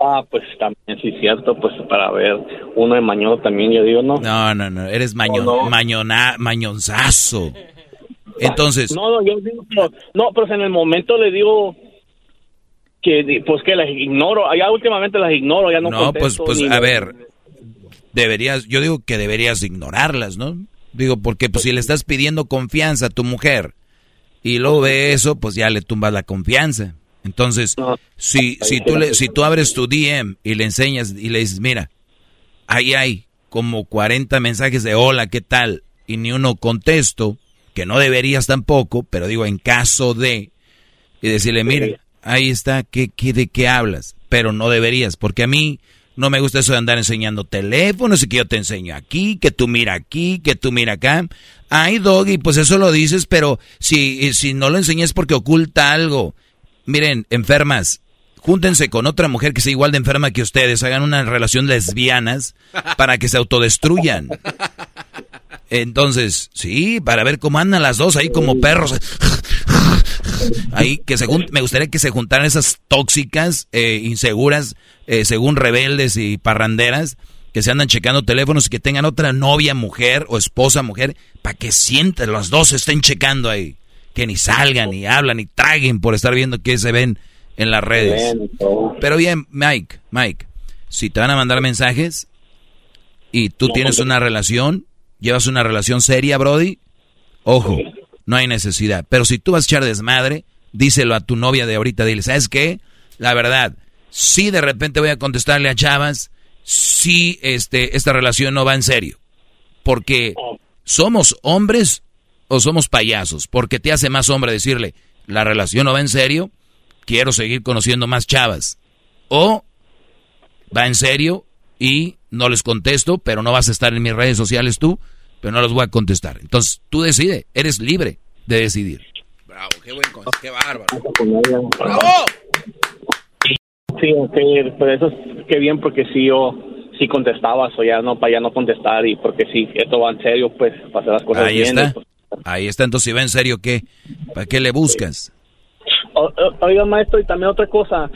Ah, pues también sí es cierto, pues para ver uno de mañana también, yo digo, no. No, no, no, eres mañon, No, no. mañona- mañonzazo. Entonces, No, no, yo digo, pero- no, pero en el momento le digo que, pues que las ignoro, ya últimamente las ignoro, ya no No, pues, contesto pues a ver, deberías, yo digo que deberías ignorarlas, ¿no? Digo, porque pues si le estás pidiendo confianza a tu mujer y luego ve eso, pues ya le tumbas la confianza. Entonces, si, si tú le, si tú abres tu DM y le enseñas y le dices, mira, ahí hay como 40 mensajes de hola, ¿qué tal? Y ni uno contesto, que no deberías tampoco, pero digo, en caso de, y decirle, mira, ahí está, ¿qué, qué, ¿de qué hablas? Pero no deberías, porque a mí no me gusta eso de andar enseñando teléfonos y que yo te enseño aquí, que tú mira aquí, que tú mira acá. Ay, Doggy, pues eso lo dices, pero si, si no lo enseñas porque oculta algo. Miren, enfermas, júntense con otra mujer que sea igual de enferma que ustedes, hagan una relación lesbianas para que se autodestruyan. Entonces, sí, para ver cómo andan las dos ahí como perros. Ahí que según me gustaría que se juntaran esas tóxicas, eh, inseguras, eh, según rebeldes y parranderas, que se andan checando teléfonos y que tengan otra novia mujer o esposa mujer, para que sientan, los dos estén checando ahí. Que ni salgan, ni hablan, ni traguen por estar viendo qué se ven en las redes. Pero bien, Mike, Mike, si te van a mandar mensajes y tú tienes una relación, llevas una relación seria, Brody, ojo, no hay necesidad. Pero si tú vas a echar desmadre, díselo a tu novia de ahorita, dile, ¿sabes qué? La verdad, si de repente voy a contestarle a Chavas, si este, esta relación no va en serio. Porque somos hombres o somos payasos. Porque te hace más hombre decirle, la relación no va en serio, quiero seguir conociendo más Chavas. O va en serio y no les contesto, pero no vas a estar en mis redes sociales tú. pero no los voy a contestar. Entonces, tú decide, eres libre de decidir. Bravo, qué buen consejo, qué bárbaro. ¡Bravo! Sí, sí, pero eso es qué bien porque sí yo sí contestaba, o ya no para ya no contestar y porque sí esto va en serio, pues hacer las cosas Ahí bien. está. y, pues, Ahí está, entonces si va en serio, ¿qué? ¿Para qué le buscas? O- Oiga, maestro, y también otra cosa.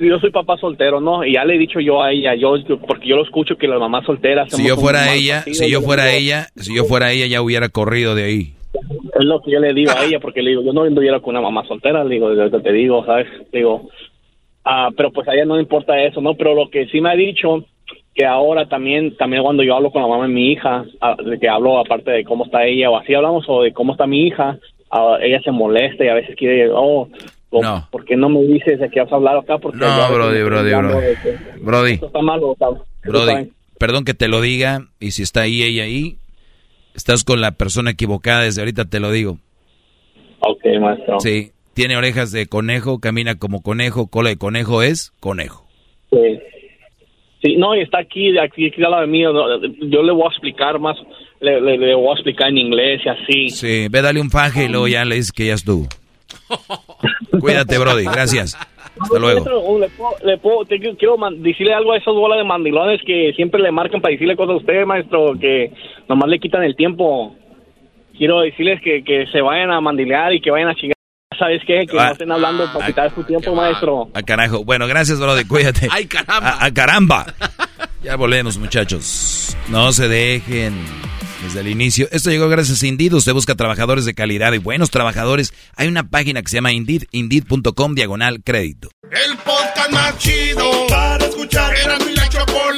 Yo soy papá soltero, ¿no? Y ya le he dicho yo a ella, yo porque yo lo escucho que las mamás solteras... Si yo fuera ella, partido, si yo fuera ella, si yo fuera ella ya hubiera corrido de ahí. Es lo que yo le digo a ella, porque le digo, yo no anduviera con una mamá soltera, le digo, te digo, ¿sabes? Le digo, ah, pero pues a ella no le importa eso, ¿no? Pero lo que sí me ha dicho, que ahora también, también cuando yo hablo con la mamá de mi hija, de que hablo aparte de cómo está ella, o así hablamos, o de cómo está mi hija, ella se molesta y a veces quiere, oh, o, No. ¿por qué no me dices de que vas a hablar acá? Porque No, Brody, Brody, Brody. Brody, Esto está malo, Brody, perdón que te lo diga, y si está ahí ella ahí, estás con la persona equivocada, desde ahorita te lo digo. Ok, maestro. Sí, tiene orejas de conejo, camina como conejo, cola de conejo es conejo. Sí. Sí, no, y está aquí, aquí, aquí al lado de mí. no, Yo le voy a explicar más, le, le- le voy a explicar en inglés y así. Sí, ve, dale un faje y luego ya le dices que ya estuvo. Cuídate, Brody, gracias. Hasta luego. Uh, le puedo, le puedo- te quiero- decirle algo a esas bolas de mandilones que siempre le marcan para decirle cosas a usted, maestro, que nomás le quitan el tiempo. Quiero decirles que, que se vayan a mandilear y que vayan a chingar. ¿Sabes qué? Que Ah, no estén hablando para quitar su tiempo, maestro. A carajo. Bueno, gracias, Brody, cuídate. Ay, caramba. A, a caramba. Ya volvemos, muchachos. No se dejen desde el inicio. Esto llegó gracias a Indeed. Usted busca trabajadores de calidad y buenos trabajadores. Hay una página que se llama Indeed, indeed.com diagonal crédito. El podcast más chido para escuchar. Era mi la chocolata